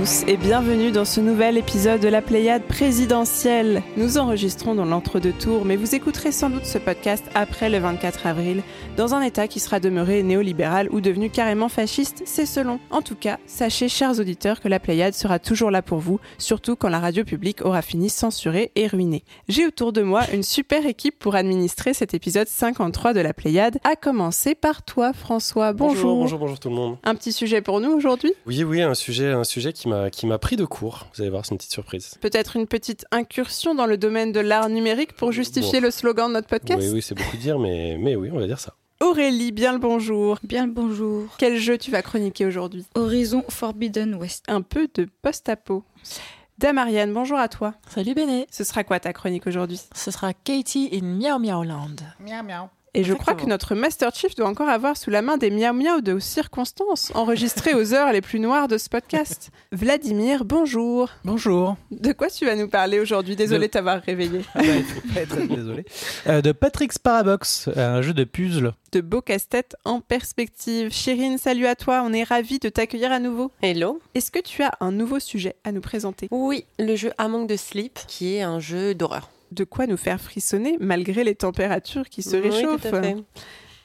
et à tous et bienvenue dans ce nouvel épisode de la Pléiade présidentielle. Nous enregistrons dans l'entre-deux-tours, mais vous écouterez sans doute ce podcast après le 24 avril, dans un État qui sera demeuré néolibéral ou devenu carrément fasciste, c'est selon. En tout cas, sachez, chers auditeurs, que la Pléiade sera toujours là pour vous, surtout quand la radio publique aura fini censurée et ruinée. J'ai autour de moi une super équipe pour administrer cet épisode 53 de la Pléiade, à commencer par toi, François. Bonjour. Bonjour, bonjour tout le monde. Un petit sujet pour nous aujourd'hui? Oui, oui, un sujet, un sujet qui m'a qui m'a pris de court. Vous allez voir, c'est une petite surprise. Peut-être une petite incursion dans le domaine de l'art numérique pour justifier Bon. le slogan de notre podcast Oui, oui, c'est beaucoup dire, mais mais oui, on va dire ça. Aurélie, bien le bonjour. Bien le bonjour. Quel jeu tu vas chroniquer aujourd'hui? Horizon Forbidden West. Un peu de post-apo. Damariane, bonjour à toi. Salut Béné, Ce sera quoi ta chronique aujourd'hui? Ce sera Katie in Miao Miao Land. Miaou miaou. Et je crois que notre Master Chief doit encore avoir sous la main des miaou miaou de circonstances enregistrés aux heures les plus noires de ce podcast. Vladimir, bonjour. Bonjour. De quoi tu vas nous parler aujourd'hui? Désolé de t'avoir réveillé. Ah bah, il faut pas être désolé. Euh, de Patrick's Parabox, un jeu de puzzle. De beaux casse-têtes en perspective. Chérine, salut à toi. On est ravis de t'accueillir à nouveau. Hello. Est-ce que tu as un nouveau sujet à nous présenter? Oui, le jeu Among the Sleep, qui est un jeu d'horreur. De quoi nous faire frissonner malgré les températures qui se Oui, réchauffent tout à fait.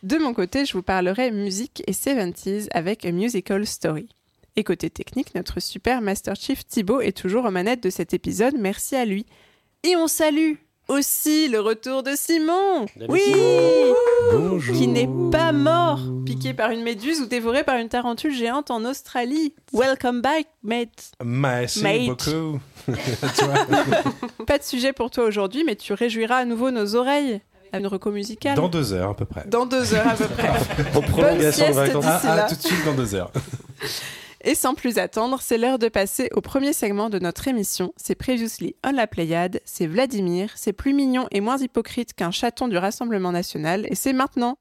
De mon côté, je vous parlerai musique et 70s avec A Musical Story. Et côté technique, notre super Master Chief Thibaut est toujours aux manettes de cet épisode, merci à lui. Et on salue aussi le retour de Simon Salut, Oui Bonjour. Qui n'est pas mort, piqué par une méduse ou dévoré par une tarentule géante en Australie. Welcome back, mate Merci Mate. beaucoup. Pas de sujet pour toi aujourd'hui, mais tu réjouiras à nouveau nos oreilles à une reco musicale. Dans deux heures à peu près. Dans deux heures à peu près. En prolongation de sieste vacances. Ah, ah, tout de suite dans deux heures. Et sans plus attendre, c'est l'heure de passer au premier segment de notre émission. C'est Previously on la Pléiade, c'est Vladimir, c'est plus mignon et moins hypocrite qu'un chaton du Rassemblement National, et c'est maintenant.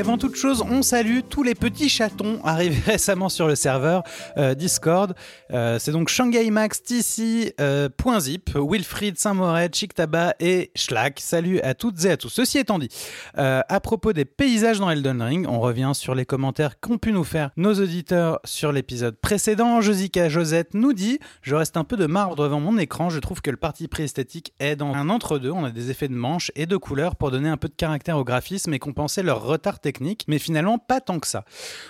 Avant toute chose, on salue tous les petits chatons arrivés récemment sur le serveur euh, Discord. Euh, c'est donc Shanghai Max, TC, euh, Zip, Wilfried, Saint-Moret, Chic Tabac et Schlack. Salut à toutes et à tous. Ceci étant dit, euh, à propos des paysages dans Elden Ring, on revient sur les commentaires qu'ont pu nous faire nos auditeurs sur l'épisode précédent. Josica Josette nous dit Je reste un peu de marbre devant mon écran. Je trouve que le parti pré esthétique est dans un entre-deux. On a des effets de manche et de couleurs pour donner un peu de caractère au graphisme et compenser leur retard technique, mais finalement pas tant que ça.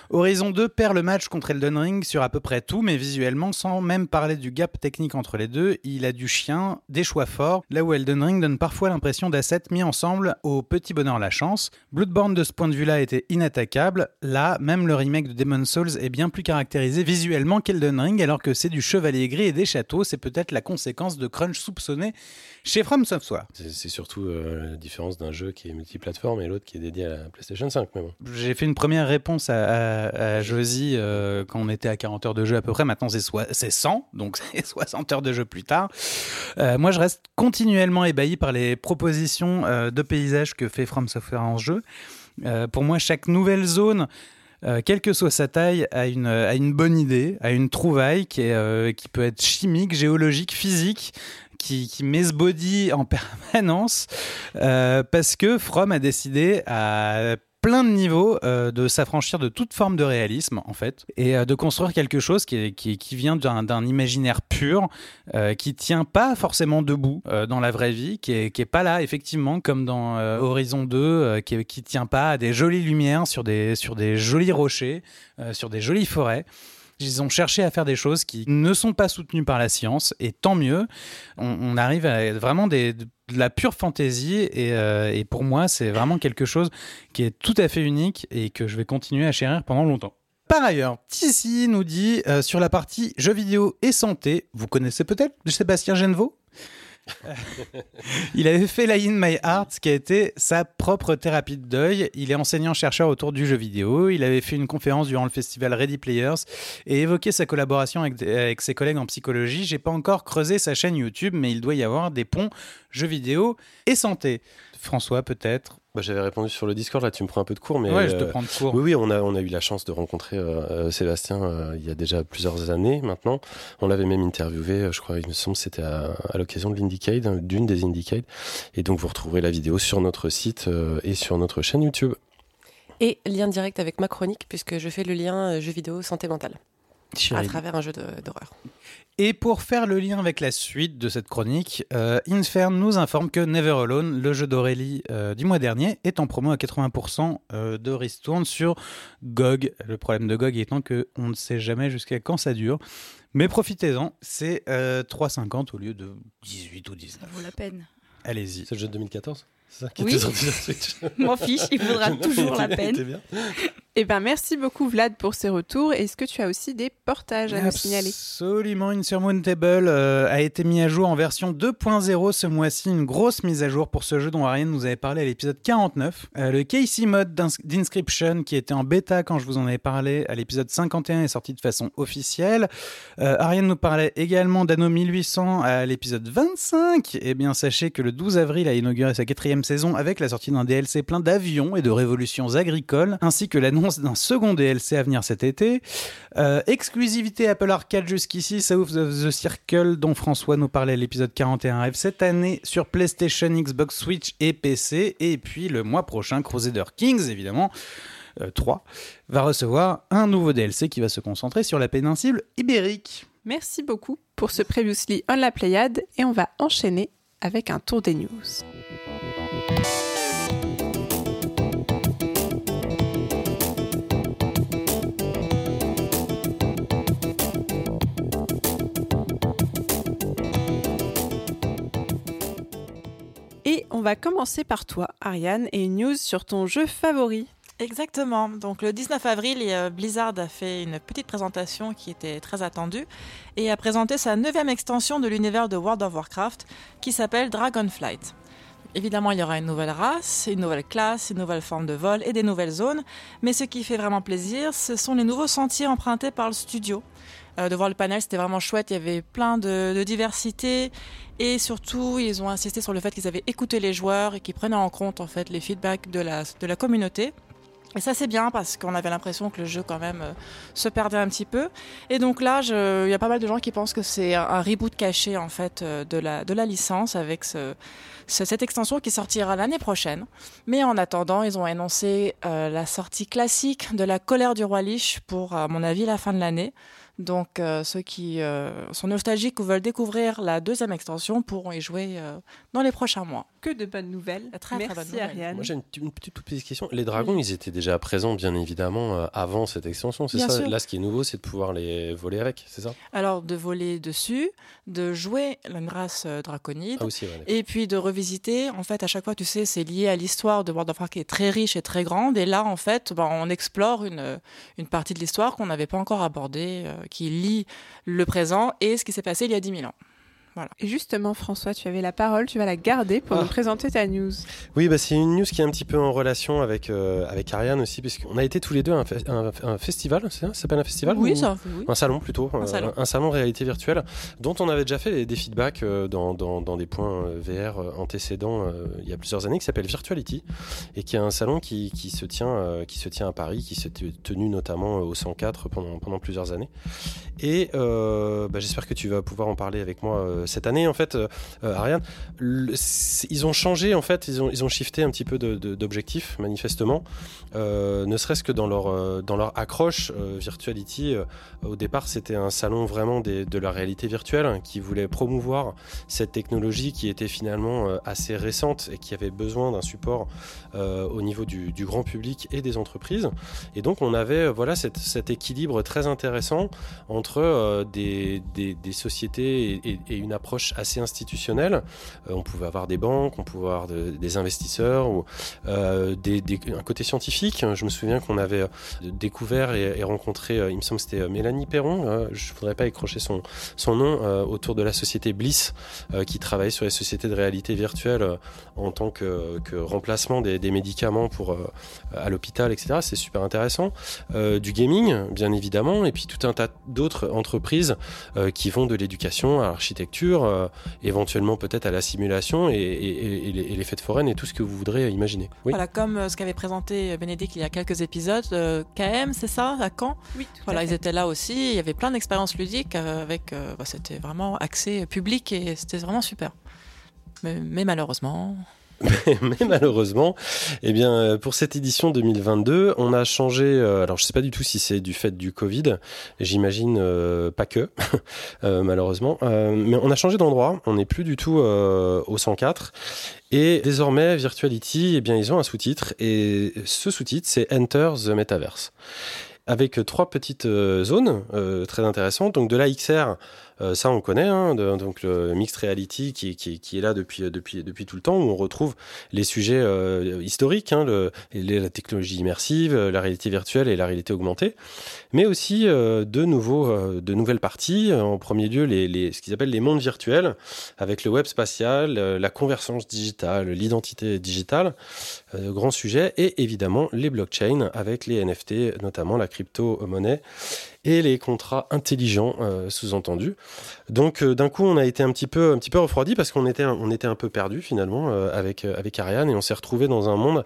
Horizon 2 perd le match contre Elden Ring sur à peu près tout, mais visuellement, sans même parler du gap technique entre les deux, il a du chien, des choix forts, là où Elden Ring donne parfois l'impression d'assets mis ensemble au petit bonheur la chance. Bloodborne de ce point de vue-là était inattaquable, là, même le remake de Demon's Souls est bien plus caractérisé visuellement qu'Elden Ring, alors que c'est du chevalier gris et des châteaux, c'est peut-être la conséquence de crunch soupçonné chez From Software. C'est surtout euh, la différence d'un jeu qui est multiplateforme et l'autre qui est dédié à la PlayStation 5. J'ai fait une première réponse à, Josie euh, quand on était à 40 heures de jeu à peu près. Maintenant, c'est soi- c'est 100, donc c'est 60 heures de jeu plus tard. Euh, moi, je reste continuellement ébahi par les propositions euh, de paysages que fait From Software en jeu. Pour moi, chaque nouvelle zone, quelle que soit sa taille, a une, a une bonne idée, a une trouvaille qui, qui peut être chimique, géologique, physique, qui, qui body en permanence, parce que From a décidé à plein de niveaux euh, de s'affranchir de toute forme de réalisme en fait et euh, de construire quelque chose qui, qui, vient d'un imaginaire pur euh, qui tient pas forcément debout euh, dans la vraie vie qui est, qui est pas là effectivement comme dans Horizon 2 euh, qui, qui tient pas à des jolies lumières sur des, sur des jolis rochers sur des jolies forêts ils ont cherché à faire des choses qui ne sont pas soutenues par la science, et tant mieux. On, arrive à vraiment de la pure fantaisie, et, euh, et pour moi, c'est vraiment quelque chose qui est tout à fait unique et que je vais continuer à chérir pendant longtemps. Par ailleurs, Tissi nous dit euh, sur la partie jeux vidéo et santé, vous connaissez peut-être Sébastien Genevaux? il avait fait Lie in My Heart, qui a été sa propre thérapie de deuil. Il est enseignant-chercheur autour du jeu vidéo. Il avait fait une conférence durant le festival Ready Players et évoqué sa collaboration avec, avec ses collègues en psychologie. J'ai pas encore creusé sa chaîne YouTube, mais il doit y avoir des ponts jeux vidéo et santé. François, peut-être Bah, J'avais répondu sur le Discord, là tu me prends un peu de cours, mais Ouais, je te euh, prends de cours. oui, oui, on a, on a eu la chance de rencontrer euh, euh, Sébastien euh, il y a déjà plusieurs années maintenant. On l'avait même interviewé, je crois, il me semble, que c'était à, à l'occasion de l'Indicade, hein, d'une des Indicade. Et donc vous retrouverez la vidéo sur notre site euh, et sur notre chaîne YouTube. Et lien direct avec ma chronique, puisque je fais le lien jeu vidéo santé mentale à travers un jeu d'horreur. Et pour faire le lien avec la suite de cette chronique, euh, Infern nous informe que Never Alone, le jeu d'Aurélie euh, du mois dernier, est en promo à 80% euh, de ristourne sur GOG. Le problème de GOG étant que on ne sait jamais jusqu'à quand ça dure. Mais profitez-en, c'est euh, 3,50 au lieu de 18 ou 19. Ça vaut la peine. Allez-y. C'est le jeu de 2014 C'est ça qui Oui. était sorti sur Switch M'en fiche, il vaudra toujours il la peine. Eh ben, merci beaucoup Vlad pour ces retours. Est-ce que tu as aussi des portages à nous signaler? Absolument, Insurmountable euh, a été mis à jour en version 2.0 ce mois-ci, une grosse mise à jour pour ce jeu dont Ariane nous avait parlé à l'épisode 49. Euh, le Casey mode d'ins- d'Inscription qui était en bêta quand je vous en avais parlé à l'épisode 51 est sorti de façon officielle. Euh, Ariane nous parlait également d'Anno 1800 à l'épisode 25. Eh bien, sachez que le 12 avril a inauguré sa quatrième saison avec la sortie d'un DLC plein d'avions et de révolutions agricoles, ainsi que l'annonce d'un second DLC à venir cet été. Euh, exclusivité Apple Arcade jusqu'ici, South of the Circle dont François nous parlait à l'épisode 41 arrive cette année sur PlayStation, Xbox, Switch et PC. Et puis le mois prochain, Crusader Kings, évidemment, euh, 3, va recevoir un nouveau DLC qui va se concentrer sur la péninsule ibérique. Merci beaucoup pour ce Previously on la Pléiade et on va enchaîner avec un tour des news. Et on va commencer par toi, Ariane, et une news sur ton jeu favori. Exactement. Donc le 19 avril, euh, Blizzard a fait une petite présentation qui était très attendue et a présenté sa neuvième extension de l'univers de World of Warcraft qui s'appelle Dragonflight. Évidemment, il y aura une nouvelle race, une nouvelle classe, une nouvelle forme de vol et des nouvelles zones. Mais ce qui fait vraiment plaisir, ce sont les nouveaux sentiers empruntés par le studio. Euh, de voir le panel, c'était vraiment chouette. Il y avait plein de, de diversité et surtout, ils ont insisté sur le fait qu'ils avaient écouté les joueurs et qu'ils prenaient en compte en fait les feedbacks de la, de la communauté. Et ça c'est bien parce qu'on avait l'impression que le jeu quand même euh, se perdait un petit peu. Et donc là, il y a pas mal de gens qui pensent que c'est un, reboot caché en fait euh, de la, licence avec ce, ce- cette extension qui sortira l'année prochaine. Mais en attendant, ils ont annoncé euh, la sortie classique de la colère du roi Lich pour, à mon avis, la fin de l'année. Donc euh, ceux qui euh, sont nostalgiques ou veulent découvrir la deuxième extension pourront y jouer euh, dans les prochains mois. Que de bonnes nouvelles. Très, très Merci bonnes nouvelles. Ariane. Moi j'ai une, une petite, toute petite question. Les dragons, ils étaient déjà présents bien évidemment euh, avant cette extension, c'est ça? sûr. Là, ce qui est nouveau, c'est de pouvoir les voler avec, c'est ça? Alors de voler dessus, de jouer une race euh, draconide. Ah aussi, ouais. Et puis de revisiter, en fait, à chaque fois, tu sais, c'est lié à l'histoire de World of Warcraft qui est très riche et très grande. Et là, en fait, ben, on explore une, une partie de l'histoire qu'on n'avait pas encore abordée, euh, qui lie le présent et ce qui s'est passé il y a 10 000 ans. Et justement, François, tu avais la parole, tu vas la garder pour Ah. nous présenter ta news. Oui, bah, c'est une news qui est un petit peu en relation avec, euh, avec Ariane aussi, puisqu'on a été tous les deux à un, fe- un- un festival, ça? S'appelle un festival oui, ou- ça, oui. Un salon plutôt, Un salon. un salon réalité virtuelle, dont on avait déjà fait des, des feedbacks euh, dans, dans, dans des points euh, VR euh, antécédents euh, il y a plusieurs années, qui s'appelle Virtuality, et qui est un salon qui, qui, se, tient, euh, qui se tient à Paris, qui s'est tenu notamment euh, au 104 pendant, pendant plusieurs années. Et euh, bah, j'espère que tu vas pouvoir en parler avec moi euh, cette année. En fait, euh, euh, Ariane, ils ont changé, en fait, ils ont, ils ont shifté un petit peu d'objectifs, manifestement, Euh, ne serait-ce que dans leur, euh, dans leur accroche euh, Virtuality. euh, au départ, c'était un salon vraiment de la réalité virtuelle hein, qui voulait promouvoir cette technologie qui était finalement euh, assez récente et qui avait besoin d'un support euh, au niveau du, grand public et des entreprises. Et donc, on avait euh, voilà cet équilibre très intéressant entre euh, des, des- sociétés et- et une approche assez institutionnelle. Euh, on pouvait avoir des banques, on pouvait avoir de- des investisseurs ou euh, des, un côté scientifique. Je me souviens qu'on avait euh, découvert et, rencontré, il me semble que c'était Mélanie Perron, je ne voudrais pas écrocher son, son nom, autour de la société Bliss, qui travaille sur les sociétés de réalité virtuelle en tant que, remplacement des, des médicaments pour, à l'hôpital, etc. C'est super intéressant. Du gaming, bien évidemment, et puis tout un tas d'autres entreprises qui vont de l'éducation à l'architecture euh, éventuellement peut-être à la simulation et, et- et les, et les fêtes foraines et tout ce que vous voudrez imaginer. Oui. Voilà, comme euh, ce qu'avait présenté Bénédicte il y a quelques épisodes, euh, KM, c'est ça, à Caen? Oui, Voilà, ils étaient là aussi. Il y avait plein d'expériences ludiques avec. euh, bah, c'était vraiment axé public et c'était vraiment super. Mais, mais malheureusement. Mais malheureusement, eh bien, euh, pour cette édition 2022, on a changé. euh, alors, je sais pas du tout si c'est du fait du Covid. J'imagine euh, pas que, malheureusement. Mais on a changé d'endroit. On n'est plus du tout au 104. Et désormais, Virtuality, eh bien, ils ont un sous-titre. Et ce sous-titre, c'est Enter the Metaverse. Avec trois petites zones très intéressantes. Donc, de la XR. Euh, ça, on connaît, hein, donc le mixed reality qui, est là depuis, tout le temps, où on retrouve les sujets euh, historiques, hein, la technologie immersive, euh, la réalité virtuelle et la réalité augmentée, mais aussi de, nouveaux, nouvelles parties. En premier lieu, les, ce qu'ils appellent les mondes virtuels, avec le web spatial, la convergence digitale, l'identité digitale, grand sujet, et évidemment les blockchains avec les NFT, notamment la crypto-monnaie et les contrats intelligents euh, sous-entendus. Donc euh, d'un coup, on a été un petit peu, un petit peu refroidi parce qu'on était, on était un peu perdu finalement euh, avec avec Ariane et on s'est retrouvé dans un monde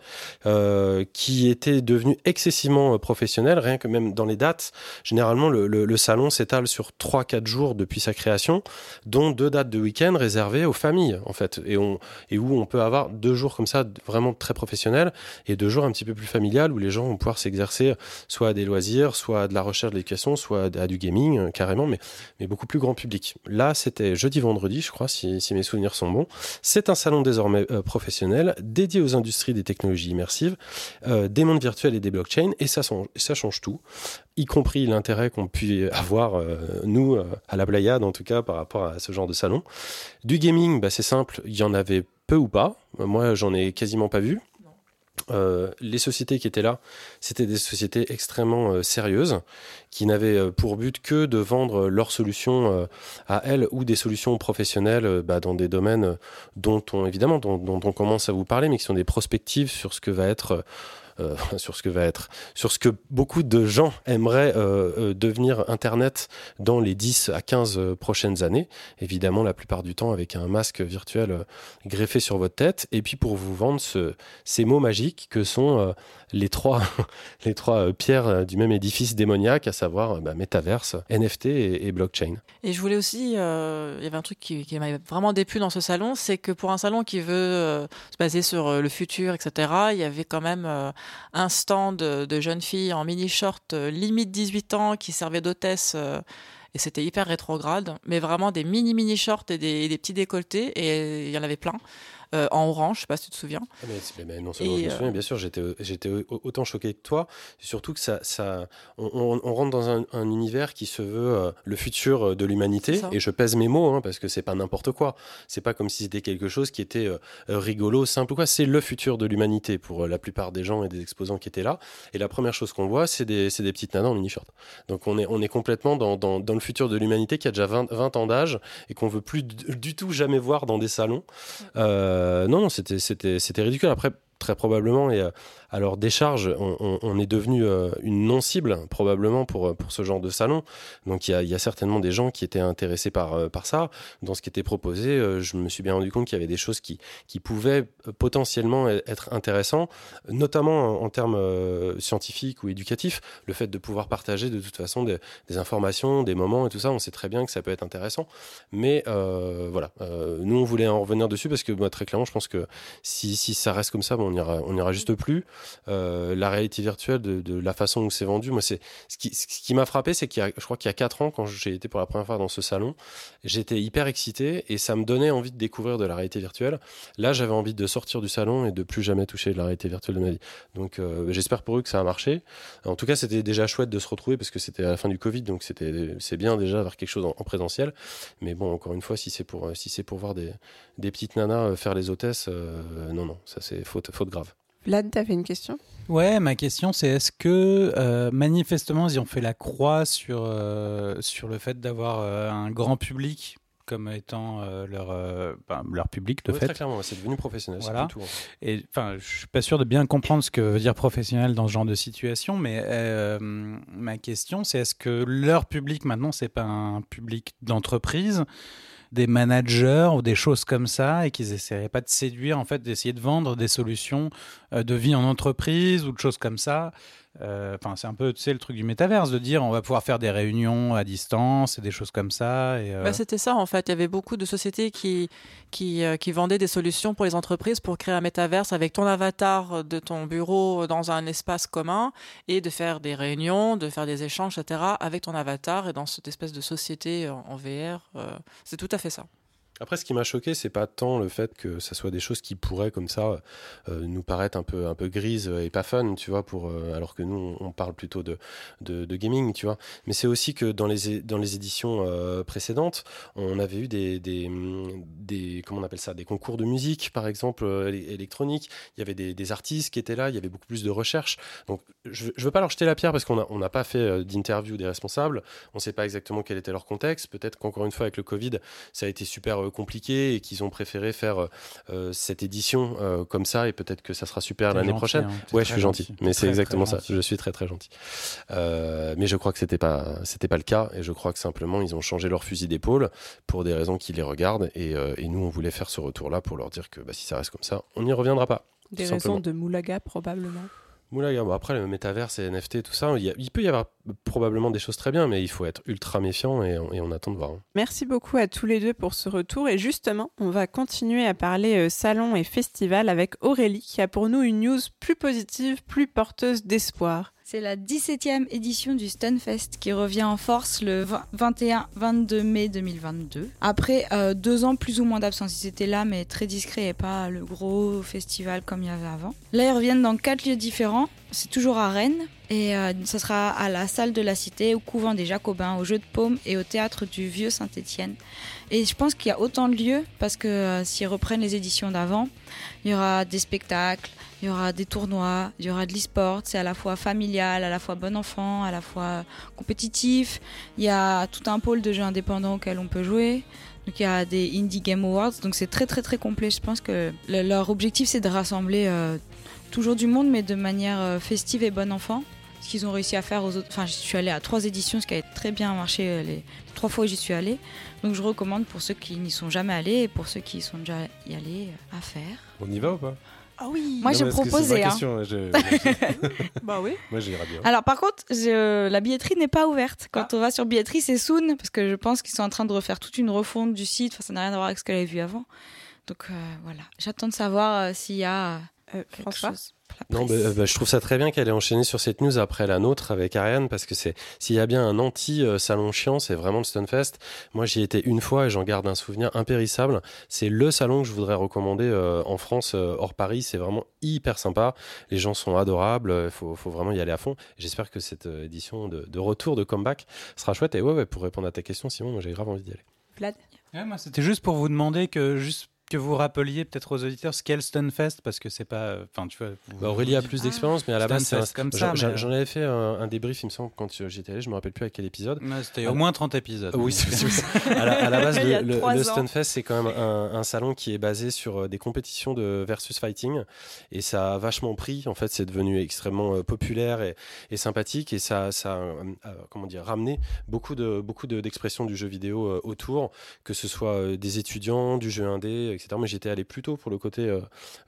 qui était devenu excessivement professionnel. Rien que même dans les dates, généralement le, le- salon s'étale sur 3-4 jours depuis sa création, dont deux dates de week-end réservées aux familles en fait, et où on peut avoir deux jours comme ça vraiment très professionnels et deux jours un petit peu plus familial où les gens vont pouvoir s'exercer soit à des loisirs, soit à de la recherche de l'éducation, soit à du gaming euh, carrément, mais beaucoup plus grand public. Là, c'était jeudi, vendredi, je crois, si, mes souvenirs sont bons. C'est un salon désormais euh, professionnel dédié aux industries des technologies immersives, euh, des mondes virtuels et des blockchains, et ça, change tout, y compris l'intérêt qu'on peut avoir, nous, à la Playade, en tout cas, par rapport à ce genre de salon. Du gaming, bah, c'est simple, il y en avait peu ou pas. Moi, j'en ai quasiment pas vu. Euh, les sociétés qui étaient là, c'était des sociétés extrêmement euh, sérieuses, qui n'avaient euh, pour but que de vendre leurs solutions à elles ou des solutions professionnelles bah, dans des domaines dont on évidemment dont on commence à vous parler, mais qui sont des prospectives sur ce que va être euh, sur ce que va être, sur ce que beaucoup de gens aimeraient euh, euh, devenir Internet dans les 10 à 15 euh, prochaines années. Évidemment, la plupart du temps avec un masque virtuel greffé sur votre tête. Et puis pour vous vendre ce, ces mots magiques que sont les trois, les trois euh, pierres euh, du même édifice démoniaque, à savoir euh, bah, NFT et, blockchain. Et je voulais aussi, il y avait un truc qui, qui m'avait vraiment déplu dans ce salon, c'est que pour un salon qui veut se baser sur le futur, etc., il y avait quand même un stand de, jeunes filles en mini short, euh, limite 18 ans, qui servaient d'hôtesse. et c'était hyper rétrograde, mais vraiment des mini mini shorts et des, des petits décolletés, et il y en avait plein. Euh, en orange, je sais pas si tu te souviens. Ah, mais non seulement Et, je me euh, souviens, bien sûr, j'étais, j'étais au- autant choqué que toi. Surtout que ça, ça, on, on- on rentre dans un, un univers qui se veut euh, le futur euh, de l'humanité. Et je pèse mes mots hein, parce que c'est pas n'importe quoi. C'est pas comme si c'était quelque chose qui était euh, euh, rigolo, simple ou quoi. C'est le futur de l'humanité pour euh, la plupart des gens et des exposants qui étaient là. Et la première chose qu'on voit, c'est des, petites nanas en mini short. Donc on est, on est complètement dans, dans, dans le futur de l'humanité qui a déjà 20, 20 ans d'âge et qu'on veut plus du, du tout jamais voir dans des salons. Euh, non, non, c'était, ridicule. Après, très probablement, et leur décharge, on, on- est devenu euh, une non-cible, probablement, pour, euh, pour ce genre de salon. Donc il y a, certainement des gens qui étaient intéressés par, euh, par ça. Dans ce qui était proposé, je me suis bien rendu compte qu'il y avait des choses qui, qui pouvaient potentiellement e- être intéressantes, notamment en, termes scientifiques ou éducatifs. Le fait de pouvoir partager de toute façon des, informations, des moments et tout ça, on sait très bien que ça peut être intéressant. Mais voilà, nous on voulait en revenir dessus parce que moi, très clairement, je pense que si, si ça reste comme ça, bon, on ira, on ira juste plus. Euh, la réalité virtuelle, de, la façon où c'est vendu, moi, c'est ce qui, m'a frappé, c'est qu'il y a, je crois qu'il y a quatre ans, quand j'ai été pour la première fois dans ce salon, j'étais hyper excité et ça me donnait envie de découvrir de la réalité virtuelle. Là, j'avais envie de sortir du salon et de plus jamais toucher de la réalité virtuelle de ma vie. Donc, euh, j'espère pour eux que ça a marché. En tout cas, c'était déjà chouette de se retrouver parce que c'était à la fin du Covid, donc c'était, c'est bien déjà d'avoir quelque chose en, en présentiel. Mais bon, encore une fois, si c'est pour, si c'est pour voir des, des petites nanas euh, faire les hôtesses, non, non, ça c'est faute, faute grave. Vlad, t'avais une question? Ouais, ma question c'est est-ce que euh, manifestement ils ont fait la croix sur, euh, sur le fait d'avoir euh, un grand public comme étant euh, leur, euh, ben, leur public de Ouais, fait Très clairement, c'est devenu professionnel. c'est Voilà. tout, hein. Et enfin, je suis pas sûr de bien comprendre ce que veut dire professionnel dans ce genre de situation, mais euh, ma question, c'est est-ce que leur public maintenant, c'est pas un public d'entreprise des managers ou des choses comme ça et qu'ils essaieraient pas de séduire, en fait, d'essayer de vendre des solutions euh, de vie en entreprise ou de choses comme ça. Euh, Enfin, c'est un peu, tu sais, le truc du métaverse, de dire on va pouvoir faire des réunions à distance et des choses comme ça. Euh, Bah, C'était ça en fait. Il y avait beaucoup de sociétés qui, qui, euh, qui vendaient des solutions pour les entreprises pour créer un métaverse avec ton avatar de ton bureau dans un espace commun et de faire des réunions, de faire des échanges, etc. avec ton avatar et dans cette espèce de société en, VR. c'est tout à fait ça. Après, ce qui m'a choqué, c'est pas tant le fait que ça soit des choses qui pourraient comme ça euh, nous paraître un peu un peu grises et pas fun, tu vois, pour euh, alors que nous on parle plutôt de de, gaming, tu vois. Mais c'est aussi que dans les dans les éditions euh, précédentes, on avait eu des, des des comment on appelle ça, des concours de musique, par exemple éle- électronique. Il y avait des, artistes qui étaient là, il y avait beaucoup plus de recherche. Donc je, je veux pas leur jeter la pierre parce qu'on a on n'a pas fait d'interview des responsables. On sait pas exactement quel était leur contexte. Peut-être qu'encore une fois avec le Covid, ça a été super euh, compliqué et qu'ils ont préféré faire euh, cette édition euh, comme ça et peut-être que ça sera super l'année prochaine. hein, Ouais, je suis gentil, gentil. mais c'est exactement très ça. gentil. Je suis très très gentil. Euh, mais je crois que c'était pas c'était pas le cas et je crois que simplement ils ont changé leur fusil d'épaule pour des raisons qui les regardent et, euh, et nous on voulait faire ce retour là pour leur dire que bah, si ça reste comme ça, on n'y reviendra pas. Des simplement. raisons de moulaga, probablement. Après le métaverse et NFT tout ça, il, peut y avoir probablement des choses très bien, mais il faut être ultra méfiant et, on- et on attend de voir. hein. Merci beaucoup à tous les deux pour ce retour. Et justement, on va continuer à parler euh, salon et festival avec Aurélie qui a pour nous une news plus positive, plus porteuse d'espoir. C'est la 17e édition du Stunfest qui revient en force le 21-22 mai 2022. Après euh, deux ans plus ou moins d'absence, ils étaient là mais très discrets et pas le gros festival comme il y avait avant. Là ils reviennent dans quatre lieux différents. C'est toujours à Rennes et euh, ça sera à la salle de la Cité, au couvent des Jacobins, au jeu de paume et au théâtre du Vieux Saint-Étienne. Et je pense qu'il y a autant de lieux parce que euh, s'ils reprennent les éditions d'avant, il y aura des spectacles, il y aura des tournois, il y aura de l'e-sport, c'est à la fois familial, à la fois bon enfant, à la fois compétitif. Il y a tout un pôle de jeux indépendants auxquels on peut jouer. Donc il y a des Indie Game Awards, donc c'est très très très complet. Je pense que le- leur objectif c'est de rassembler euh, toujours du monde, mais de manière euh, festive et bon enfant. Ce qu'ils ont réussi à faire aux autres. Enfin, je suis allée à trois éditions, ce qui a très bien marché euh, les, les trois fois où j'y suis allée. Donc je recommande pour ceux qui n'y sont jamais allés et pour ceux qui y sont déjà y allés euh, à faire. On y va ou pas? Ah oui Moi, Non, je proposais. hein. question, je- Bah oui. Moi, j'irai bien. Alors par contre, je- la billetterie n'est pas ouverte. Quand on va sur billetterie, c'est soon parce que je pense qu'ils sont en train de refaire toute une refonte du site. Enfin, ça n'a rien à voir avec ce qu'elle avait vu avant. Donc euh, voilà, j'attends de savoir euh, s'il y a Euh, quelque François chose Non, presse. bah, bah, je trouve ça très bien qu'elle ait enchaîné sur cette news après la nôtre avec Ariane, parce que c'est s'il y a bien un anti-salon chiant, c'est vraiment le Stunfest. Moi, j'y étais une fois et j'en garde un souvenir impérissable. C'est le salon que je voudrais recommander euh, en France, euh, hors Paris. C'est vraiment hyper sympa. Les gens sont adorables. Il faut, faut vraiment y aller à fond. J'espère que cette euh, édition de, de retour de comeback sera chouette. Et ouais, ouais, pour répondre à ta question, Simon, moi j'ai grave envie d'y aller. Vlad? Ouais, moi, c'était juste pour vous demander que juste que vous rappeliez peut-être aux auditeurs ce qu'est le Stunfest parce que c'est pas. Enfin, tu vois. vous- Bah, Aurélie a plus dites- d'expérience, mais à la base, c'est un- Stunfest comme ça. j'en- mais, euh, avais fait un, un débrief, il me semble, quand j'étais allé. Je me rappelle plus à quel épisode. C'était au moins 30 épisodes. Oui, c'est à, la, à la base, le, le, le. Stunfest, c'est quand même un, un salon qui est basé sur euh, des compétitions de versus fighting. Et ça a vachement pris. En fait, c'est devenu extrêmement euh, populaire et, et sympathique. Et ça, ça a, euh, comment dire, ramené beaucoup de beaucoup de- d'expressions du jeu vidéo euh, autour, que ce soit euh, des étudiants, du jeu indé, Mais j'étais allé plutôt pour le côté euh,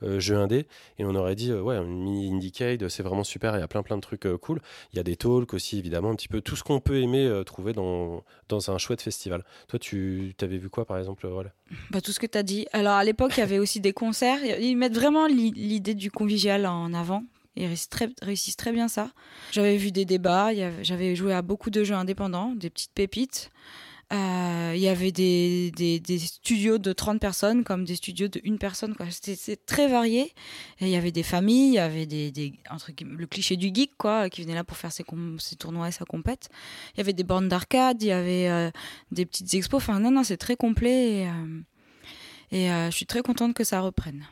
euh, jeu indé. Et on aurait dit, euh, ouais, mini Indiecade, c'est vraiment super. Il y a plein plein de trucs cool. Il y a des talks aussi, évidemment, un petit peu tout ce qu'on peut aimer trouver dans, dans un chouette festival. Toi, tu t'avais vu quoi, par exemple voilà. Bah, tout ce que tu as dit. Alors à l'époque, il y avait aussi des concerts. Ils mettent vraiment l'i- l'idée du convivial en avant. Ils réussissent très, réussissent très bien ça. J'avais vu des débats, j'avais joué à beaucoup de jeux indépendants, des petites pépites. Euh, il y avait des, des, des studios de 30 personnes comme des studios de une personne. C'était c'est très varié. Et il y avait des familles, il y avait des, des, entre le cliché du geek quoi, qui venait là pour faire ses, ses tournois et sa compète. Il y avait des bornes d'arcade, il y avait euh, des petites expos. Enfin non, non, c'est très complet. Et, euh, et euh, je suis très contente que ça reprenne.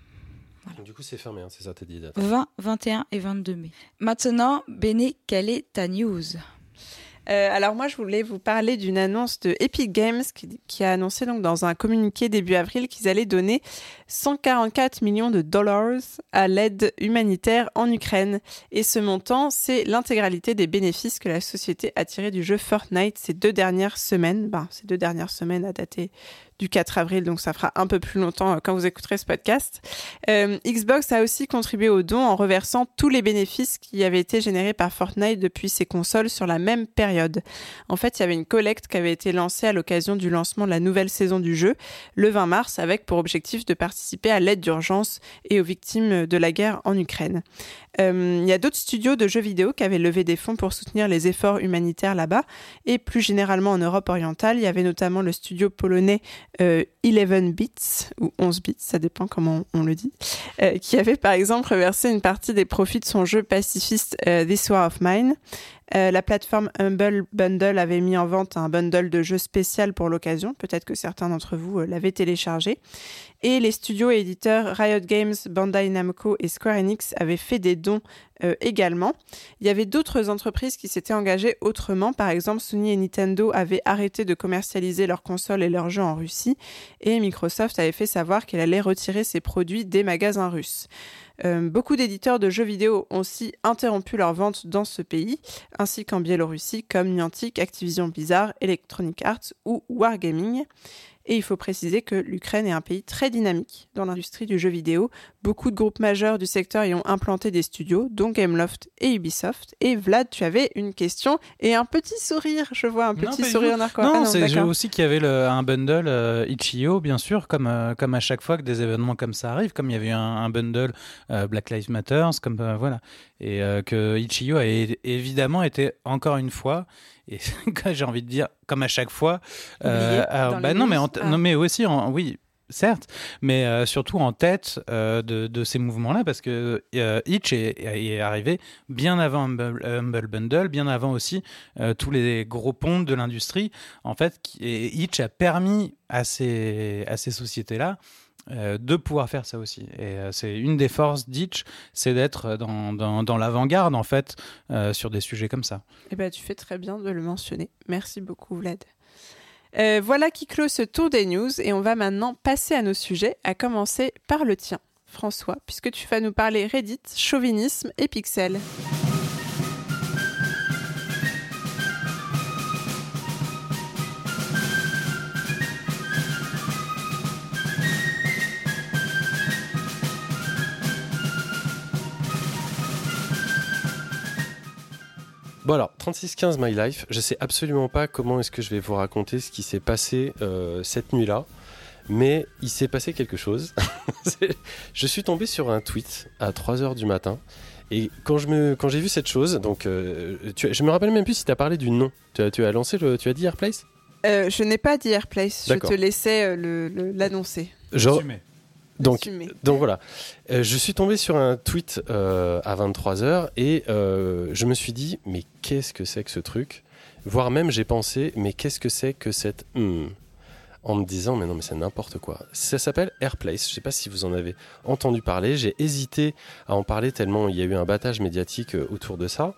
Du coup, c'est fermé, hein, c'est ça, t'as dit. date. 20, 21 et 22 mai. Maintenant, Béné, quelle est ta news? Euh, alors moi, je voulais vous parler d'une annonce de Epic Games qui, a annoncé donc dans un communiqué début avril qu'ils allaient donner 144 millions de dollars à l'aide humanitaire en Ukraine. Et ce montant, c'est l'intégralité des bénéfices que la société a tirés du jeu Fortnite ces deux dernières semaines. Ben, ces deux dernières semaines à dater du 4 avril, donc ça fera un peu plus longtemps quand vous écouterez ce podcast. Xbox a aussi contribué au don en reversant tous les bénéfices qui avaient été générés par Fortnite depuis ses consoles sur la même période. En fait, il y avait une collecte qui avait été lancée à l'occasion du lancement de la nouvelle saison du jeu, le 20 mars, avec pour objectif de participer à l'aide d'urgence et aux victimes de la guerre en Ukraine. Euh, il y a d'autres studios de jeux vidéo qui avaient levé des fonds pour soutenir les efforts humanitaires là-bas. Et plus généralement en Europe orientale, il y avait notamment le studio polonais 11 euh, Bits, ou 11 Bits, ça dépend comment on, le dit, euh, qui avait par exemple reversé une partie des profits de son jeu pacifiste This War of Mine. Euh, la plateforme Humble Bundle avait mis en vente un bundle de jeux spécial pour l'occasion. Peut-être que certains d'entre vous euh, l'avaient téléchargé. Et les studios et éditeurs Riot Games, Bandai Namco et Square Enix avaient fait des dons euh, également. Il y avait d'autres entreprises qui s'étaient engagées autrement. Par exemple, Sony et Nintendo avaient arrêté de commercialiser leurs consoles et leurs jeux en Russie. Et Microsoft avait fait savoir qu'elle allait retirer ses produits des magasins russes. Euh, beaucoup d'éditeurs de jeux vidéo ont aussi interrompu leurs ventes dans ce pays, ainsi qu'en Biélorussie, comme Niantic, Activision Blizzard, Electronic Arts ou Wargaming. Et il faut préciser que l'Ukraine est un pays très dynamique dans l'industrie du jeu vidéo. Beaucoup de groupes majeurs du secteur y ont implanté des studios, dont Gameloft et Ubisoft. Et Vlad, tu avais une question et un petit sourire. Je vois un petit sourire narco. Non, ah c'est aussi qu'il y avait un bundle euh, Itch.io, bien sûr, comme, euh, comme à chaque fois que des événements comme ça arrivent, comme il y avait un, un bundle euh, Black Lives Matter, comme voilà. Et que Itch.io a évidemment été encore une fois et j'ai envie de dire, comme à chaque fois, euh, bah non, mais ah. non, mais aussi, en, oui, certes, mais euh, surtout en tête euh, de, de, ces mouvements-là, parce que Itch est, est, arrivé bien avant Humble, Bundle, bien avant aussi tous les gros ponts de l'industrie. En fait, et Itch a permis à ces, à ces sociétés-là euh, de pouvoir faire ça aussi. Et euh, c'est une des forces d'Itch, c'est d'être dans, dans, l'avant-garde, en fait, euh, sur des sujets comme ça. Eh ben, tu fais très bien de le mentionner. Merci beaucoup, Vlad. voilà qui clôt ce tour des news et on va maintenant passer à nos sujets, à commencer par le tien, François, puisque tu vas nous parler Reddit, chauvinisme et pixels. Bon alors, 3615 My Life, je sais absolument pas comment est-ce que je vais vous raconter ce qui s'est passé euh, cette nuit-là, mais il s'est passé quelque chose. je suis tombé sur un tweet à 3h du matin, et quand, je me, quand j'ai vu cette chose, donc euh, tu, je me rappelle même plus si tu as parlé du nom. Tu as, tu as lancé le, tu as dit Airplace? Euh, Je n'ai pas dit Airplace, je te laissais l'annoncer. Genre, donc, donc voilà, euh, je suis tombé sur un tweet euh, à 23h et euh, je me suis dit, mais qu'est-ce que c'est que ce truc? Voire même j'ai pensé, mais qu'est-ce que c'est que cette... Hmm? En me disant, mais non, mais c'est n'importe quoi. Ça s'appelle Airplace, je ne sais pas si vous en avez entendu parler, j'ai hésité à en parler tellement il y a eu un battage médiatique autour de ça.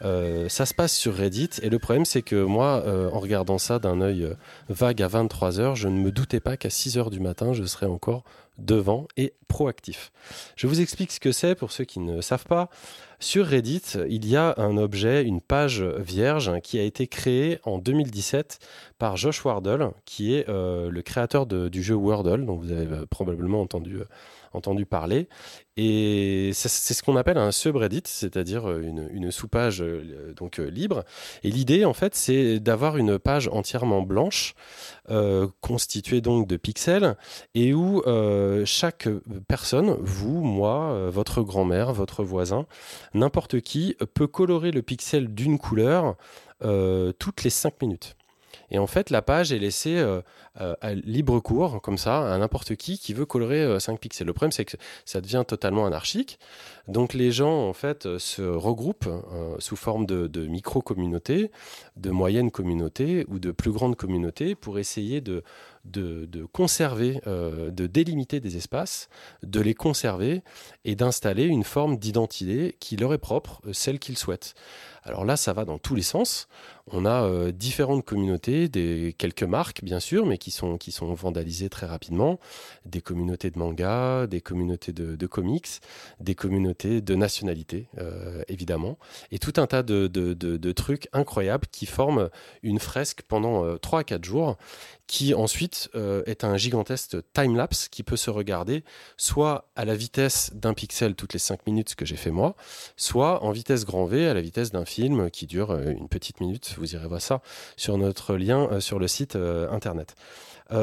Ça se passe sur Reddit et le problème c'est que moi, en regardant ça d'un œil vague à 23h, je ne me doutais pas qu'à 6h du matin, je serais encore devant et proactif. Je vous explique ce que c'est pour ceux qui ne savent pas. Sur Reddit, il y a un objet, une page vierge qui a été créée en 2017 par Josh Wardle, qui est euh, le créateur du jeu Wordle, dont vous avez euh, probablement entendu, euh, entendu parler. Et c'est ce qu'on appelle un subreddit, c'est-à-dire une, une sous-page donc libre. Et l'idée, en fait, c'est d'avoir une page entièrement blanche, constituée donc de pixels, et où chaque personne, vous, moi, votre grand-mère, votre voisin, n'importe qui peut colorer le pixel d'une couleur euh, toutes les 5 minutes. Et en fait, la page est laissée euh, euh, à libre cours, comme ça, à n'importe qui qui veut colorer 5 pixels. Le problème, c'est que ça devient totalement anarchique. Donc les gens, en fait, se regroupent sous forme de, micro-communautés, de moyennes communautés ou de plus grandes communautés pour essayer de, conserver, euh, de délimiter des espaces, de les conserver et d'installer une forme d'identité qui leur est propre, euh, celle qu'ils souhaitent. Alors là, ça va dans tous les sens. On a euh, différentes communautés, des, quelques marques bien sûr, mais qui sont, qui sont vandalisées très rapidement. Des communautés de manga, des communautés de, comics, des communautés de nationalités, évidemment. Et tout un tas de, de, trucs incroyables qui forment une fresque pendant 3 à 4 jours qui ensuite euh, est un gigantesque time-lapse qui peut se regarder soit à la vitesse d'un pixel toutes les 5 minutes, ce que j'ai fait moi, soit en vitesse grand V à la vitesse d'un film qui dure euh, une petite minute. Vous irez voir ça sur notre lien euh, sur le site internet.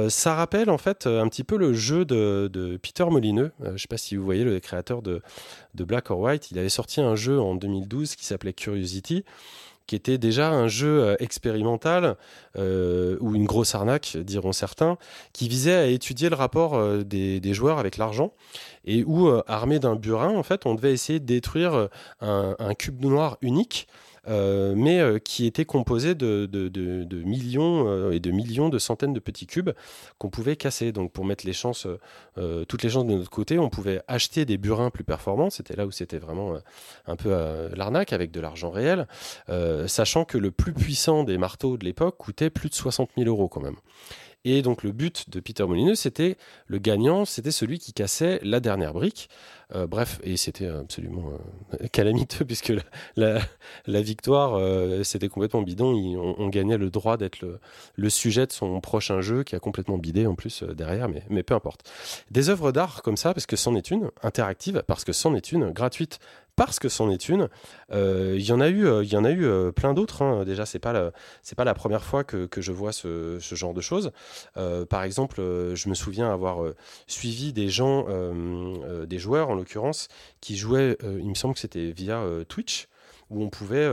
ça rappelle en fait un petit peu le jeu de, Peter Molineux. je ne sais pas si vous voyez le créateur de Black or White. Il avait sorti un jeu en 2012 qui s'appelait Curiosity qui était déjà un jeu euh, expérimental euh, ou une grosse arnaque, diront certains, qui visait à étudier le rapport euh, des, joueurs avec l'argent et où, armé d'un burin, en fait, on devait essayer de détruire un cube noir unique euh, mais euh, qui était composé de, millions euh, et de millions de centaines de petits cubes qu'on pouvait casser. Donc pour mettre les chances, toutes les chances de notre côté, on pouvait acheter des burins plus performants. C'était là où c'était vraiment un peu l'arnaque avec de l'argent réel, sachant que le plus puissant des marteaux de l'époque coûtait plus de 60 000 euros quand même. Et donc le but de Peter Molineux, c'était le gagnant, c'était celui qui cassait la dernière brique. Euh, bref, et c'était absolument euh, calamiteux puisque la, victoire, euh, c'était complètement bidon. on, gagnait le droit d'être le, sujet de son prochain jeu qui a complètement bidé en plus derrière, mais, mais peu importe. Des œuvres d'art comme ça, parce que c'en est une, interactive, parce que c'en est une, gratuite parce que c'en est une. Euh, il y en a eu, euh, il y en a eu euh, plein d'autres. Hein. Déjà, c'est pas pas la première fois que, je vois ce, genre de choses. par exemple, je me souviens avoir suivi des gens, des joueurs en l'occurrence, qui jouaient. il me semble que c'était via Twitch où on pouvait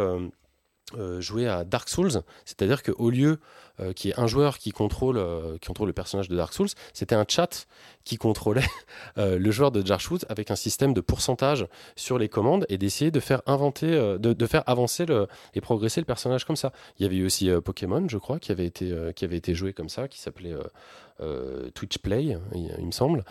jouer à Dark Souls, c'est-à-dire qu'au lieu euh, qui est un joueur qui contrôle, qui contrôle le personnage de Dark Souls, c'était un chat qui contrôlait euh, le joueur de Souls avec un système de pourcentage sur les commandes et d'essayer de faire inventer, de, de, faire avancer le, et progresser le personnage comme ça. Il y avait eu aussi Pokémon, je crois, qui avait été, qui avait été joué comme ça, qui s'appelait Twitch Play, il, me semble,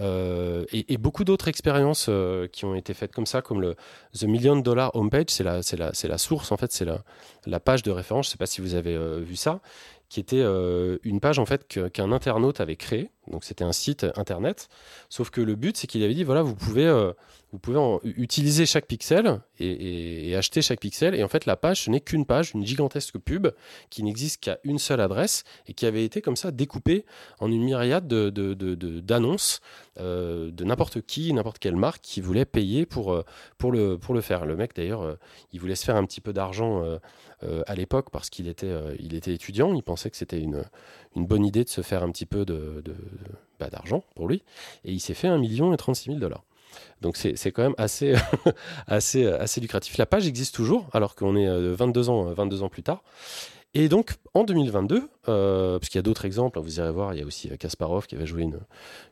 et, et, beaucoup d'autres expériences qui ont été faites comme ça, comme le The Million Dollar Homepage, c'est la, c'est la, c'est la source en fait, c'est la, la page de référence. Je ne sais pas si vous avez vu ça qui était euh, une page en fait qu'un internaute avait créée. Donc c'était un site internet. Sauf que le but c'est qu'il avait dit voilà vous pouvez euh, utiliser chaque pixel et, acheter chaque pixel. Et en fait la page ce n'est qu'une page, une gigantesque pub qui n'existe qu'à une seule adresse et qui avait été comme ça découpée en une myriade d'annonces de, euh, de n'importe qui, n'importe quelle marque qui voulait payer pour pour le faire. Le mec d'ailleurs il voulait se faire un petit peu d'argent euh, à l'époque parce qu'il était, euh, était étudiant. Il pensait que c'était une, une bonne idée de se faire un petit peu de, bah, d'argent pour lui. Et il s'est fait 1 million et 36 000 dollars. Donc c'est, quand même assez, assez, assez lucratif. La page existe toujours alors qu'on est 22 euh, ans, 22 ans plus tard. Et donc en 2022, parce qu'il y a d'autres exemples, hein, vous irez voir, il y a aussi Kasparov qui avait joué une,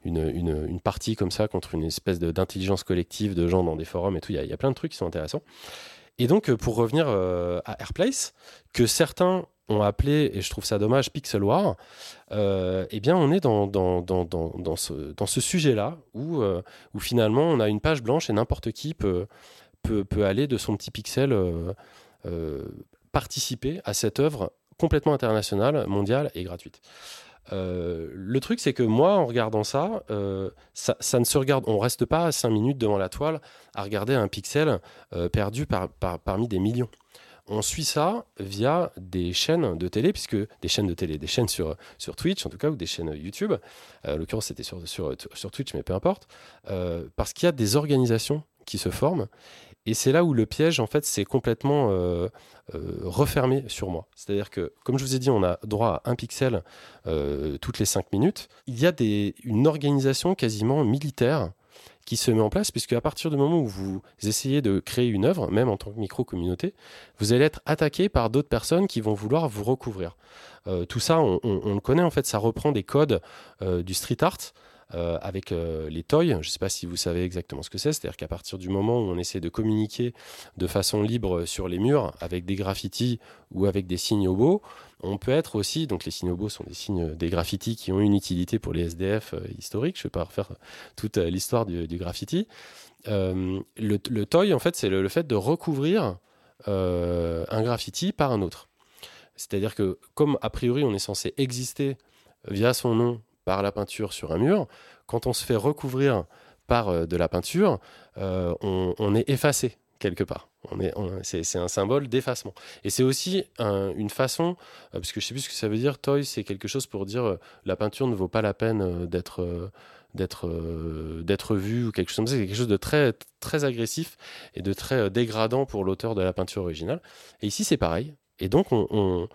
une, une, partie comme ça contre une espèce d'intelligence collective de gens dans des forums et tout. Y, a, il y a plein de trucs qui sont intéressants. Et donc, euh, pour revenir euh, à Airplace, que certains ont appelé, et je trouve ça dommage, Pixel War, euh, eh bien, on est dans, dans, dans, dans ce, ce sujet-là, où, où finalement, on a une page blanche et n'importe qui peut, peut, peut, aller de son petit pixel participer à cette œuvre complètement internationale, mondiale et gratuite. Euh, le truc, c'est que moi, en regardant ça, euh, ça, ne se regarde. On reste pas 5 minutes devant la toile à regarder un pixel euh, perdu par, parmi des millions. On suit ça via des chaînes de télé, puisque des chaînes de télé, des chaînes sur, sur Twitch en tout cas, ou des chaînes YouTube. en l'occurrence, c'était sur, sur, sur, Twitch, mais peu importe. parce qu'il y a des organisations qui se forment et c'est là où le piège, en fait, s'est complètement euh, euh, refermé sur moi. C'est-à-dire que, comme je vous ai dit, on a droit à un pixel euh, toutes les cinq minutes. Il y a une organisation quasiment militaire qui se met en place, puisque à partir du moment où vous essayez de créer une œuvre, même en tant que micro-communauté, vous allez être attaqué par d'autres personnes qui vont vouloir vous recouvrir. tout ça, on, on, le connaît, en fait, ça reprend des codes du street art. Euh, avec euh, les toys. Je ne sais pas si vous savez exactement ce que c'est. C'est-à-dire qu'à partir du moment où on essaie de communiquer de façon libre sur les murs avec des graffitis ou avec des signes beaux, on peut être aussi, donc les signes beaux sont des signes, des graffitis qui ont une utilité pour les SDF euh, historiques. Je ne vais pas refaire toute l'histoire du, graffiti. le, toy, en fait, c'est le, fait de recouvrir un graffiti par un autre. C'est-à-dire que comme a priori on est censé exister via son nom par la peinture sur un mur, quand on se fait recouvrir par euh, de la peinture, euh, on, est effacé quelque part. On est, on- c'est, un symbole d'effacement. Et c'est aussi un- une façon, euh, parce que je sais plus ce que ça veut dire, toy, c'est quelque chose pour dire euh, la peinture ne vaut pas la peine d'être, d'être, ou quelque chose comme ça. C'est quelque chose de très, très agressif et de très dégradant pour l'auteur de la peinture originale. Et ici, c'est pareil. Et donc, on,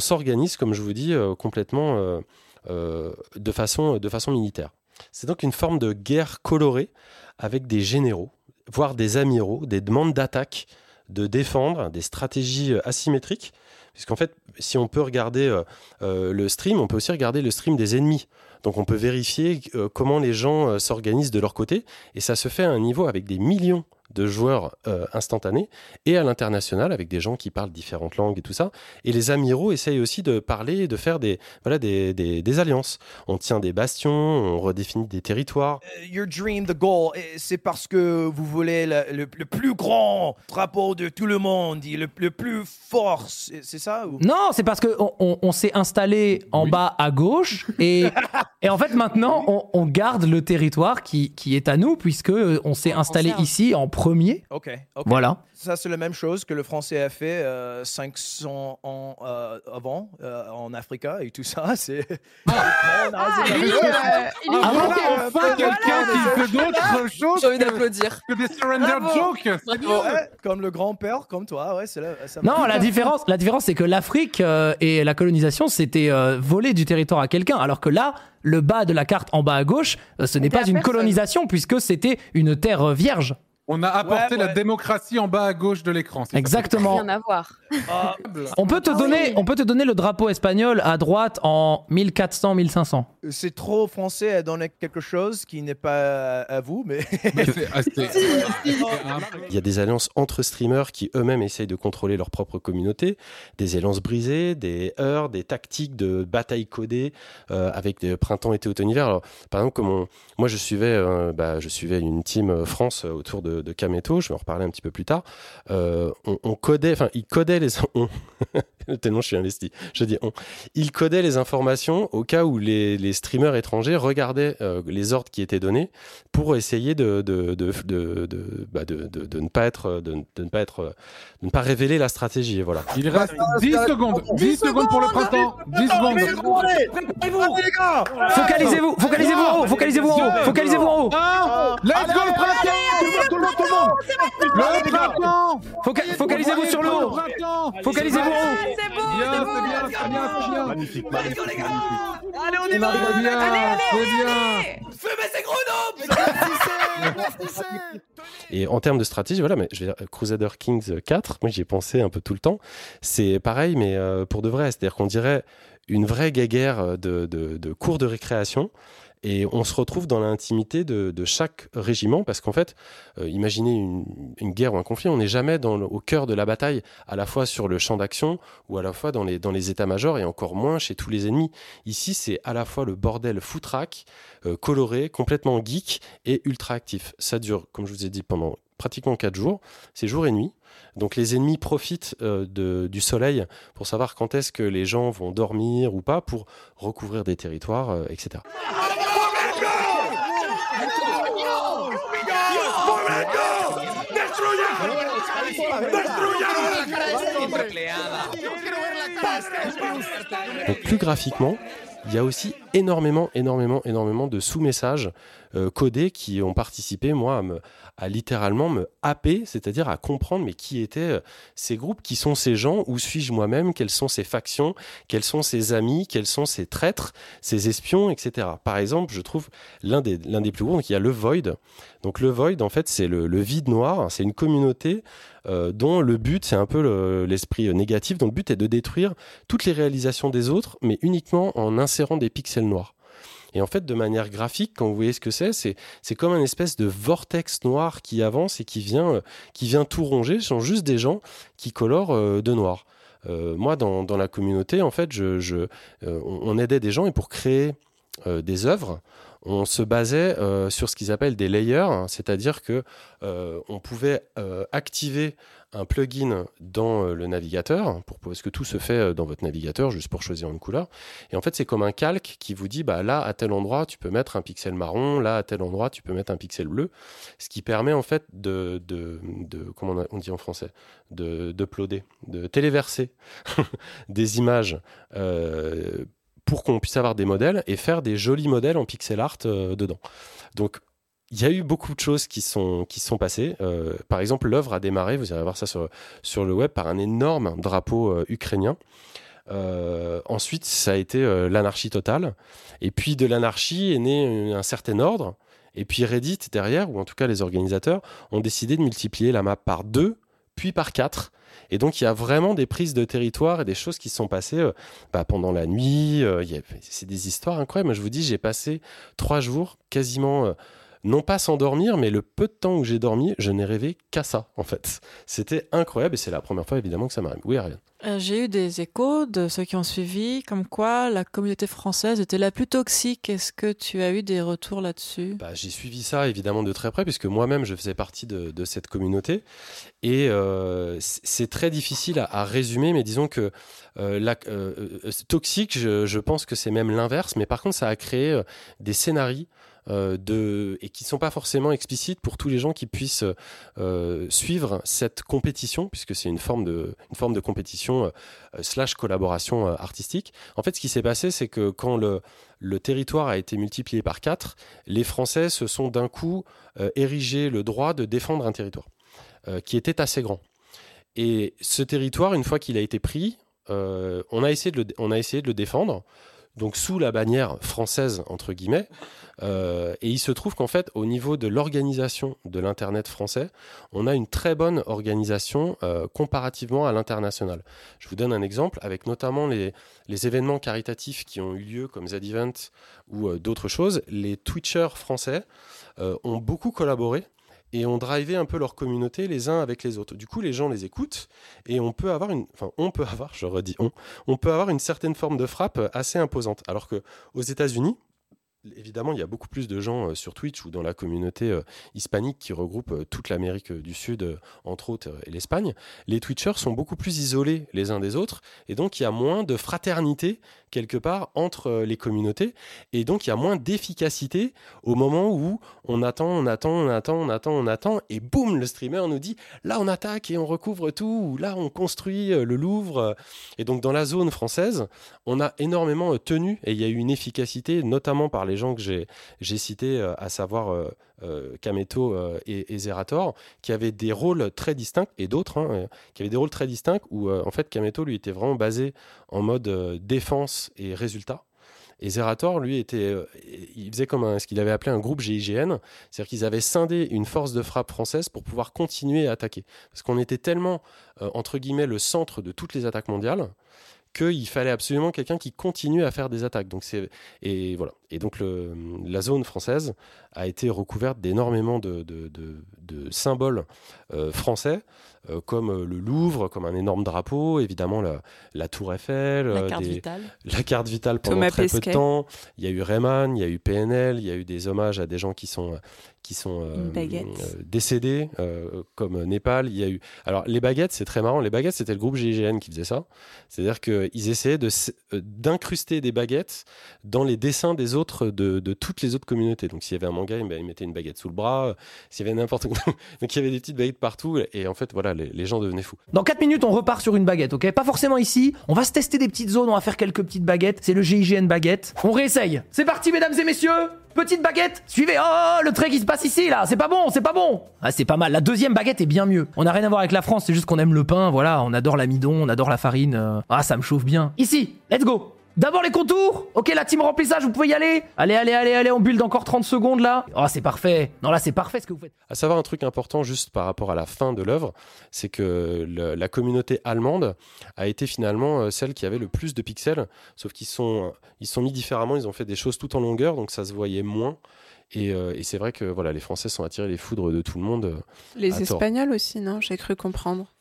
s'organise, comme je vous dis, complètement de, façon, de façon militaire. C'est donc une forme de guerre colorée avec des généraux, voire des amiraux, des demandes d'attaque, de défendre, des stratégies euh, asymétriques. Puisqu'en fait, si on peut regarder euh, euh, le stream, on peut aussi regarder le stream des ennemis. Donc on peut vérifier euh, comment les gens euh, s'organisent de leur côté. Et ça se fait à un niveau avec des millions de joueurs euh, instantanés et à l'international avec des gens qui parlent différentes langues et tout ça. Et les amiraux essayent aussi de parler et de faire des, voilà, des, des- des alliances. On tient des bastions, on redéfinit des territoires. Euh, Your dream, the goal, euh, c'est parce que vous voulez le, le- le plus grand drapeau de tout le monde, et le, le plus fort, c'est ça ou- Non, c'est parce qu'on on, on s'est installé en bas à gauche et, et en fait maintenant on, on garde le territoire qui, qui est à nous puisque on s'est installé ici en premier. Ok. Voilà. Ça, c'est la même chose que le français a fait euh, 500 ans euh, avant euh, en Afrique et tout ça. C'est. Ah, lui, euh, il est Ah, voilà, enfin quelqu'un qui fait d'autres choses J'ai envie que, d'applaudir. que des surrender jokes. Ouais, comme le grand-père, comme toi, ouais, c'est Non, la différence, la différence c'est que l'Afrique euh, et la colonisation c'était euh, voler du territoire à quelqu'un alors que là le bas de la carte en bas à gauche euh, ce n'est pas une personne. colonisation puisque c'était une terre euh, vierge. On a apporté Ouais, la démocratie en bas à gauche de l'écran. Exactement. Rien à voir. On peut te Ah donner, oui. on peut te donner le drapeau espagnol à droite en 1400-1500. c'est trop français à donner quelque chose qui n'est pas à vous, mais. Ah, Il y a des alliances entre streamers qui eux-mêmes essayent de contrôler leur propre communauté, des alliances brisées, des heurts, des tactiques de bataille codée euh, avec des printemps, été, automne, hiver. Alors, par exemple, comme on- moi je suivais, euh, bah, je suivais une team euh, France autour de, de Kameto, je vais en reparler un petit peu plus tard. Euh, on, on codait, enfin, ils codaient les, on, tellement je suis investi, je dis on, ils codaient les informations au cas où les, les streamers étrangers regardaient euh, les ordres qui étaient donnés pour essayer de, de, de, de, de, bah, de- de- de ne pas être, de, de ne pas être, de ne pas révéler la stratégie. Voilà. Il reste 10 secondes. 10 secondes pour le printemps. 10 secondes. Focalisez-vous, focalisez-vous en haut, focalisez-vous en haut, focalisez-vous en haut. Let's go le printemps Tout le monde, tout le monde, tout le monde Le printemps Foca- Focalisez-vous sur le Le haut. printemps Focalisez-vous en haut. C'est beau, Bien, c'est beau. c'est bien, c'est bien, c'est bien. Magnifique. Allez, on y C'est va. bien, c'est bien. Et en termes de stratégie, voilà, mais je vais dire, Crusader Kings 4, moi j'y ai pensé un peu tout le temps. C'est pareil, mais euh, pour de vrai. C'est-à-dire qu'on dirait une vraie guéguerre de, de, de cours de récréation. Et on se retrouve dans l'intimité de, chaque régiment, parce qu'en fait, euh, imaginez une, guerre ou un conflit, on n'est jamais au cœur de la bataille, à la fois sur le champ d'action ou à la fois dans les, états-majors et encore moins chez tous les ennemis. Ici, c'est à la fois le bordel foutraque, euh, coloré, complètement geek et ultra actif. Ça dure, comme je vous ai dit, pendant pratiquement 4 jours. C'est jour et nuit. Donc les ennemis profitent euh, du soleil pour savoir quand est-ce que les gens vont dormir ou pas pour recouvrir des territoires, euh, etc. Donc plus graphiquement, il y a aussi énormément, énormément, énormément de sous-messages euh, codés qui ont participé, moi, à, me- à littéralement me happer, c'est-à-dire à comprendre mais qui étaient euh, ces groupes, qui sont ces gens, où suis-je moi-même, quelles sont ces factions, quels sont ces amis, quels sont ces traîtres, ces espions, etc. Par exemple, je trouve l'un des, l'un des plus gros, donc il y a le Void. Donc le Void, en fait, c'est le, le vide noir, c'est une communauté euh, dont le but, c'est un peu le- l'esprit négatif, dont le but est de détruire toutes les réalisations des autres, mais uniquement en insérant des pixels noirs. Et en fait, de manière graphique, quand vous voyez ce que c'est, c'est, comme un espèce de vortex noir qui avance et qui vient, euh, qui vient tout ronger. Ce sont juste des gens qui colorent euh, de noir. Euh, moi, dans, la communauté, en fait, on aidait des gens et pour créer des œuvres, on se basait sur ce qu'ils appellent des layers, hein, c'est-à-dire que on pouvait activer un plugin dans euh, le navigateur, pour, parce que tout se fait euh, dans votre navigateur juste pour choisir une couleur. Et en fait, c'est comme un calque qui vous dit, bah là, à tel endroit, tu peux mettre un pixel marron, là, à tel endroit, tu peux mettre un pixel bleu, ce qui permet en fait de, comment on dit en français, de de téléverser des images euh, pour qu'on puisse avoir des modèles et faire des jolis modèles en pixel art dedans. Donc, il y a eu beaucoup de choses qui sont, qui sont passées. Euh, par exemple, l'œuvre a démarré, vous allez voir ça sur, sur le web, par un énorme drapeau euh, ukrainien. Euh, ensuite, ça a été l'anarchie totale. Et puis de l'anarchie est né un certain ordre. Et puis Reddit derrière, ou en tout cas les organisateurs, ont décidé de multiplier la map par deux, puis par quatre. Et donc il y a vraiment des prises de territoire et des choses qui se sont passées bah, pendant la nuit. c'est des histoires incroyables. Moi, je vous dis, j'ai passé trois jours quasiment, non pas sans dormir, mais le peu de temps où j'ai dormi, je n'ai rêvé qu'à ça, en fait. C'était incroyable et c'est la première fois évidemment que ça m'arrive. Oui, Ariane. Euh, J'ai eu des échos de ceux qui ont suivi, comme quoi la communauté française était la plus toxique. Est-ce que tu as eu des retours là-dessus? Bah, j'ai suivi ça évidemment de très près puisque moi-même je faisais partie de, de cette communauté et euh, c'est très difficile à, à résumer mais disons que euh, la, toxique je, je pense que c'est même l'inverse mais par contre ça a créé des scénarios euh, et qui ne sont pas forcément explicites pour tous les gens qui puissent euh, suivre cette compétition, puisque c'est une forme de, compétition euh, slash collaboration artistique. En fait, ce qui s'est passé, c'est que quand le, territoire a été multiplié par 4, les Français se sont d'un coup euh, érigé le droit de défendre un territoire qui était assez grand. Et ce territoire, une fois qu'il a été pris, on a essayé de le défendre, donc sous la bannière française, entre guillemets. Euh, et il se trouve qu'en fait, au niveau de l'organisation de l'Internet français, on a une très bonne organisation euh, comparativement à l'international. Je vous donne un exemple, avec notamment les, événements caritatifs qui ont eu lieu, comme Z-Event ou euh, d'autres choses. Les Twitchers français ont beaucoup collaboré et ont drivé un peu leur communauté les uns avec les autres. Du coup, les gens les écoutent et on peut avoir une, enfin, on peut avoir, je redis on, on peut avoir une certaine forme de frappe assez imposante. Alors que aux États-Unis, évidemment, il y a beaucoup plus de gens euh, sur Twitch ou dans la communauté euh, hispanique qui regroupe euh, toute l'Amérique du Sud, entre autres, et l'Espagne. Les Twitchers sont beaucoup plus isolés les uns des autres et donc il y a moins de fraternité quelque part entre les communautés et donc il y a moins d'efficacité au moment où on attend, on attend, on attend, on attend, on attend et boum, le streamer nous dit là on attaque et on recouvre tout ou là on construit le Louvre et donc dans la zone française, on a énormément tenu et il y a eu une efficacité notamment par les gens que j'ai cités, euh, à savoir euh, euh, Kameto et, Zerator, qui avaient des rôles très distincts, et d'autres, hein, qui avaient des rôles très distincts, où en fait Kameto, lui, était vraiment basé en mode défense et résultat. Et Zerator, lui, était, il faisait comme un- ce qu'il avait appelé un groupe GIGN, c'est-à-dire qu'ils avaient scindé une force de frappe française pour pouvoir continuer à attaquer. Parce qu'on était tellement, entre guillemets, le centre de toutes les attaques mondiales, qu'il fallait absolument quelqu'un qui continue à faire des attaques. Donc c'est et voilà. Et donc la zone française a été recouverte d'énormément de symboles euh, français, euh, comme euh, le Louvre, comme un énorme drapeau, évidemment la, la Tour Eiffel, La euh, carte des- vitale. la carte vitale pendant Thomas très peu de temps. Il y a eu Rayman, il y a eu PNL, il y a eu des hommages à des gens qui sont qui sont euh, décédés, euh, comme Népal. Il y a eu. Alors les baguettes, c'est très marrant. Les baguettes, c'était le groupe GIGN qui faisait ça. C'est-à-dire qu'ils essayaient de d'incruster des baguettes dans les dessins des autres de, de toutes les autres communautés. Donc s'il y avait un manga, ils mettaient une baguette sous le bras. S'il y avait n'importe quoi, donc il y avait des petites baguettes partout. Et en fait, voilà, les, gens devenaient fous. Dans 4 minutes, on repart sur une baguette, ok? Pas forcément ici. On va se tester des petites zones, on va faire quelques petites baguettes. C'est le GIGN baguette. On réessaye. C'est parti, mesdames et messieurs Petite baguette Suivez Oh, le trait qui se passe ici, là C'est pas bon, c'est pas bon Ah, c'est pas mal. La deuxième baguette est bien mieux. On n'a rien à voir avec la France, c'est juste qu'on aime le pain, voilà. On adore l'amidon, on adore la farine. euh. Ah, ça me chauffe bien. Ici Let's go D'abord les contours Ok, la team remplissage, vous pouvez y aller Allez, allez, allez, allez, on build encore 30 secondes, là. Oh, c'est parfait Non, là, c'est parfait ce que vous faites. À savoir un truc important juste par rapport à la fin de l'œuvre, c'est que le- la communauté allemande a été finalement euh, celle qui avait le plus de pixels, sauf qu'ils sont, ils sont mis différemment, ils ont fait des choses tout en longueur, donc ça se voyait moins. Et, euh, et c'est vrai que voilà, les Français sont attirés les foudres de tout le monde. euh. Les tort. Espagnols aussi, non? J'ai cru comprendre.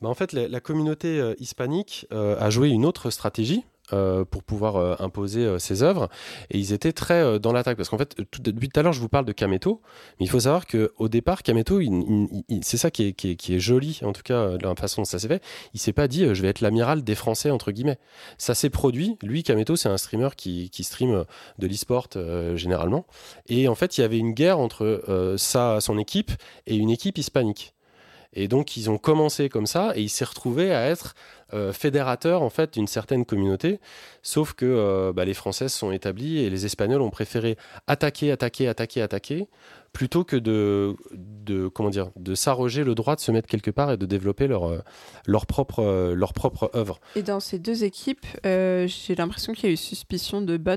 Bah, en fait, la, la communauté euh, hispanique euh, a joué une autre stratégie euh, pour pouvoir euh, imposer euh, ses œuvres. Et ils étaient très dans l'attaque. Parce qu'en fait, tout, depuis tout à l'heure, je vous parle de Kameto. Mais il faut savoir qu'au départ, Kameto, c'est ça qui est, qui, est, joli, en tout cas, de la façon dont ça s'est fait. Il s'est pas dit, je vais être l'amiral des Français, entre guillemets. Ça s'est produit. Lui, Kameto, c'est un streamer qui, qui stream de l'e-sport généralement. Et en fait, il y avait une guerre entre sa, son équipe et une équipe hispanique. Et donc, ils ont commencé comme ça et il s'est retrouvé à être euh, fédérateur en fait d'une certaine communauté. Sauf que euh, bah, les Français se sont établis et les Espagnols ont préféré attaquer, attaquer, attaquer, attaquer, plutôt que de, comment dire, de s'arroger le droit de se mettre quelque part et de développer leur euh, leur propre leur propre œuvre. Et dans ces deux équipes, j'ai l'impression qu'il y a eu suspicion de bots.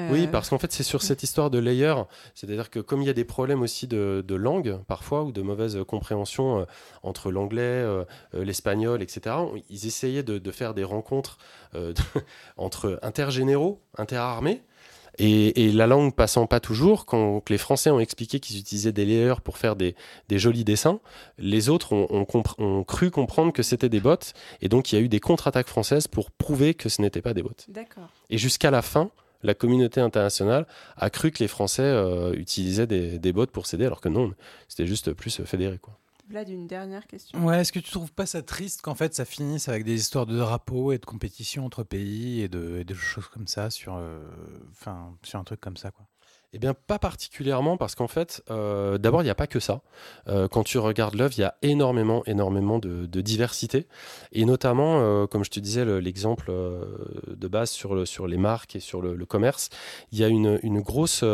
Euh, Oui, parce qu'en fait, c'est sur cette histoire de layer, c'est-à-dire que comme il y a des problèmes aussi de, de langue, parfois, ou de mauvaise compréhension euh, entre l'anglais, euh, l'espagnol, etc., ils essayaient de, de faire des rencontres de- entre intergénéraux, interarmés, et, et la langue passant pas toujours, quand que les Français ont expliqué qu'ils utilisaient des layers pour faire des, des jolis dessins, les autres ont, ont compr- ont cru comprendre que c'était des bots, et donc il y a eu des contre-attaques françaises pour prouver que ce n'était pas des bots. D'accord. Et jusqu'à la fin, la communauté internationale a cru que les Français euh, utilisaient des, des bots pour s'aider, alors que non, c'était juste plus euh, fédéré. Quoi. Vlad, une dernière question. Ouais, est-ce que tu trouves pas ça triste qu'en fait ça finisse avec des histoires de drapeaux et de compétition entre pays et de, et de choses comme ça sur, euh, enfin, sur un truc comme ça quoi? Eh bien, pas particulièrement, parce qu'en fait, euh, d'abord, il n'y a pas que ça. Euh, quand tu regardes l'œuvre, il y a énormément, énormément de, diversité. Et notamment, euh, comme je te disais, le- l'exemple de base sur, sur les marques et sur le, le commerce, il y a une, une grosse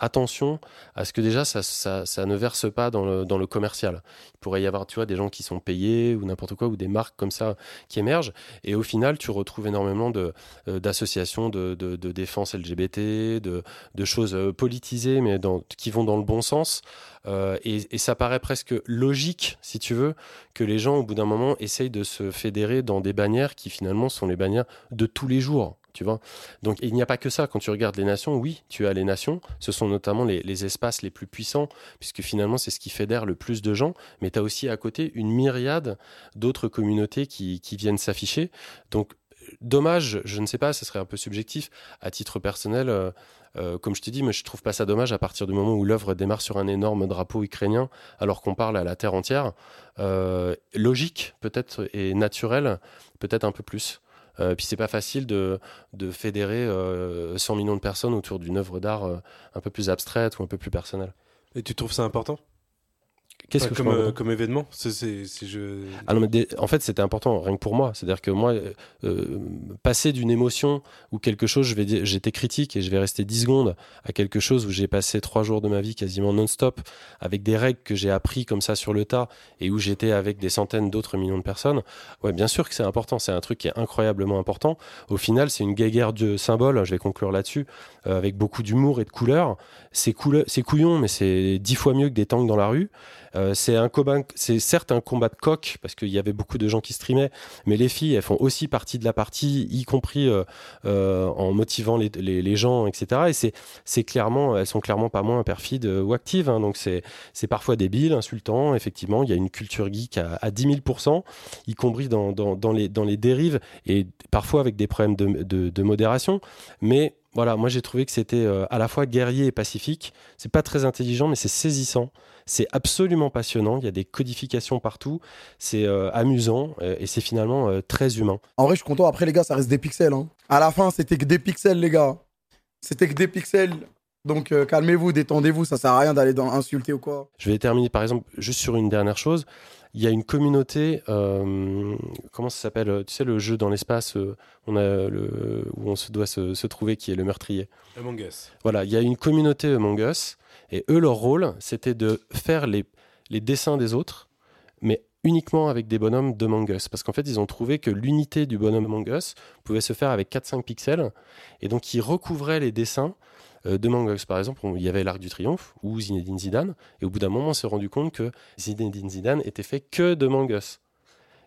attention à ce que déjà, ça, ça, ne verse pas dans le, commercial. Il pourrait y avoir, tu vois, des gens qui sont payés ou n'importe quoi, ou des marques comme ça qui émergent. Et au final, tu retrouves énormément euh, d'associations de, défense LGBT, de, choses euh, politisées, mais qui vont dans le bon sens. Euh, et, et ça paraît presque logique, si tu veux, que les gens, au bout d'un moment, essayent de se fédérer dans des bannières qui finalement sont les bannières de tous les jours. Tu vois Donc il n'y a pas que ça. Quand tu regardes les nations, oui, tu as les nations. Ce sont notamment les, espaces les plus puissants, puisque finalement c'est ce qui fédère le plus de gens. Mais tu as aussi à côté une myriade d'autres communautés qui, viennent s'afficher. Donc dommage, je ne sais pas, ce serait un peu subjectif. À titre personnel, euh, euh, comme je te dis, mais je trouve pas ça dommage à partir du moment où l'œuvre démarre sur un énorme drapeau ukrainien, alors qu'on parle à la terre entière. Euh, logique, peut-être, et naturel, peut-être un peu plus. Euh, puis c'est pas facile de, de fédérer euh, 100 millions de personnes autour d'une œuvre d'art euh, un peu plus abstraite ou un peu plus personnelle. Et tu trouves ça important? Qu'est-ce que je comme, euh, comme événement C'est- je... Ah non, mais des- en fait, c'était important, rien que pour moi. C'est-à-dire que moi, euh, euh, passer d'une émotion ou quelque chose, je vais dire- j'étais critique et je vais rester 10 secondes à quelque chose où j'ai passé 3 jours de ma vie quasiment non-stop avec des règles que j'ai appris comme ça sur le tas et où j'étais avec des centaines d'autres millions de personnes. Ouais, bien sûr que c'est important. C'est un truc qui est incroyablement important. Au final, c'est une guéguerre de symboles. Je vais conclure là-dessus euh, avec beaucoup d'humour et de couleurs. C'est coule- c'est couillon, mais c'est dix fois mieux que des tanks dans la rue. Euh, c'est un combat, c'est certes un combat de coq parce qu'il y avait beaucoup de gens qui streamaient, mais les filles, elles font aussi partie de la partie, y compris euh, euh, en motivant les, gens, etc. Et c'est, c'est clairement, elles sont clairement pas moins perfides ou actives. hein. donc c'est, c'est parfois débile, insultant. Effectivement, il y a une culture geek à, à 10 000 y compris dans, les, dérives et parfois avec des problèmes de, de, modération. Mais voilà, moi j'ai trouvé que c'était à la fois guerrier et pacifique. C'est pas très intelligent, mais c'est saisissant. C'est absolument passionnant. Il y a des codifications partout. C'est euh, amusant euh, et c'est finalement euh, très humain. En vrai, je suis content. Après, les gars, ça reste des pixels. Hein. À la fin, c'était que des pixels, les gars. C'était que des pixels. Donc, euh, calmez-vous, détendez-vous. Ça sert à rien d'aller dans insulter ou quoi. Je vais terminer par exemple juste sur une dernière chose. Il y a une communauté, euh, comment ça s'appelle Tu sais, le jeu dans l'espace euh, on a le, où on se doit se, se trouver qui est le meurtrier. Among Us. Voilà, il y a une communauté Among Us et eux, leur rôle, c'était de faire les, les dessins des autres, mais uniquement avec des bonhommes d'Among Us. Parce qu'en fait, ils ont trouvé que l'unité du bonhomme Among Us pouvait se faire avec 4-5 pixels. Et donc, ils recouvraient les dessins euh, de Among Us. Par exemple, il y avait l'Arc du Triomphe ou Zinedine Zidane. Et au bout d'un moment, on s'est rendu compte que Zinedine Zidane était fait que de Among Us.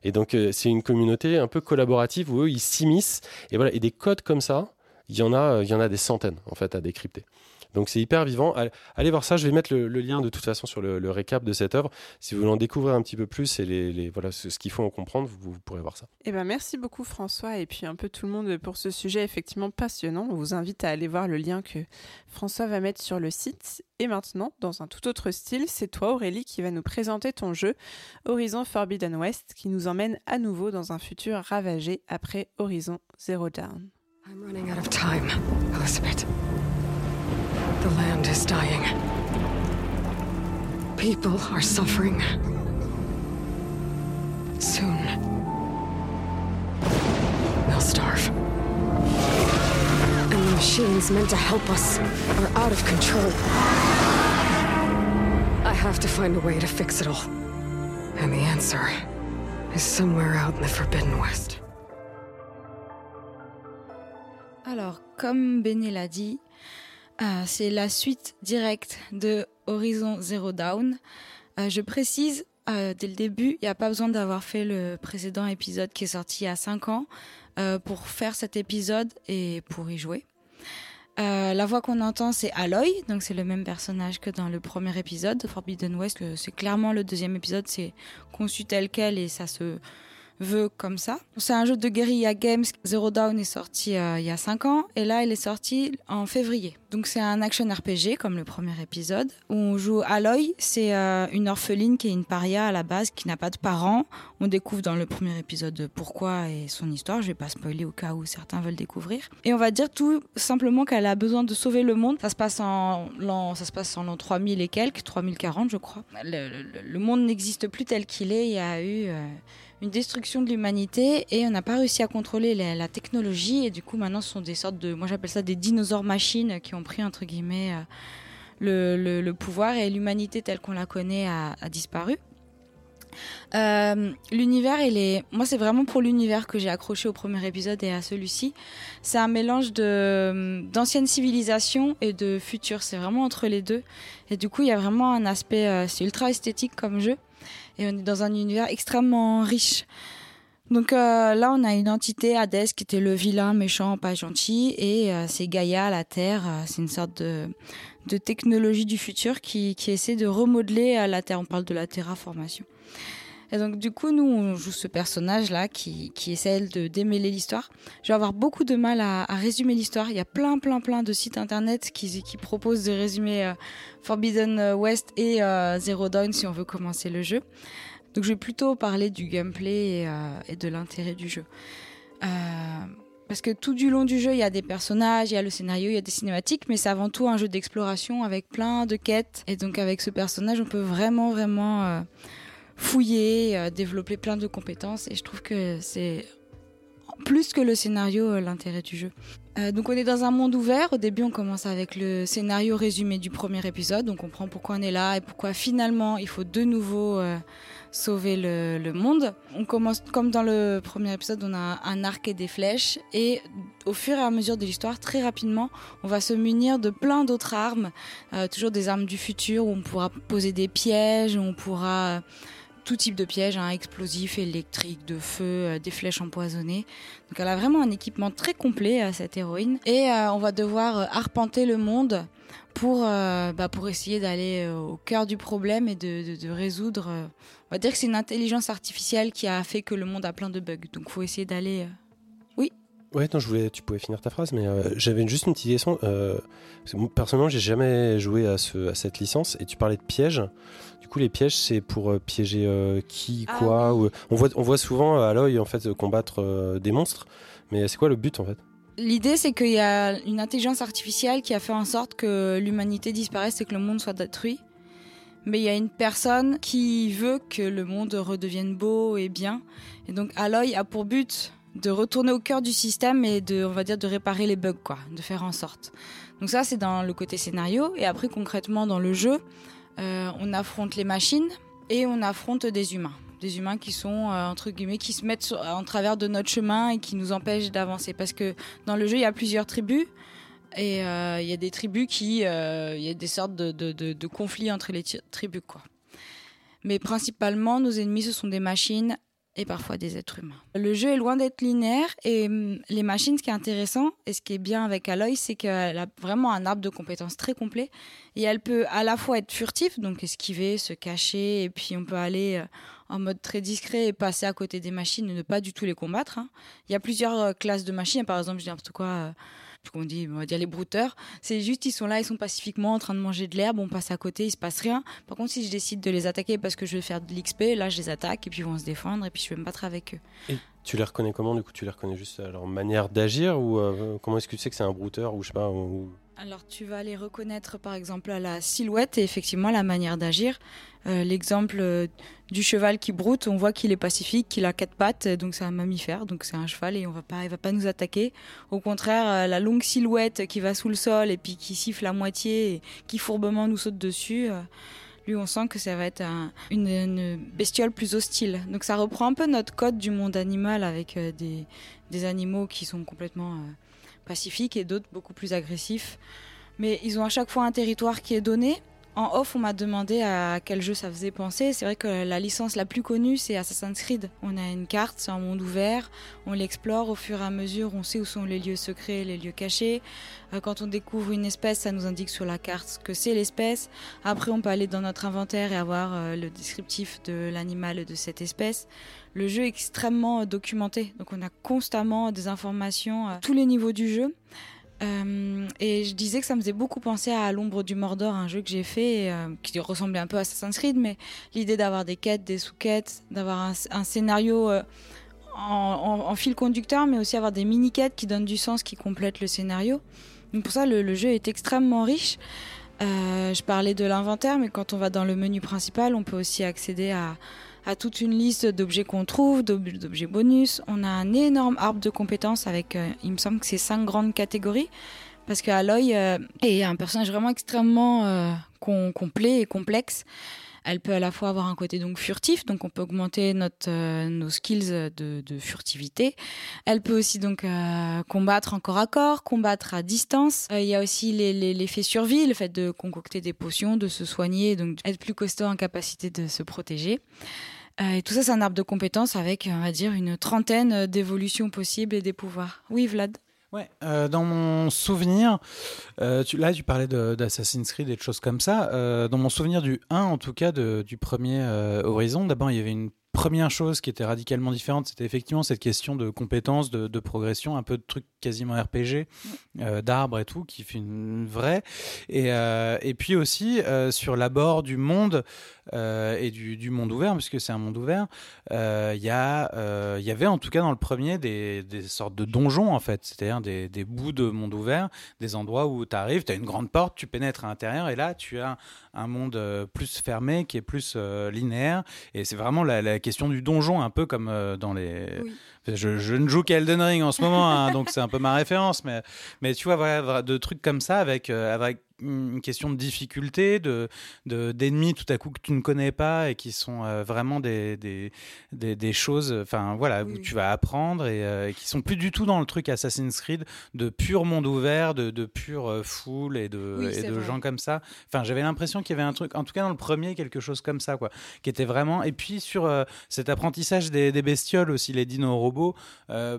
Et donc, euh, c'est une communauté un peu collaborative où eux, ils s'immiscent. Et voilà, et des codes comme ça, il y en a, euh, il y en a des centaines, en fait, à décrypter. Donc c'est hyper vivant. Allez, voir ça. Je vais mettre le, le lien de toute façon sur le, le récap de cette œuvre. Si vous voulez en découvrir un petit peu plus et les, les- voilà ce, ce qu'il faut en comprendre, vous, vous pourrez voir ça. Eh ben, merci beaucoup François et puis un peu tout le monde pour ce sujet effectivement passionnant. On vous invite à aller voir le lien que François va mettre sur le site. Et maintenant, dans un tout autre style, c'est toi Aurélie qui va nous présenter ton jeu Horizon Forbidden West qui nous emmène à nouveau dans un futur ravagé après Horizon Zero Dawn. I'm running out of time, Elizabeth. The land is dying. People are suffering. Soon, they'll starve. And the machines meant to help us are out of control. I have to find a way to fix it all. And the answer is somewhere out in the Forbidden West. Alors, comme Béné l'a dit, euh, c'est la suite directe de Horizon Zero Dawn. Euh, je précise euh, dès le début, il n'y a pas besoin d'avoir fait le précédent épisode qui est sorti il y a 5 ans pour faire cet épisode et pour y jouer. La voix qu'on entend, c'est Aloy, donc c'est le même personnage que dans le premier épisode de Forbidden West. C'est clairement le deuxième épisode, c'est conçu tel quel et ça se veut comme ça. C'est un jeu de Guerrilla Games. Zero Dawn est sorti euh, il y a 5 ans et là il est sorti en février. Donc c'est un action RPG comme le premier épisode où on joue Aloy. C'est euh, une orpheline qui est une paria à la base qui n'a pas de parents. On découvre dans le premier épisode pourquoi et son histoire. Je vais pas spoiler au cas où certains veulent découvrir. Et on va dire tout simplement qu'elle a besoin de sauver le monde. Ça se passe en l'an, ça se passe en l'an 3000 et quelques, 3040 je crois. Le monde n'existe plus tel qu'il est. Il y a eu euh, une destruction de l'humanité et on n'a pas réussi à contrôler la, technologie et du coup maintenant ce sont des sortes de moi j'appelle ça des dinosaures machines qui ont pris entre guillemets euh, le, le- pouvoir et l'humanité telle qu'on la connaît a disparu. Euh, l'univers. Moi, c'est vraiment pour l'univers que j'ai accroché au premier épisode et à celui-ci. C'est un mélange de d'anciennes civilisations et de futur. C'est vraiment entre les deux. Et du coup, il y a vraiment un aspect. euh, c'est ultra esthétique comme jeu. Et on est dans un univers extrêmement riche. Donc euh, là, on a une entité, Hades, qui était le vilain, méchant, pas gentil, et c'est Gaïa, la Terre. c'est une sorte de, technologie du futur qui, essaie de remodeler la Terre. On parle de la terraformation. Et donc du coup, nous, on joue ce personnage-là qui, qui essaie de démêler l'histoire. Je vais avoir beaucoup de mal à, résumer l'histoire. Il y a plein, plein, plein de sites internet qui, proposent de résumer euh, Forbidden West et euh, Zero Dawn si on veut commencer le jeu. Donc je vais plutôt parler du gameplay et, euh, de l'intérêt du jeu. Parce que tout du long du jeu, il y a des personnages, il y a le scénario, il y a des cinématiques, mais c'est avant tout un jeu d'exploration avec plein de quêtes. Et donc avec ce personnage, on peut vraiment, vraiment fouiller, euh, développer plein de compétences. Et je trouve que c'est plus que le scénario euh, l'intérêt du jeu. Euh, donc on est dans un monde ouvert. Au début, on commence avec le scénario résumé du premier épisode. On comprend pourquoi on est là et pourquoi finalement il faut de nouveau sauver le, monde. On commence comme dans le premier épisode, on a un arc et des flèches. Et au fur et à mesure de l'histoire, très rapidement, on va se munir de plein d'autres armes. Toujours des armes du futur où on pourra poser des pièges, où on pourra... tout type de pièges, hein, explosifs, électriques, de feu, euh, des flèches empoisonnées. Donc elle a vraiment un équipement très complet, euh, cette héroïne. Et euh, on va devoir arpenter le monde pour, bah, pour essayer d'aller au cœur du problème et de, résoudre. on va dire que c'est une intelligence artificielle qui a fait que le monde a plein de bugs. Donc faut essayer d'aller. euh, Ouais, non, je voulais, tu pouvais finir ta phrase, mais j'avais juste une petite question. Parce que moi, personnellement, j'ai jamais joué à cette licence et tu parlais de pièges. Coup, les pièges, c'est pour euh, piéger euh, qui, Ah quoi ou- on, voit, on voit souvent euh, à l'œil en fait combattre euh, des monstres, mais c'est quoi le but en fait? L'idée, c'est qu'il y a une intelligence artificielle qui a fait en sorte que l'humanité disparaisse et que le monde soit détruit. Mais il y a une personne qui veut que le monde redevienne beau et bien. Et donc, Aloy a pour but de retourner au cœur du système et de, on va dire, de réparer les bugs, quoi, de faire en sorte. Donc ça, c'est dans le côté scénario. Et après, concrètement, dans le jeu, euh, on affronte les machines et on affronte des humains. Des humains qui sont, euh, entre guillemets, qui se mettent en travers de notre chemin et qui nous empêchent d'avancer. Parce que dans le jeu, il y a plusieurs tribus. Et euh, il y a des tribus qui. Il y a des sortes de, de- conflits entre les tribus, quoi. Mais principalement, nos ennemis, ce sont des machines et parfois des êtres humains. Le jeu est loin d'être linéaire et hum, les machines, ce qui est intéressant et ce qui est bien avec Aloy, c'est qu'elle a vraiment un arbre de compétences très complet et elle peut à la fois être furtive, donc esquiver, se cacher et puis on peut aller euh, en mode très discret et passer à côté des machines et ne pas du tout les combattre. hein. Il y a plusieurs euh, classes de machines, par exemple, je dis n'importe quoi. euh, comment on dit, on va dire les brouteurs. C'est juste, ils sont là, ils sont pacifiquement en train de manger de l'herbe, on passe à côté, il se passe rien. Par contre, si je décide de les attaquer parce que je vais faire de l'XP, là, je les attaque et puis ils vont se défendre et puis je vais me battre avec eux. Et tu les reconnais comment Du coup, tu les reconnais juste à leur manière d'agir ou euh, comment est-ce que tu sais que c'est un brouteur ou je sais pas ou- Alors, tu vas les reconnaître par exemple à la silhouette et effectivement la manière d'agir. Euh, L'exemple euh, du cheval qui broute, on voit qu'il est pacifique, qu'il a quatre pattes, donc c'est un mammifère, donc c'est un cheval et on va pas, il va pas nous attaquer. Au contraire, euh, la longue silhouette qui va sous le sol et puis qui siffle à moitié et qui fourbement nous saute dessus. lui, on sent que ça va être un- une, bestiole plus hostile. Donc ça reprend un peu notre code du monde animal avec des, animaux qui sont complètement pacifiques et d'autres beaucoup plus agressifs. Mais ils ont à chaque fois un territoire qui est donné. En off, on m'a demandé à quel jeu ça faisait penser. C'est vrai que la licence la plus connue, c'est Assassin's Creed. On a une carte, c'est un monde ouvert, on l'explore au fur et à mesure, on sait où sont les lieux secrets, les lieux cachés. Euh, Quand on découvre une espèce, ça nous indique sur la carte ce que c'est l'espèce. Après, on peut aller dans notre inventaire et avoir euh, le descriptif de l'animal de cette espèce. Le jeu est extrêmement euh, documenté, donc on a constamment des informations à tous les niveaux du jeu. Euh, et je disais que ça me faisait beaucoup penser à L'ombre du Mordor, un jeu que j'ai fait euh, qui ressemblait un peu à Assassin's Creed, mais l'idée d'avoir des quêtes, des sous-quêtes, d'avoir un, scénario euh, en, fil conducteur, mais aussi avoir des mini-quêtes qui donnent du sens, qui complètent le scénario. Donc pour ça, le, jeu est extrêmement riche. Je parlais de l'inventaire, mais quand on va dans le menu principal, on peut aussi accéder à, à toute une liste d'objets qu'on trouve, d'ob- d'objets bonus. On a un énorme arbre de compétences avec, euh, il me semble que c'est cinq grandes catégories. Parce que Aloy euh, est un personnage vraiment extrêmement euh, com- complet et complexe. Elle peut à la fois avoir un côté donc furtif, donc on peut augmenter notre, euh, nos skills de, furtivité. Elle peut aussi donc euh, combattre en corps à corps, combattre à distance. Euh, Il y a aussi les- les- l'effet survie, le fait de concocter des potions, de se soigner, donc être plus costaud en capacité de se protéger. Et tout ça, c'est un arbre de compétences avec, on va dire, une trentaine d'évolutions possibles et des pouvoirs. Oui, Vlad? Ouais, euh, dans mon souvenir, euh, tu, là tu parlais d'Assassin's Creed et de choses comme ça. Euh, dans mon souvenir du 1, en tout cas, de- du premier Horizon, d'abord il y avait une première chose qui était radicalement différente, c'était effectivement cette question de compétences, de, de progression, un peu de trucs quasiment RPG, euh, d'arbres et tout, qui fait une vraie. Et, euh, et puis aussi euh, sur l'abord du monde euh, et du, du monde ouvert, puisque c'est un monde ouvert, euh, il y, a, euh, y avait en tout cas dans le premier des, des sortes de donjons en fait, c'est-à-dire des, des bouts de monde ouvert, des endroits où tu arrives, tu as une grande porte, tu pénètres à l'intérieur et là tu as un monde plus fermé qui est plus linéaire. Et c'est vraiment la, la question du donjon un peu comme dans les... Je, je ne joue qu'Elden Ring en ce moment, hein, donc c'est un peu ma référence, mais, mais tu vois, voilà, de trucs comme ça avec, avec une question de difficulté, de de- d'ennemis tout à coup que tu ne connais pas et qui sont euh, vraiment des, des, des, des choses, enfin voilà, où tu vas apprendre et, euh, et qui sont plus du tout dans le truc Assassin's Creed de pur monde ouvert, de, de pure euh, foule et de, Oui, et c'est de gens comme ça. Enfin, j'avais l'impression qu'il y avait un truc, en tout cas dans le premier, quelque chose comme ça, quoi, qui était vraiment. Et puis sur euh, cet apprentissage des, des bestioles aussi, les dinos robots,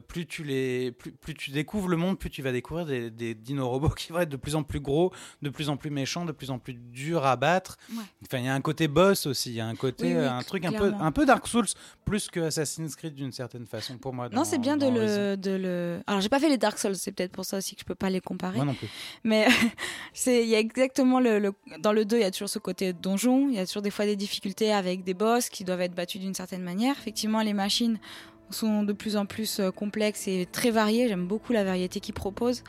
plus tu les, plus, plus tu découvres le monde, plus tu vas découvrir des, des dinos robots qui vont être de plus en plus gros, de plus en plus méchants, de plus en plus durs à battre. Ouais. Enfin, il y a un côté boss aussi, il y a un côté, Oui, oui, euh, un truc un peu, un peu Dark Souls, plus que Assassin's Creed d'une certaine façon pour moi. Non, c'est bien de le, de le. Alors, j'ai pas fait les Dark Souls, c'est peut-être pour ça aussi que je peux pas les comparer. Moi non plus. Mais c'est, il y a exactement le, le- dans le 2, il y a toujours ce côté donjon. Il y a toujours des fois des difficultés avec des boss qui doivent être battus d'une certaine manière. Effectivement, les machines sont de plus en plus euh, complexes et très variées. J'aime beaucoup la variété qu'ils proposent.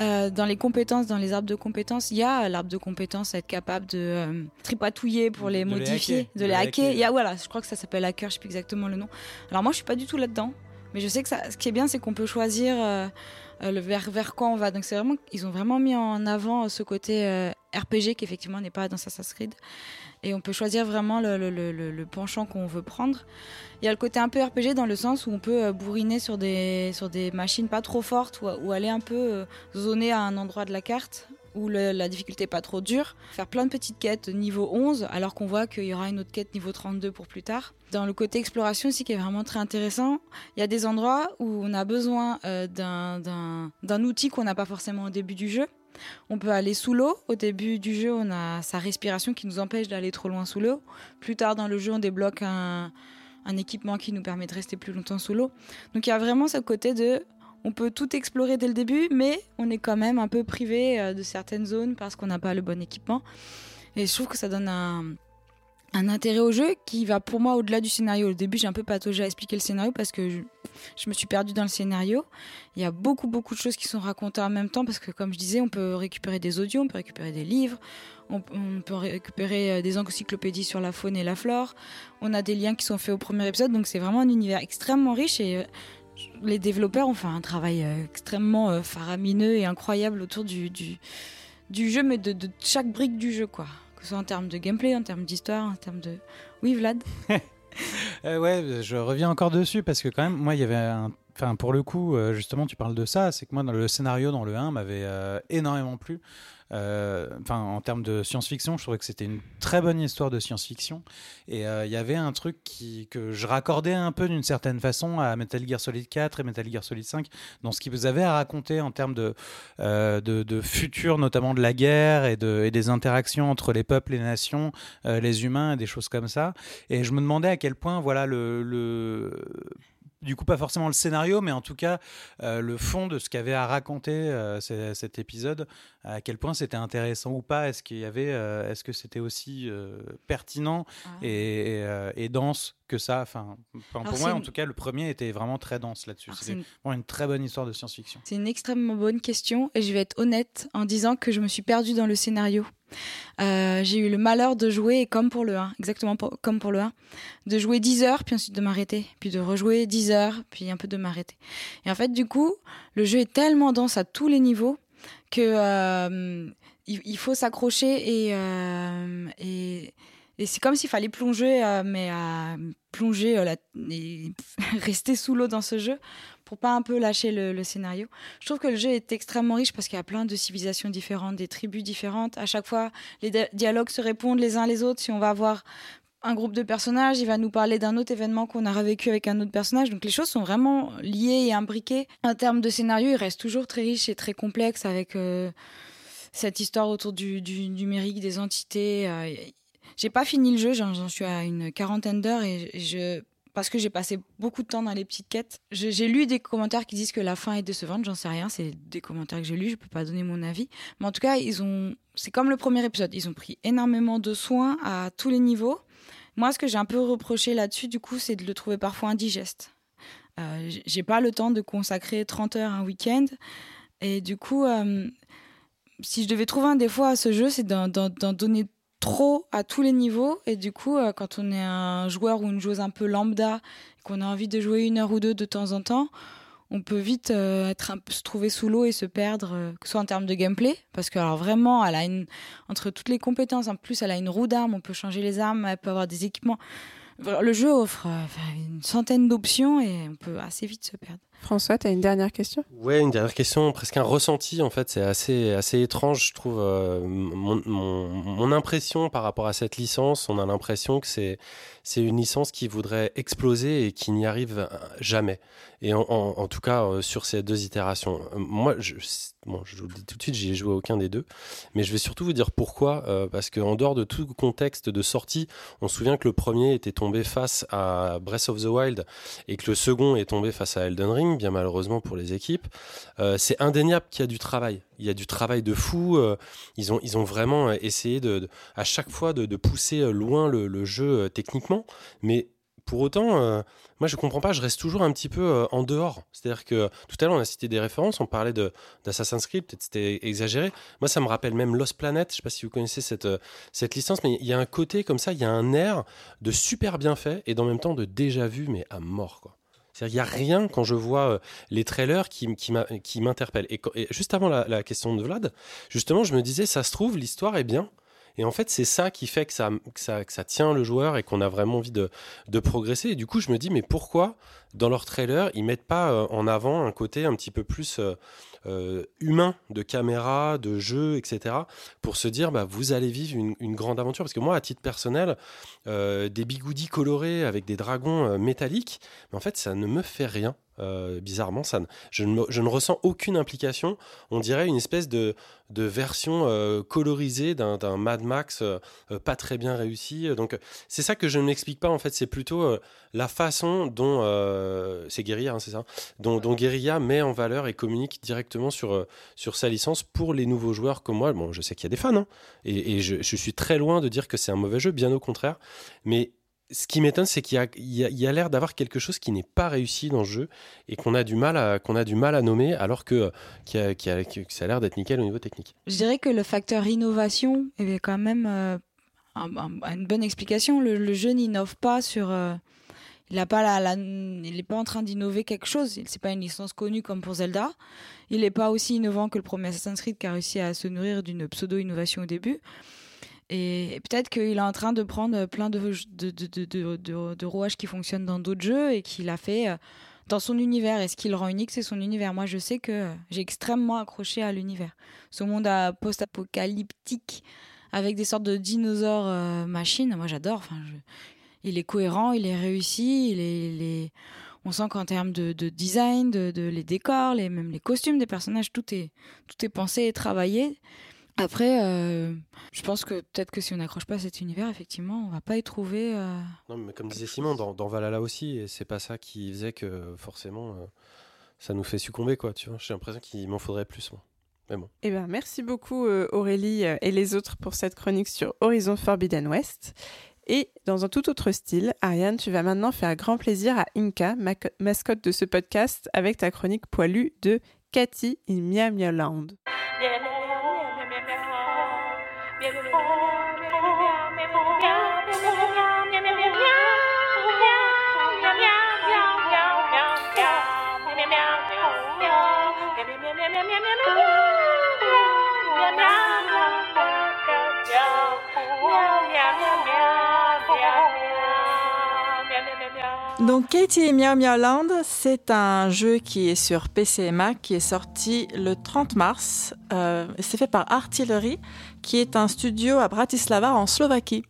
Euh, dans les compétences, dans les arbres de compétences, il y a l'arbre de compétences, être capable de euh, tripatouiller pour les De modifier, de les hacker. Il y a, voilà, je crois que ça s'appelle hacker, je sais plus exactement le nom. Alors moi, je suis pas du tout là-dedans. Mais je sais que ça, ce qui est bien, c'est qu'on peut choisir euh, le vers, vers quoi on va. Donc c'est vraiment, ils ont vraiment mis en avant ce côté RPG qui effectivement n'est pas dans Assassin's Creed. Et on peut choisir vraiment le, penchant qu'on veut prendre. Il y a le côté un peu RPG dans le sens où on peut euh, bourriner sur des, sur des machines pas trop fortes ou, aller un peu euh, zoner à un endroit de la carte où la difficulté est pas trop dure, faire plein de petites quêtes niveau 11, alors qu'on voit qu'il y aura une autre quête niveau 32 pour plus tard. Dans le côté exploration aussi, qui est vraiment très intéressant, il y a des endroits où on a besoin euh, d'un outil qu'on n'a pas forcément au début du jeu. On peut aller sous l'eau. Au début du jeu, on a sa respiration qui nous empêche d'aller trop loin sous l'eau. Plus tard dans le jeu, on débloque un, équipement qui nous permet de rester plus longtemps sous l'eau. Donc il y a vraiment ce côté de on peut tout explorer dès le début, mais on est quand même un peu privé euh, de certaines zones parce qu'on n'a pas le bon équipement. Et je trouve que ça donne un, un intérêt au jeu qui va pour moi au-delà du scénario. Au début, j'ai un peu pataugé à expliquer le scénario parce que je, me suis perdue dans le scénario. Il y a beaucoup, beaucoup de choses qui sont racontées en même temps parce que, comme je disais, on peut récupérer des audios, on peut récupérer des livres, on, peut récupérer euh, des encyclopédies sur la faune et la flore. On a des liens qui sont faits au premier épisode, donc c'est vraiment un univers extrêmement riche et euh, les développeurs ont fait un travail euh, extrêmement faramineux et incroyable autour du, jeu, mais de chaque brique du jeu, quoi. Que ce soit en termes de gameplay, en termes d'histoire, en termes de. Oui, Vlad Euh, ouais, je reviens encore dessus parce que quand même, moi, il y avait un... Enfin, pour le coup, euh, justement, tu parles de ça, c'est que moi, dans le scénario, dans le 1, m'avait euh, énormément plu. Euh, Enfin, en termes de science-fiction, je trouvais que c'était une très bonne histoire de science-fiction. Et euh, il y avait un truc qui, que je raccordais un peu d'une certaine façon à Metal Gear Solid 4 et Metal Gear Solid 5, dans ce qu'ils avaient à raconter en termes de, euh, de, futur, notamment de la guerre et, de, des interactions entre les peuples, les nations, les humains, et des choses comme ça. Et je me demandais à quel point, voilà, le, le du coup pas forcément le scénario, mais en tout cas euh, le fond de ce qu'avait à raconter euh, cet épisode, à quel point c'était intéressant ou pas, est-ce qu'il y avait, euh, est-ce que c'était aussi pertinent et, et, euh, et dense que ça. Enfin, Alors, pour moi, en une- tout cas, le premier était vraiment très dense là-dessus. C'est C'était une- vraiment une très bonne histoire de science-fiction. C'est une extrêmement bonne question et je vais être honnête en disant que je me suis perdue dans le scénario. Euh, j'ai eu le malheur de jouer, comme pour le 1, exactement pour- comme pour le 1, de jouer 10 heures, puis ensuite de m'arrêter, puis de rejouer 10 heures, puis un peu de m'arrêter. Et en fait, du coup, le jeu est tellement dense à tous les niveaux que euh, il, il faut s'accrocher et, euh, et, et c'est comme s'il fallait plonger, euh, mais à plonger euh, la- et rester sous l'eau dans ce jeu pour pas un peu lâcher le, scénario. Je trouve que le jeu est extrêmement riche parce qu'il y a plein de civilisations différentes, des tribus différentes. À chaque fois, les di- dialogues se répondent les uns les autres. Si on va avoir un groupe de personnages, il va nous parler d'un autre événement qu'on a revécu avec un autre personnage. Donc les choses sont vraiment liées et imbriquées. En termes de scénario, il reste toujours très riche et très complexe avec euh, cette histoire autour du, numérique, des entités. euh, j'ai pas fini le jeu, j'en suis à une quarantaine d'heures et je parce que j'ai passé beaucoup de temps dans les petites quêtes. J'ai lu des commentaires qui disent que la fin est décevante, j'en sais rien, c'est des commentaires que j'ai lus, je peux pas donner mon avis. Mais en tout cas, ils ont c'est comme le premier épisode, ils ont pris énormément de soins à tous les niveaux. Moi, ce que j'ai un peu reproché là-dessus, du coup, c'est de le trouver parfois indigeste. Euh, j'ai pas le temps de consacrer 30 heures un week-end. Et du coup, euh, si je devais trouver un défaut à ce jeu, c'est d'en donner trop à tous les niveaux. Et du coup, euh, quand on est un joueur ou une joueuse un peu lambda, qu'on a envie de jouer une heure ou deux de temps en temps, on peut vite euh, être se trouver sous l'eau et se perdre, euh, que ce soit en termes de gameplay, parce que alors vraiment, elle a une entre toutes les compétences, en plus, elle a une roue d'armes, on peut changer les armes, elle peut avoir des équipements. Le jeu offre une centaine d'options et on peut assez vite se perdre. François, tu as une dernière question? Ouais, une dernière question, presque un ressenti en fait, c'est assez, assez étrange, je trouve. euh, mon, impression par rapport à cette licence, on a l'impression que c'est, c'est une licence qui voudrait exploser et qui n'y arrive jamais. Et en, tout cas, euh, sur ces deux itérations. Euh, Moi, je, bon, je vous le dis tout de suite, j'y ai joué aucun des deux, mais je vais surtout vous dire pourquoi. parce qu'en dehors de tout contexte de sortie, on se souvient que le premier était tombé face à Breath of the Wild et que le second est tombé face à Elden Ring, bien malheureusement pour les équipes. Euh, c'est indéniable qu'il y a du travail. Il y a du travail de fou. euh, ils, ont, ils ont vraiment essayé de, à chaque fois de, pousser loin le, jeu euh, techniquement. Mais pour autant, euh, moi je comprends pas, je reste toujours un petit peu euh, en dehors. C'est-à-dire que tout à l'heure on a cité des références, on parlait d'Assassin's Creed, c'était exagéré. Moi ça me rappelle même Lost Planet, je sais pas si vous connaissez cette, euh, cette licence, mais il y a un côté comme ça, il y a un air de super bien fait et dans même temps de déjà vu, mais à mort quoi. Il n'y a rien quand je vois euh, les trailers qui, qui m'interpellent. Et, juste avant la question de Vlad, justement, je me disais, ça se trouve, l'histoire est bien. Et en fait, c'est ça qui fait que ça, tient le joueur et qu'on a vraiment envie de, progresser. Et du coup, je me dis, mais pourquoi dans leur trailer, ils mettent pas euh, en avant un côté un petit peu plus euh, euh, humain de caméra, de jeu, etc. pour se dire, bah, vous allez vivre une, une grande aventure? Parce que moi, à titre personnel, des bigoudis colorés avec des dragons métalliques, mais en fait, ça ne me fait rien. Euh, bizarrement, ça ne- je, ne, ressens aucune implication. On dirait une espèce de, version euh, colorisée d'un Mad Max euh, pas très bien réussi. Donc, c'est ça que je ne m'explique pas. En fait, c'est plutôt la façon dont c'est Guerilla, hein, c'est ça, dont, dont met en valeur et communique directement sur sur sa licence pour les nouveaux joueurs comme moi. Bon, je sais qu'il y a des fans, hein, et, et je, je suis très loin de dire que c'est un mauvais jeu, bien au contraire. Mais ce qui m'étonne, c'est qu'il y a, l'air d'avoir quelque chose qui n'est pas réussi dans ce jeu et qu'on a du mal à nommer, alors que ça a l'air d'être nickel au niveau technique. Je dirais que le facteur innovation est quand même euh, un- un- une bonne explication. Le, le jeu n'innove pas sur. euh, il n'est pas, pas en train d'innover quelque chose. Ce n'est pas une licence connue comme pour Zelda. Il n'est pas aussi innovant que le premier Assassin's Creed qui a réussi à se nourrir d'une pseudo-innovation au début. Et, peut-être qu'il est en train de prendre plein de, rouages qui fonctionnent dans d'autres jeux et qu'il a fait euh, dans son univers. Et ce qui le rend unique, c'est son univers. Moi, je sais que j'ai extrêmement accroché à l'univers. Ce monde post-apocalyptique avec des sortes de dinosaures euh, machines, moi j'adore. Il est cohérent, il est réussi, on sent qu'en termes de, de design, de, de- les décors, les, même les costumes des personnages, tout est, tout est pensé et travaillé. Après, euh, je pense que peut-être que si on n'accroche pas à cet univers, effectivement, on va pas y trouver. euh, Non, mais comme disait Simon, dans, dans Valhalla aussi, et c'est pas ça qui faisait que forcément euh, ça nous fait succomber, quoi. Tu vois, j'ai l'impression qu'il m'en faudrait plus. Moi. Mais bon. Eh ben, merci beaucoup Aurélie et les autres pour cette chronique sur Horizon Forbidden West. Et dans un tout autre style, Ariane, tu vas maintenant faire grand plaisir à Inka, ma- mascotte de ce podcast, avec ta chronique poilue de Cathy in Mia Mia Land. Donc Katie et Meow Meow Land, c'est un jeu qui est sur PC et Mac, qui est sorti le 30 mars. Euh, c'est fait par Artillery, qui est un studio à Bratislava en Slovaquie.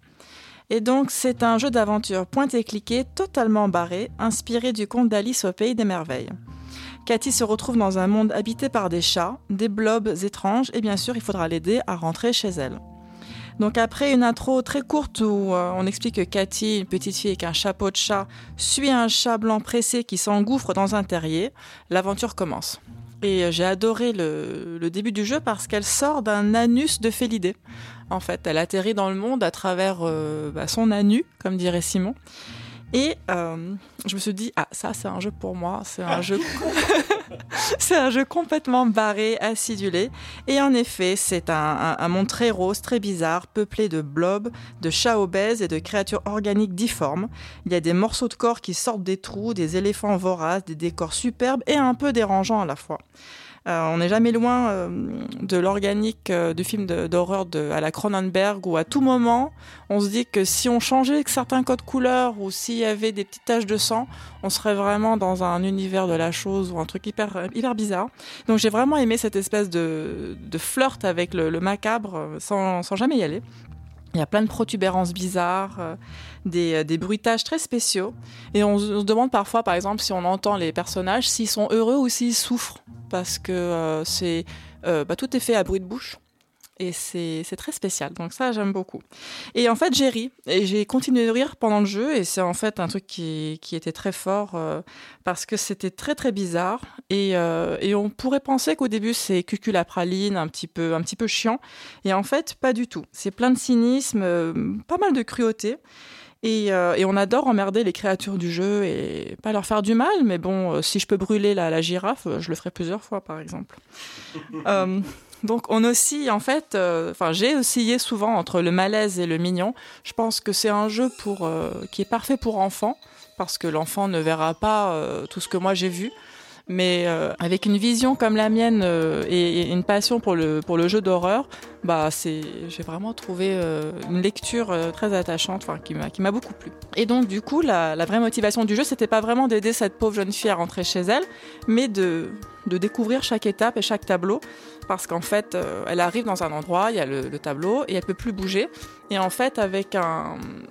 Et donc c'est un jeu d'aventure point et cliqué, totalement barré, inspiré du conte d'Alice au pays des merveilles. Cathy se retrouve dans un monde habité par des chats, des blobs étranges, et bien sûr il faudra l'aider à rentrer chez elle. Donc après une intro très courte où euh, on explique que Cathy, une petite fille avec un chapeau de chat, suit un chat blanc pressé qui s'engouffre dans un terrier, l'aventure commence. Et euh, j'ai adoré le, début du jeu parce qu'elle sort d'un anus de Félidée. En fait, elle atterrit dans le monde à travers euh, bah, son anus, comme dirait Simon. Et euh, je me suis dit, ah, ça, c'est un jeu pour moi. C'est un jeu. c'est un jeu complètement barré, acidulé. Et en effet, c'est un, un- un monde très rose, très bizarre, peuplé de blobs, de chats obèses et de créatures organiques difformes. Il y a des morceaux de corps qui sortent des trous, des éléphants voraces, des décors superbes et un peu dérangeants à la fois. Euh, on n'est jamais loin euh, de l'organique euh, du film d'horreur à la Cronenberg où à tout moment on se dit que si on changeait certains codes couleurs ou s'il y avait des petites taches de sang, on serait vraiment dans un univers de la chose ou un truc hyper, hyper bizarre. Donc j'ai vraiment aimé cette espèce de, de flirt avec le, le macabre sans, sans jamais y aller. Il y a plein de protubérances bizarres, euh, des, euh, des bruitages très spéciaux. Et on, se- demande parfois, par exemple, si on entend les personnages, s'ils sont heureux ou s'ils souffrent. Parce que euh, c'est, bah, tout est fait à bruit de bouche. Et c'est très spécial. Donc ça, j'aime beaucoup. Et en fait, j'ai ri. Et j'ai continué de rire pendant le jeu. Et c'est en fait un truc qui, qui était très fort euh, parce que c'était très très bizarre. Et, euh, et on pourrait penser qu'au début, c'est cuculapraline, un petit peu, un petit peu chiant. Et en fait, pas du tout. C'est plein de cynisme, euh, pas mal de cruauté. Et, euh, et on adore emmerder les créatures du jeu et pas leur faire du mal, mais bon, si je peux brûler la, la girafe, je le ferai plusieurs fois, par exemple. Euh, donc on oscille, en fait, euh, enfin j'ai oscillé souvent entre le malaise et le mignon. Je pense que c'est un jeu pour, euh, qui est parfait pour enfants, parce que l'enfant ne verra pas euh, tout ce que moi j'ai vu. Mais avec une vision comme la mienne et, une passion pour le, pour le jeu d'horreur, bah j'ai vraiment trouvé une lecture très attachante, qui m'a, qui m'a beaucoup plu. Et donc du coup, la, la vraie motivation du jeu, c'était pas vraiment d'aider cette pauvre jeune fille à rentrer chez elle, mais de, de découvrir chaque étape et chaque tableau, parce qu'en fait, euh, elle arrive dans un endroit, il y a le, le tableau et elle peut plus bouger. Et en fait, avec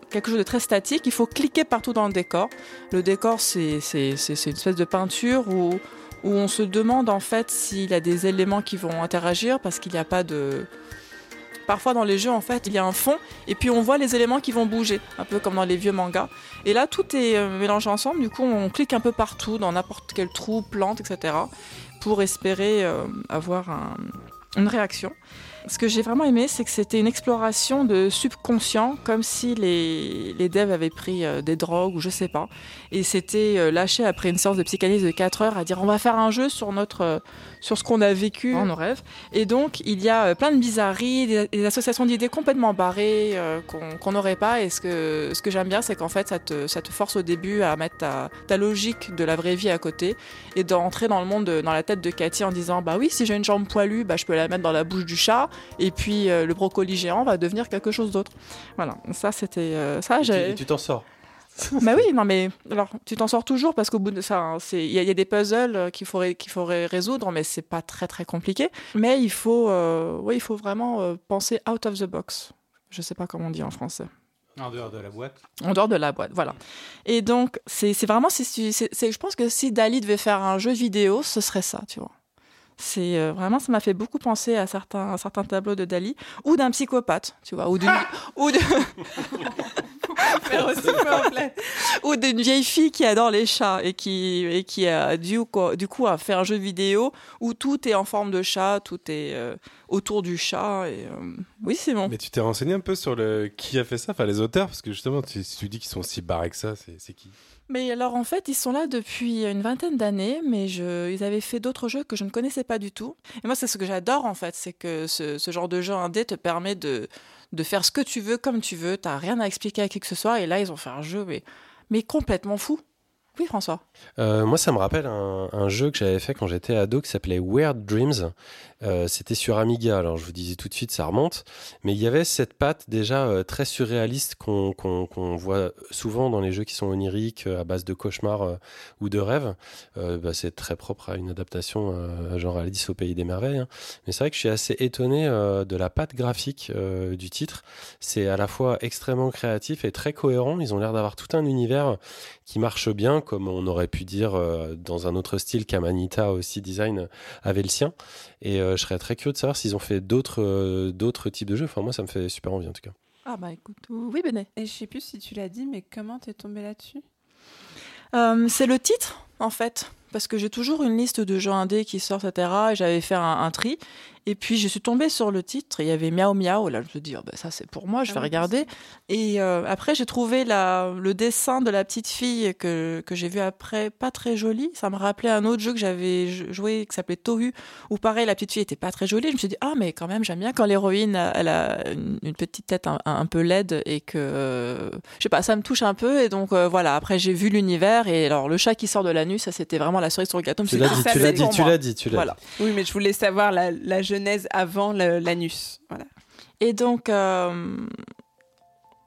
quelque chose de très statique, il faut cliquer partout dans le décor. Le décor, c'est une espèce de peinture où où on se demande en fait s'il y a des éléments qui vont interagir parce qu'il n'y a pas de Parfois dans les jeux, en fait, il y a un fond et puis on voit les éléments qui vont bouger, un peu comme dans les vieux mangas. Et là, tout est euh, mélangé ensemble. Du coup, on clique un peu partout, dans n'importe quel trou, plante, etc., pour espérer euh, avoir un- une réaction. Ce que j'ai vraiment aimé, c'est que c'était une exploration de subconscient, comme si les, les devs avaient pris euh, des drogues ou je sais pas. Et c'était euh, lâché après une séance de psychanalyse de 4 heures à dire on va faire un jeu sur notre euh, sur ce qu'on a vécu dans nos rêves. Et donc il y a euh, plein de bizarreries, des, des associations d'idées complètement barrées euh, qu'on n'aurait pas. Et ce que ce que j'aime bien, c'est qu'en fait ça te ça te force au début à mettre ta, ta logique de la vraie vie à côté et d'entrer dans le monde, de- dans la tête de Cathy en disant bah oui si j'ai une jambe poilue, bah je peux la mettre dans la bouche du chat et puis euh, le brocoli géant va devenir quelque chose d'autre. Voilà, ça c'était euh, ça. Et tu t'en sors. bah oui, non mais alors tu t'en sors toujours parce qu'au bout de ça, c'est il y, a- il y a des puzzles euh, qu'il faudrait qu'il faudrait résoudre, mais c'est pas très très compliqué. Mais il faut, euh, ouais, il faut vraiment euh, penser out of the box. Je sais pas comment on dit en français. En dehors de la boîte. En dehors de la boîte, voilà. Et donc, c'est vraiment, je pense que si Dali devait faire un jeu vidéo, ce serait ça, tu vois. C'est euh, vraiment, ça m'a fait beaucoup penser à certains, à certains tableaux de Dali ou d'un psychopathe, tu vois, ou d'une ou de Faire aussi complet. ou d'une vieille fille qui adore les chats et qui et qui a du coup, du coup a fait un jeu vidéo où tout est en forme de chat, tout est euh, autour du chat et euh, oui c'est bon. Mais tu t'es renseigné un peu sur le qui a fait ça, enfin les auteurs, parce que justement, tu, si tu dis qu'ils sont si barrés que ça, c'est c'est qui? Mais alors en fait, ils sont là depuis une vingtaine d'années, mais je, ils avaient fait d'autres jeux que je ne connaissais pas du tout. Et moi, c'est ce que j'adore en fait, c'est que ce, ce genre de jeu indé te permet de, de faire ce que tu veux, comme tu veux. T'as rien à expliquer à qui que ce soit. Et là, ils ont fait un jeu, mais, mais complètement fou. Oui, François. Euh, moi, ça me rappelle un, jeu que j'avais fait quand j'étais ado qui s'appelait Weird Dreams. Euh, C'était sur Amiga. Alors, je vous disais tout de suite, ça remonte. Mais il y avait cette patte déjà euh, très surréaliste qu'on voit souvent dans les jeux qui sont oniriques, à base de cauchemars ou de rêves. Bah, C'est très propre à une adaptation, genre Alice au Pays des Merveilles. hein. Mais c'est vrai que je suis assez étonné de la patte graphique du titre. C'est à la fois extrêmement créatif et très cohérent. Ils ont l'air d'avoir tout un univers qui marche bien, comme on aurait pu dire euh, dans un autre style qu'Amanita aussi design avait le sien. Et euh, je serais très curieux de savoir s'ils ont fait d'autres euh, d'autres types de jeux. Enfin, moi, ça me fait super envie en tout cas. Ah bah écoute, oui Béné. Et je sais plus si tu l'as dit, mais comment t'es tombé là-dessus? Euh, c'est le titre, en fait. Parce que j'ai toujours une liste de jeux indés qui sortent, etc. Et j'avais fait un, un tri. Et puis, je suis tombée sur le titre. Il y avait Miao Miao. Là, je me suis dit, oh, bah, ça, c'est pour moi, je Ah vais oui, regarder. Et euh, après, j'ai trouvé la, le dessin de la petite fille que, que j'ai vu après, pas très joli. Ça me rappelait un autre jeu que j'avais jou- joué qui s'appelait Tohu. Où pareil, la petite fille était pas très jolie. Je me suis dit, ah, mais quand même, j'aime bien quand l'héroïne, elle a une, une petite tête un, un peu laide et que, euh, je sais pas, ça me touche un peu. Et donc, euh, voilà, après, j'ai vu l'univers. Et alors, le chat qui sort de l'anus, ça, c'était vraiment la cerise sur le gâteau. Je me Tu suis l'as dit, dit, tu l'as dit, tu l'as dit, tu l'as Voilà. Oui, mais je voulais savoir la, la avant l'anus. Voilà. Et donc, euh,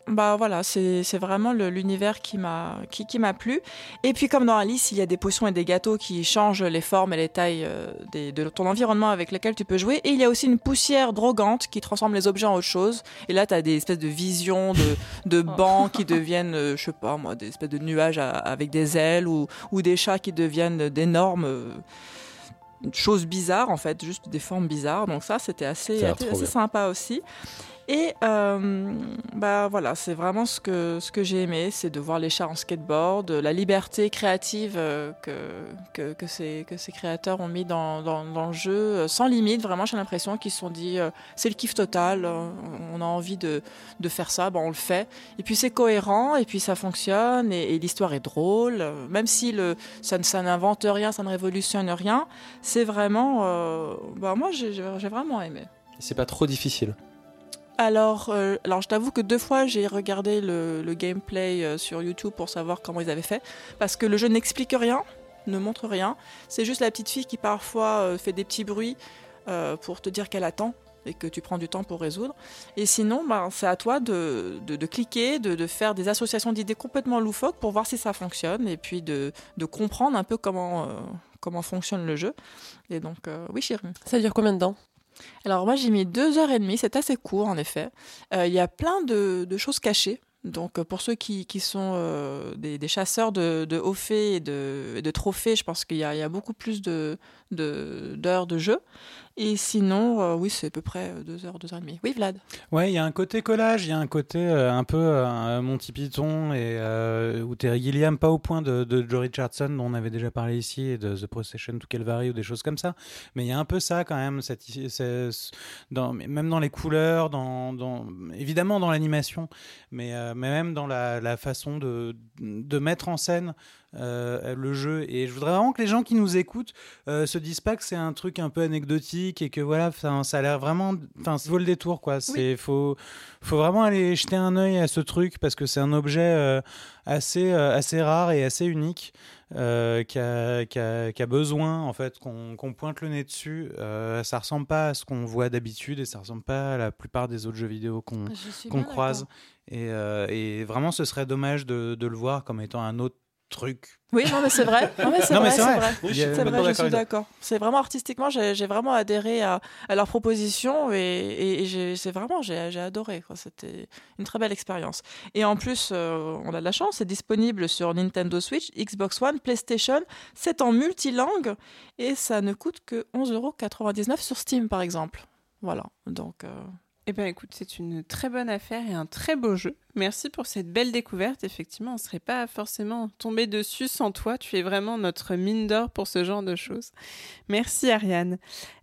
bah voilà, c'est vraiment l'univers qui m'a qui, qui m'a plu. Et puis comme dans Alice, il y a des potions et des gâteaux qui changent les formes et les tailles euh, des- de ton environnement avec lequel tu peux jouer. Et il y a aussi une poussière drogante qui transforme les objets en autre chose. Et là, tu as des espèces de visions de, de bancs qui deviennent, euh, je sais pas moi, des espèces de nuages à- avec des ailes ou, ou des chats qui deviennent d'énormes... euh, choses bizarres en fait, juste des formes bizarres. Donc ça, c'était assez, assez, bien. sympa aussi. Et euh, bah voilà, c'est vraiment ce que ce que j'ai aimé, c'est de voir les chats en skateboard, la liberté créative euh, que, que ces que ces créateurs ont mis dans le jeu, euh, sans limite. Vraiment, j'ai l'impression qu'ils se sont dit c'est le kiff total, euh, on a envie de de faire ça, bah on le fait. Et puis c'est cohérent, et puis ça fonctionne, et, l'histoire est drôle, même si le ça ça n'invente rien, ça ne révolutionne rien. C'est vraiment, bah moi j'ai vraiment aimé. C'est pas trop difficile. Alors, euh, alors je t'avoue que deux fois j'ai regardé le, gameplay euh, sur YouTube pour savoir comment ils avaient fait, parce que le jeu n'explique rien. ne montre rien. C'est juste la petite fille qui parfois euh, fait des petits bruits pour te dire qu'elle attend et que tu prends du temps pour résoudre. Et sinon, bah, c'est à toi de, de- cliquer, de, de faire des associations d'idées complètement loufoques pour voir si ça fonctionne et puis de, comprendre un peu comment, comment fonctionne le jeu. Et donc, oui, chérie. Ça dure combien de temps? Alors moi j'ai mis deux heures et demie, c'est assez court en effet. Euh, Il y a plein de, de choses cachées. Donc euh, pour ceux qui, sont euh, des, chasseurs de, de hauts faits et de, trophées, je pense qu'il y, a- beaucoup plus de- d'heures de, jeu. Et sinon, euh, oui, c'est à peu près euh, deux heures, deux heures et demie. Oui, Vlad Ouais, il y a un côté collage, il y a un côté euh, un peu euh, Monty Python et euh, ou Terry Gilliam, pas au point de, de Joe Richardson dont on avait déjà parlé ici et de The Procession to Calvary ou des choses comme ça. Mais il y a un peu ça quand même, même dans les couleurs, évidemment dans l'animation, mais, euh, même dans la, façon de mettre en scène euh, le jeu. Et je voudrais vraiment que les gens qui nous écoutent euh, se disent pas que c'est un truc un peu anecdotique et que voilà, ça a l'air vraiment, enfin, ça vaut le détour quoi. C'est faut, faut vraiment aller jeter un œil à ce truc parce que c'est un objet euh, assez, assez rare et assez unique. euh, qui, a, qui a- qui a besoin en fait qu'on pointe le nez dessus. Euh, ça ressemble pas à ce qu'on voit d'habitude et ça ressemble pas à la plupart des autres jeux vidéo qu'on croise. Et, euh, et vraiment, ce serait dommage de, de le voir comme étant un autre truc. Oui, non, mais c'est vrai. Non, mais c'est vrai, vrai. vrai. Oui, je suis vrai, je d'accord suis d'accord. C'est vraiment artistiquement, j'ai vraiment adhéré à, à leur proposition et, et- c'est vraiment, j'ai adoré. C'était une très belle expérience. Et en plus, euh, on a de la chance, c'est disponible sur Nintendo Switch, Xbox One, PlayStation. C'est en multilangue et ça ne coûte que 11,99€ sur Steam, par exemple. Voilà. Donc. euh, Eh bien, écoute, c'est une très bonne affaire et un très beau jeu. Merci pour cette belle découverte. Effectivement, on ne serait pas forcément tombé dessus sans toi. Tu es vraiment notre mine d'or pour ce genre de choses. Merci, Ariane.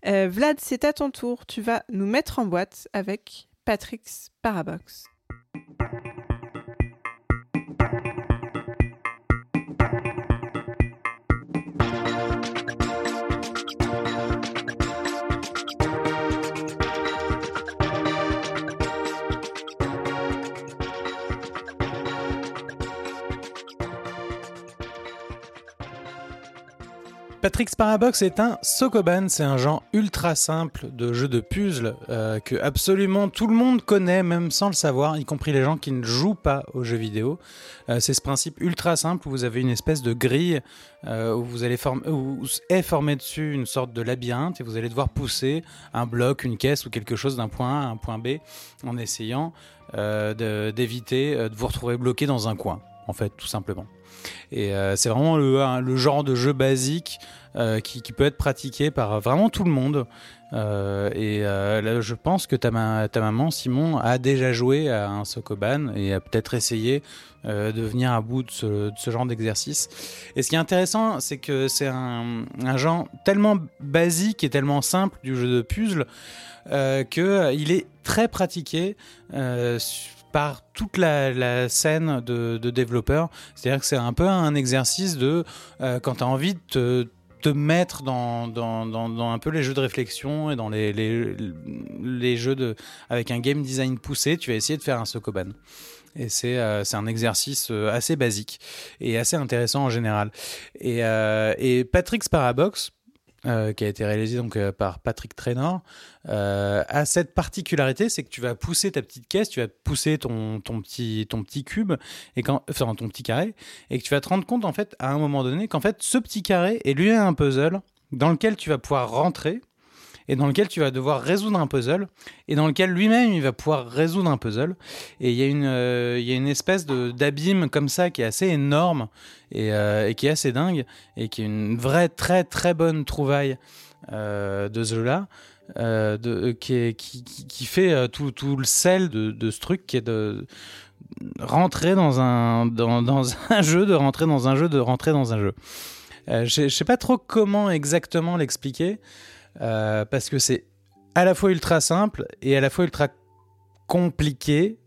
Euh, Vlad, c'est à ton tour. Tu vas nous mettre en boîte avec Patrick's Parabox. Patrick's Parabox est un Sokoban, c'est un genre ultra simple de jeu de puzzle euh, que absolument tout le monde connaît, même sans le savoir, y compris les gens qui ne jouent pas aux jeux vidéo. Euh, c'est ce principe ultra simple où vous avez une espèce de grille euh, où vous allez est formé dessus une sorte de labyrinthe et vous allez devoir pousser un bloc, une caisse ou quelque chose d'un point A à un point B en essayant d'éviter de vous retrouver bloqué dans un coin, en fait, tout simplement. Et euh, c'est vraiment le, genre de jeu basique euh, qui, peut être pratiqué par vraiment tout le monde. Euh, et là, je pense que ta, ma- ta maman, Simon, a déjà joué à un Sokoban et a peut-être essayé de venir à bout de ce, genre d'exercice. Et ce qui est intéressant, c'est que c'est un, un genre tellement basique et tellement simple du jeu de puzzle qu'il est très pratiqué par toute la, scène de, développeurs. C'est-à-dire que c'est un peu un exercice de euh, quand tu as envie de te, mettre dans, un peu les jeux de réflexion et dans les, jeux de, avec un game design poussé, tu vas essayer de faire un Sokoban. Et c'est euh, un exercice euh, assez basique et assez intéressant en général. Et, euh, et Patrick's Parabox, euh, qui a été réalisé donc euh, par Patrick Traynor, euh, a cette particularité, c'est que tu vas pousser ta petite caisse, tu vas pousser ton, ton, petit, ton petit cube, et quand, enfin ton petit carré, et que tu vas te rendre compte en fait à un moment donné qu'en fait ce petit carré est lui un puzzle dans lequel tu vas pouvoir rentrer et dans lequel tu vas devoir résoudre un puzzle, et dans lequel lui-même il va pouvoir résoudre un puzzle. Et il y a une, euh, y a une espèce d'abîme comme ça qui est assez énorme et, euh, et qui est assez dingue, et qui est une vraie très très bonne trouvaille euh, de ce jeu-là. qui, fait tout, tout le sel de, ce truc qui est de rentrer dans un, dans, dans un jeu, de rentrer dans un jeu, de rentrer dans un jeu. Je je sais pas trop comment exactement l'expliquer, euh, parce que c'est à la fois ultra simple et à la fois ultra compliqué.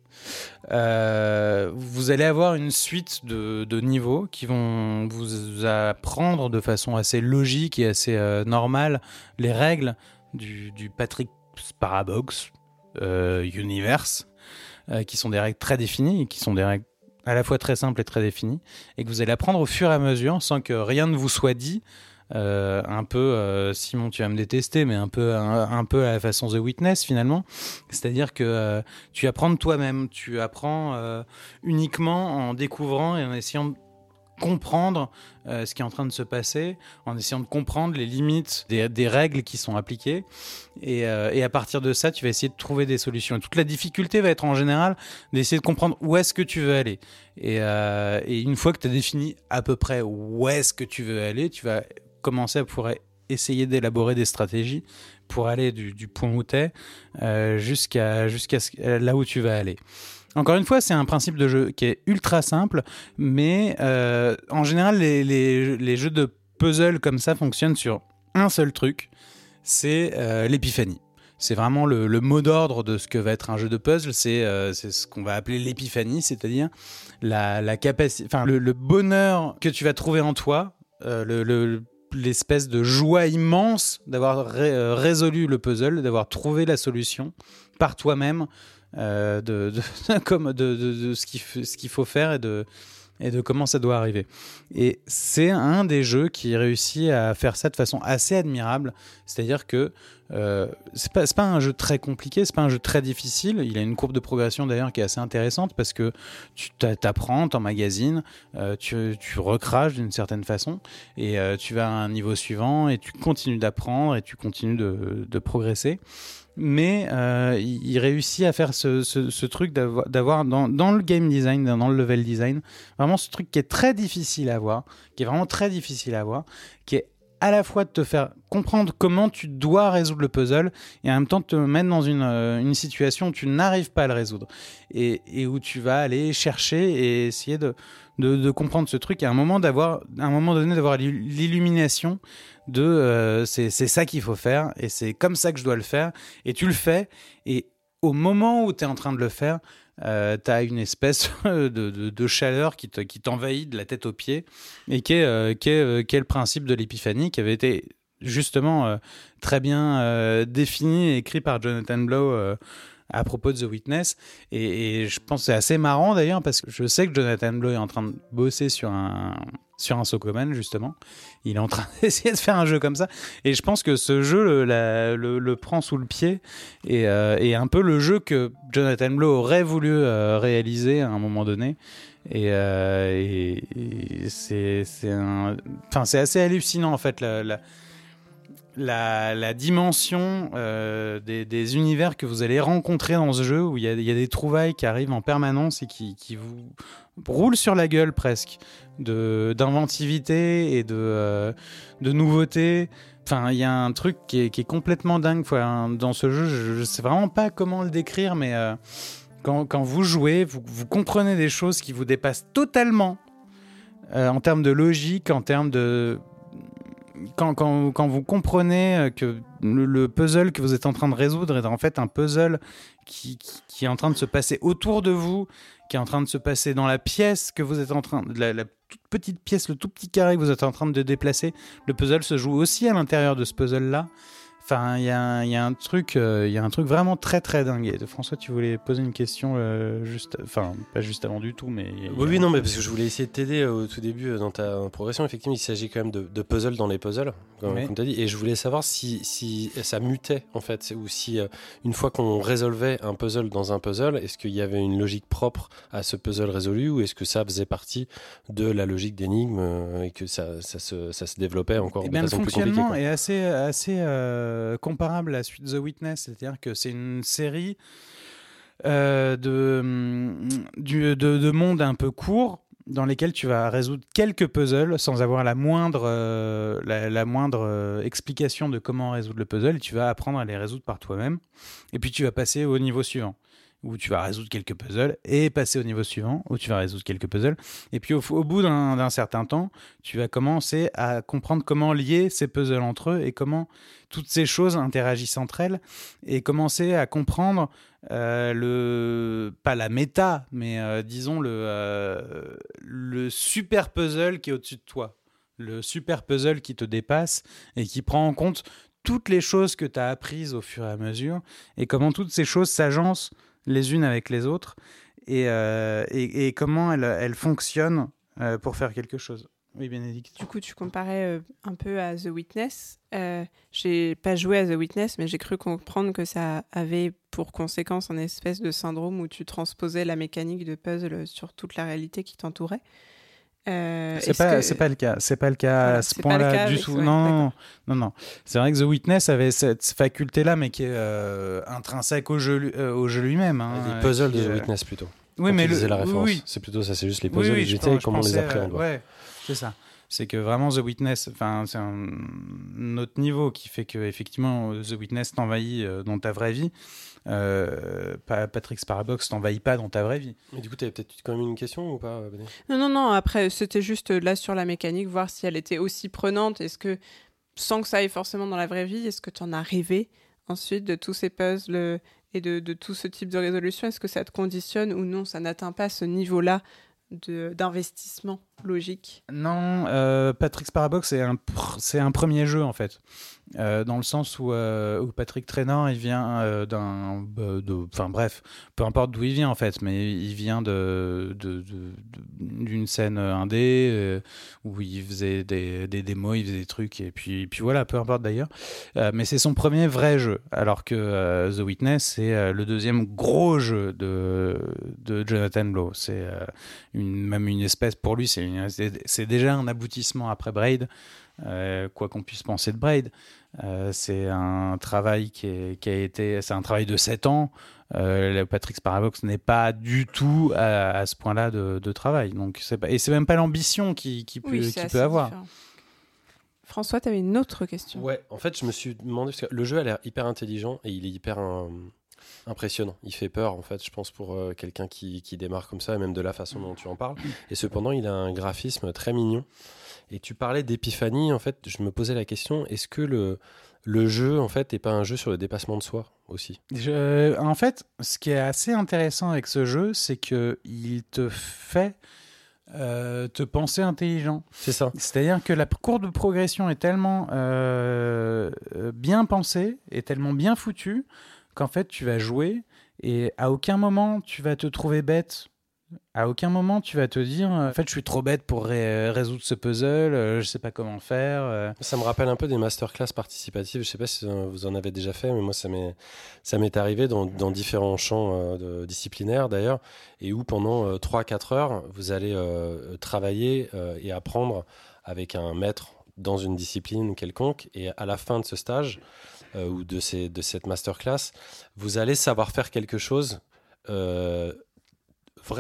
Euh, vous allez avoir une suite de, niveaux qui vont vous apprendre de façon assez logique et assez euh, normale les règles du, du Patrick Parabox Universe, qui sont des règles très définies qui sont des règles à la fois très simple et très définie, et que vous allez apprendre au fur et à mesure sans que rien ne vous soit dit. Euh, un peu, euh, Simon, tu vas me détester, mais un peu, un, peu à la façon The Witness finalement. C'est-à-dire que euh, tu apprends de toi-même, tu apprends uniquement en découvrant et en essayant de comprendre ce qui est en train de se passer, en essayant de comprendre les limites des, des règles qui sont appliquées. Et, et à partir de ça, tu vas essayer de trouver des solutions. Et toute la difficulté va être en général d'essayer de comprendre où est-ce que tu veux aller. Et, et une fois que tu as défini à peu près où est-ce que tu veux aller, tu vas commencer à pouvoir essayer d'élaborer des stratégies pour aller du, point où tu es jusqu'à jusqu'à ce- euh, là où tu vas aller. Encore une fois, c'est un principe de jeu qui est ultra simple, mais euh, en général, les, les- jeux de puzzle comme ça fonctionnent sur un seul truc, c'est euh, l'épiphanie. C'est vraiment le, mot d'ordre de ce que va être un jeu de puzzle, c'est euh, ce qu'on va appeler l'épiphanie, c'est-à-dire la, la capacité, enfin le, bonheur que tu vas trouver en toi, euh, le- l'espèce de joie immense d'avoir euh, résolu le puzzle, d'avoir trouvé la solution par toi-même, euh, de, comme de, de- ce qu'il faut faire et de, et de comment ça doit arriver. Et c'est un des jeux qui réussit à faire ça de façon assez admirable. C'est-à-dire que euh, c'est pas, un jeu très compliqué, c'est pas un jeu très difficile. Il a une courbe de progression d'ailleurs qui est assez intéressante parce que tu t'a- t'apprends, t'emmagasines, euh, tu, tu recraches d'une certaine façon et euh, tu vas à un niveau suivant et tu continues d'apprendre et tu continues de progresser mais euh, il, réussit à faire ce, truc d'avoir dans, le game design, dans le level design, vraiment ce truc qui est très difficile à voir, qui est vraiment très difficile à voir, qui est à la fois de te faire comprendre comment tu dois résoudre le puzzle et en même temps te mettre dans une, euh, situation où tu n'arrives pas à le résoudre. Et où tu vas aller chercher et essayer de, de, comprendre ce truc et à un moment d'avoir un moment donné d'avoir l'il- l'illumination de euh, c'est ça qu'il faut faire et c'est comme ça que je dois le faire et tu le fais et au moment où tu es en train de le faire euh, tu as une espèce de, de- chaleur qui te- qui t'envahit de la tête aux pieds et qui est, euh, euh, le principe de l'épiphanie qui avait été justement très bien défini et écrit par Jonathan Blow à propos de The Witness. Et, je pense que c'est assez marrant d'ailleurs parce que je sais que Jonathan Blow est en train de bosser sur un, sur un Sokoman justement. Il est en train d'essayer de faire un jeu comme ça. Et je pense que ce jeu le, le, prend sous le pied et, euh, un peu le jeu que Jonathan Blow aurait voulu euh, réaliser à un moment donné. Et, euh, et- c'est c'est un- enfin, c'est assez hallucinant en fait la, la, dimension euh, des, univers que vous allez rencontrer dans ce jeu où il y a, des trouvailles qui arrivent en permanence et qui, vous roulent sur la gueule presque d'inventivité et de, euh, de nouveauté. Enfin, il y a un truc qui est, complètement dingue hein, dans ce jeu. Je, je sais vraiment pas comment le décrire, mais euh, quand, vous jouez, vous, vous comprenez des choses qui vous dépassent totalement euh, en termes de logique, en termes de quand, vous comprenez euh, que le, le puzzle que vous êtes en train de résoudre est en fait un puzzle qui est en train de se passer autour de vous, qui est en train de se passer dans la pièce que vous êtes en train, la, la toute petite pièce, le tout petit carré que vous êtes en train de déplacer, le puzzle se joue aussi à l'intérieur de ce puzzle-là. Enfin, il y, a un- il y a un truc, euh, il y a un truc vraiment très très dingue. Et François, tu voulais poser une question euh, juste, enfin pas juste avant du tout, mais a- Oui, oui, non, mais parce que je voulais essayer de t'aider euh, au tout début dans ta progression. Effectivement, il s'agit quand même de, de puzzles dans les puzzles, comme, Oui. comme tu as dit. Et je voulais savoir si, si ça mutait, en fait, ou si euh, une fois qu'on résolvait un puzzle dans un puzzle, est-ce qu'il y avait une logique propre à ce puzzle résolu, ou est-ce que ça faisait partie de la logique d'énigme et que ça, ça, se, ça se développait encore Eh de bien, le façon plus compliquée fonctionnement quoi. est assez, assez euh, comparable à suite The Witness, c'est-à-dire que c'est une série euh, de, du- de, de mondes un peu courts dans lesquels tu vas résoudre quelques puzzles sans avoir la moindre, euh, la, moindre explication de comment résoudre le puzzle tu vas apprendre à les résoudre par toi-même. Et puis tu vas passer au niveau suivant où tu vas résoudre quelques puzzles et passer au niveau suivant où tu vas résoudre quelques puzzles. Et puis au, bout d'un d'un certain temps, tu vas commencer à comprendre comment lier ces puzzles entre eux et comment toutes ces choses interagissent entre elles et commencer à comprendre euh, le pas la méta, mais euh, disons le euh, le super puzzle qui est au-dessus de toi, le super puzzle qui te dépasse et qui prend en compte toutes les choses que tu as apprises au fur et à mesure et comment toutes ces choses s'agencent les unes avec les autres et, euh, et, comment elle, elle fonctionne euh, pour faire quelque chose. Oui, Bénédicte. Du coup, tu comparais euh, un peu à The Witness. J'ai pas joué à The Witness, mais j'ai cru comprendre que ça avait pour conséquence un espèce de syndrome où tu transposais la mécanique de puzzle sur toute la réalité qui t'entourait. Euh, C'est pas, que- c'est pas le cas. C'est pas le cas Voilà, à ce point-là du tout. ouais, non, non, non. C'est vrai que The Witness avait cette faculté-là, mais qui est euh, intrinsèque au jeu, euh, au jeu lui-même. hein, Les puzzles qui de The euh, Witness plutôt. Oui, Quand mais tu le, la référence. oui, C'est plutôt ça, c'est juste les puzzles oui, du je GTA pense- et comment on les appréhende. euh, Ouais, c'est ça. C'est que vraiment The Witness, enfin, c'est un autre niveau qui fait que effectivement The Witness t'envahit euh, dans ta vraie vie. Euh, Pa- Patrick's Parabox t'envahit pas dans ta vraie vie. Mais du coup, tu avais peut-être quand même une question ou pas, Non, non, non. Après, c'était juste là sur la mécanique, voir si elle était aussi prenante. Est-ce que, sans que ça aille forcément dans la vraie vie, est-ce que tu en as rêvé ensuite de tous ces puzzles et de, de tout ce type de résolution? Est-ce que ça te conditionne ou non? Ça n'atteint pas ce niveau-là d'investissement logique? Non, euh, Patrick's Parabox, c'est un, pr- c'est un premier jeu en fait. Euh, dans le sens où, euh, Patrick Traynor, il vient euh, d'un. de- Enfin bref, peu importe d'où il vient en fait, mais il vient d'une scène indé où il faisait des, des démos, il faisait des trucs, et puis, voilà, peu importe d'ailleurs. Mais c'est son premier vrai jeu, alors que The Witness, c'est le deuxième gros jeu de, Jonathan Blow. C'est même une espèce, pour lui, c'est, déjà un aboutissement après Braid, quoi qu'on puisse penser de Braid. Euh, c'est un travail qui, est- qui a été, c'est un travail de 7 ans. Euh, le Patrick's Parabox n'est pas du tout à, à ce point-là de, de travail. Donc c'est pas, et c'est même pas l'ambition qu'il qui peut, Oui, avoir. différent. François, tu avais une autre question. Ouais, en fait, je me suis demandé, parce que le jeu a l'air hyper intelligent et il est hyper euh, impressionnant. Il fait peur, en fait, je pense, pour euh, quelqu'un qui, qui démarre comme ça, et même de la façon dont tu en parles. Et cependant, il a un graphisme très mignon. Et tu parlais d'épiphanie, en fait, je me posais la question, est-ce que le, le jeu, en fait, n'est pas un jeu sur le dépassement de soi aussi? Je- en fait, ce qui est assez intéressant avec ce jeu, c'est que il te fait euh, te penser intelligent. C'est ça. C'est-à-dire que la courbe de progression est tellement euh, euh, bien pensée et tellement bien foutue qu'en fait, tu vas jouer et à aucun moment tu vas te trouver bête. À aucun moment tu vas te dire euh, en fait je suis trop bête pour ré- résoudre ce puzzle, euh, je sais pas comment faire. euh. Ça me rappelle un peu des masterclass participatives. Je sais pas si vous en avez déjà fait, mais moi, ça m'est, arrivé dans, dans différents champs disciplinaires d'ailleurs, et où pendant euh, 3-4 heures, vous allez travailler et apprendre avec un maître dans une discipline quelconque. Et à la fin de ce stage ou de, ces, de cette masterclass, vous allez savoir faire quelque chose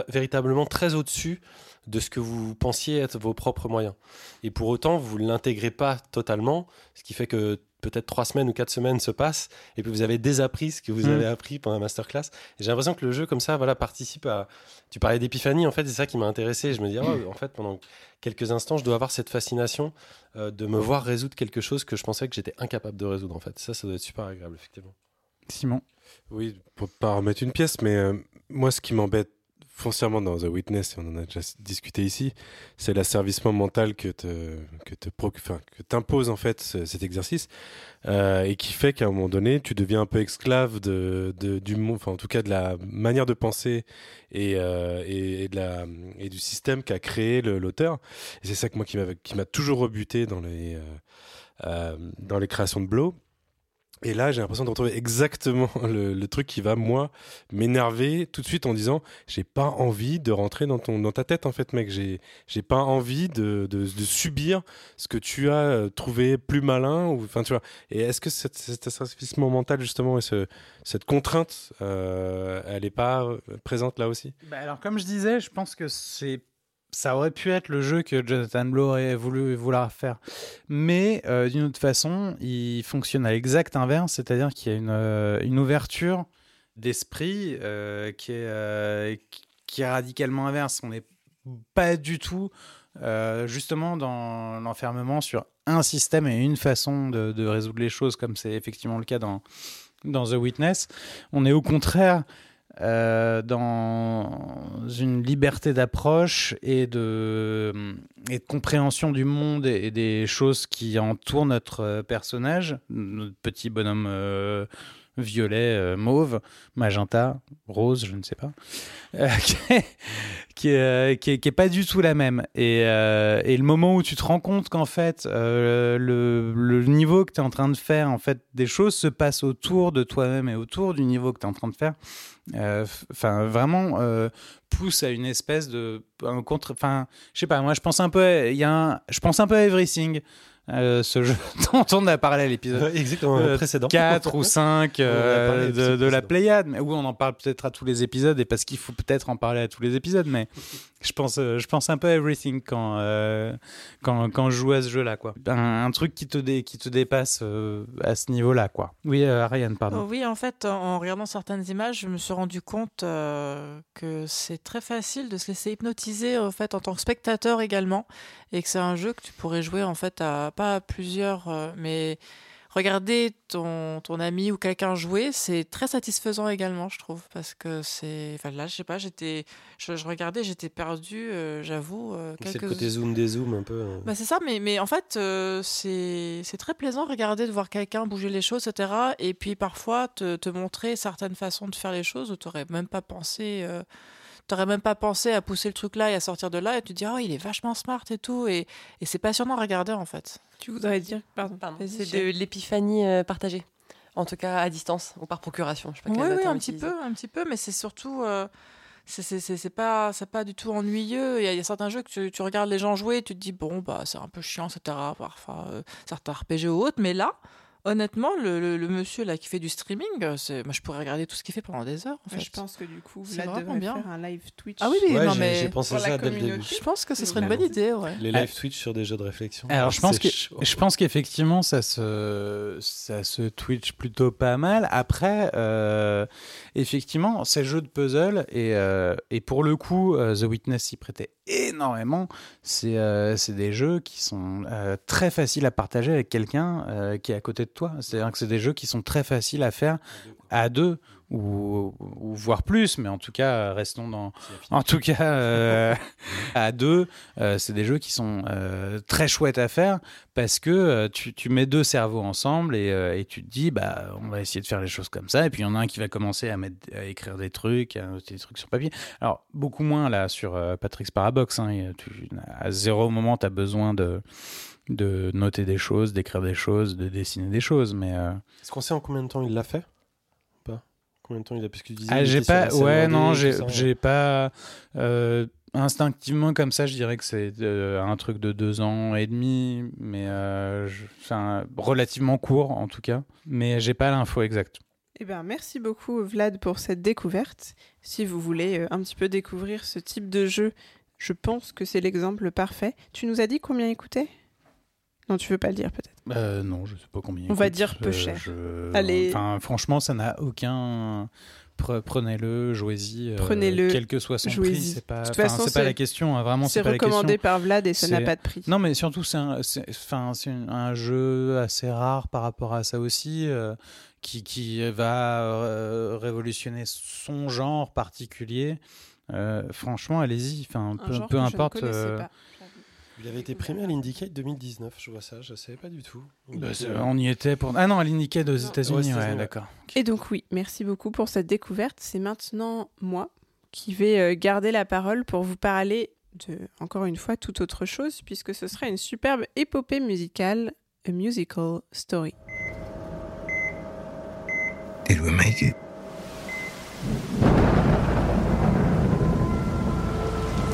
véritablement très au-dessus de ce que vous pensiez être vos propres moyens. Et pour autant, vous ne l'intégrez pas totalement, ce qui fait que peut-être trois semaines ou quatre semaines se passent, et puis vous avez désappris ce que vous Mm. avez appris pendant la masterclass. J'ai l'impression que le jeu, comme ça, voilà, participe à... Tu parlais d'épiphanie, en fait, c'est ça qui m'a intéressé. Je me dis, oh, en fait, pendant quelques instants, je dois avoir cette fascination euh, de me voir résoudre quelque chose que je pensais que j'étais incapable de résoudre, en fait. Ça, ça doit être super agréable, effectivement. Simon? Oui, pour pas remettre une pièce, mais euh, moi, ce qui m'embête foncièrement dans The Witness, et on en a déjà discuté ici, c'est l'asservissement mental que te, que te que t'impose en fait ce- cet exercice, euh, et qui fait qu'à un moment donné, tu deviens un peu esclave de, de- du enfin en tout cas de la manière de penser et, euh, et, de la, et du système qu'a créé l'auteur. C'est ça que moi qui m'a toujours rebuté dans les, euh, dans les créations de Blow. Et là, j'ai l'impression de retrouver exactement le, truc qui va, moi, m'énerver tout de suite en disant j'ai pas envie de rentrer dans, ton, dans ta tête, en fait, mec. J'ai j'ai pas envie de, de, subir ce que tu as euh, trouvé plus malin. ou Enfin, tu vois. Et est-ce que cet, cet mental, justement, et ce, cette contrainte, euh, elle est pas euh, présente là aussi? Bah alors, comme je disais, je pense que c'est ça aurait pu être le jeu que Jonathan Blow aurait voulu vouloir faire. Mais euh, d'une autre façon, il fonctionne à l'exact inverse, c'est-à-dire qu'il y a une, euh, ouverture d'esprit euh, qui, est, radicalement inverse. On n'est pas du tout justement dans l'enfermement sur un système et une façon de, résoudre les choses, comme c'est effectivement le cas dans The Witness. On est au contraire euh, dans une liberté d'approche et de, et de compréhension du monde et, des choses qui entourent notre euh, personnage, notre petit bonhomme euh, violet, euh, mauve, magenta, rose, je ne sais pas, euh, euh, qui, est, qui est pas du tout la même. Et, et le moment où tu te rends compte qu'en fait, le, le niveau que tu es en train de faire, en fait, des choses se passent autour de toi-même et autour du niveau que tu es en train de faire, enfin, vraiment pousse à une espèce de un contre. Enfin, je sais pas. Moi, je pense un peu. Il y a un, je pense un peu à Everything. Euh, ce jeu dont on a parlé à l'épisode exactement, le précédent. 4 ou 5 On en a parlé à de, la. Pléiade. Mais oui, on en parle peut-être à tous les épisodes et parce qu'il faut peut-être en parler à tous les épisodes. Mais je pense, euh, je pense un peu à Everything quand, euh, quand, quand je joue à ce jeu-là. quoi. Un, un truc qui te, dé- qui te dépasse euh, à ce niveau-là. quoi. Oui, euh, Ariane, pardon. Oh oui, en fait, en en regardant certaines images, je me suis rendu compte euh, que c'est très facile de se laisser hypnotiser en fait en tant que spectateur également, et que c'est un jeu que tu pourrais jouer en fait à pas à plusieurs, euh, mais regarder ton, ton ami ou quelqu'un jouer, c'est très satisfaisant également, je trouve, parce que c'est, enfin là, je sais pas, j'étais, je, je regardais, j'étais perdu, euh, j'avoue. euh, C'est le côté zoom des zooms un peu. euh. bah c'est ça, mais, mais en fait, euh, c'est c'est très plaisant de regarder, de voir quelqu'un bouger les choses, etc. Et puis parfois, te, te montrer certaines façons de faire les choses où tu n'aurais même pas pensé. T'aurais même pas pensé à pousser le truc là et à sortir de là et tu te dis oh il est vachement smart et tout et, et c'est passionnant à regarder en fait. Tu voudrais dire pardon. vas-y, C'est de l'épiphanie euh, partagée. En tout cas, à distance ou par procuration. Je sais pas Oui, oui, un petit peu, un petit peu, mais c'est surtout. euh, c'est- c'est c'est- c'est pas, c'est pas du tout ennuyeux. Il y, y a certains jeux que tu, tu regardes les gens jouer et tu te dis, bon, bah, c'est un peu chiant, etc. Parfois, euh, certains RPG ou autres, mais là. Honnêtement, le, le- le monsieur là qui fait du streaming, euh, c'est, moi je pourrais regarder tout ce qu'il fait pendant des heures. En fait. Je pense que du coup, C'est vraiment devrait bien. faire un live Twitch. Ah oui, oui, Ouais, non j'ai- mais j'ai pensé ça dès le début. communauté. je pense que ce serait une bonne idée, ouais. Les live Twitch sur des jeux de réflexion. Alors, je pense, que, chaud. je pense qu'effectivement, ça se, ça se Twitch plutôt pas mal. Après, euh, effectivement, ces jeux de puzzle, et, euh, et pour le coup, euh, The Witness s'y prêtait énormément. C'est euh, c'est des jeux qui sont euh, très faciles à partager avec quelqu'un euh, qui est à côté de toi. C'est-à-dire que c'est des jeux qui sont très faciles à faire à deux. Ou, ou voire plus, mais en tout cas, restons dans. En tout cas, euh, à deux, euh, c'est des jeux qui sont euh, très chouettes à faire parce que tu, tu mets deux cerveaux ensemble et, et tu te dis, bah, on va essayer de faire les choses comme ça. Et puis il y en a un qui va commencer à, mettre, à écrire des trucs, à noter des trucs sur papier. Alors, beaucoup moins là sur Patrick's Parabox. Hein, et tu, à zéro moment, tu as besoin de, de noter des choses, d'écrire des choses, de dessiner des choses. Mais. euh, Est-ce qu'on sait en combien de temps il l'a fait Ou Pas? Combien de temps il a Parce que tu disais, Ah, il j'ai pas. Ouais, non, j'ai pas. euh, instinctivement, comme ça, je dirais que c'est euh, un truc de deux ans et demi, mais euh, je- enfin, relativement court en tout cas. Mais j'ai pas l'info exacte. Eh ben, merci beaucoup Vlad pour cette découverte. Si vous voulez euh, un petit peu découvrir ce type de jeu, je pense que c'est l'exemple parfait. Tu nous as dit combien il coûtait? Non, tu veux pas le dire peut-être. Euh, non, je sais pas combien. On va coûte. dire peu Euh, cher. je- Allez. Enfin, franchement, ça n'a aucun. Pre- Prenez-le, jouez-y. euh, Prenez-le, quel que soit son prix, c'est pas. De toute façon, c'est pas la question. hein, vraiment, C'est pas la question. recommandé par Vlad et ça n'a pas de prix. Non, mais surtout, c'est un, c'est- enfin, c'est un- un jeu assez rare par rapport à ça aussi, euh, qui, qui va euh, révolutionner son genre particulier. Euh, franchement, allez-y. Enfin, peu, peu importe. pas. Il avait été primé à l'Indicate 2019, je vois ça, je savais pas du tout. bah, euh, on y était pour. Ah non, à l'Indicate aux États-Unis, ouais, d'accord. Et donc oui, merci beaucoup pour cette découverte. C'est maintenant moi qui vais euh, garder la parole pour vous parler de, encore une fois, toute autre chose, puisque ce sera une superbe épopée musicale, a musical story. Did we make it?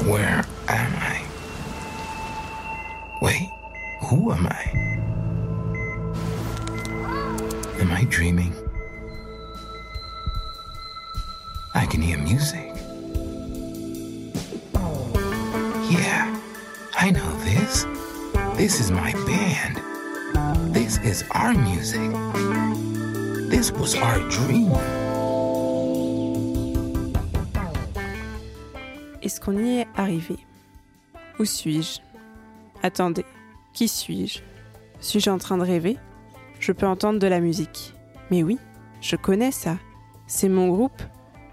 Where? Wait, who am I? Am I dreaming? I can hear music. Yeah, I know this. This is my band. This is our music. This was our dream. Est-ce qu'on y est arrivé Où suis-je Attendez, qui suis-je? Suis-je en train de rêver? Je peux entendre de la musique. Mais oui, je connais ça. C'est mon groupe.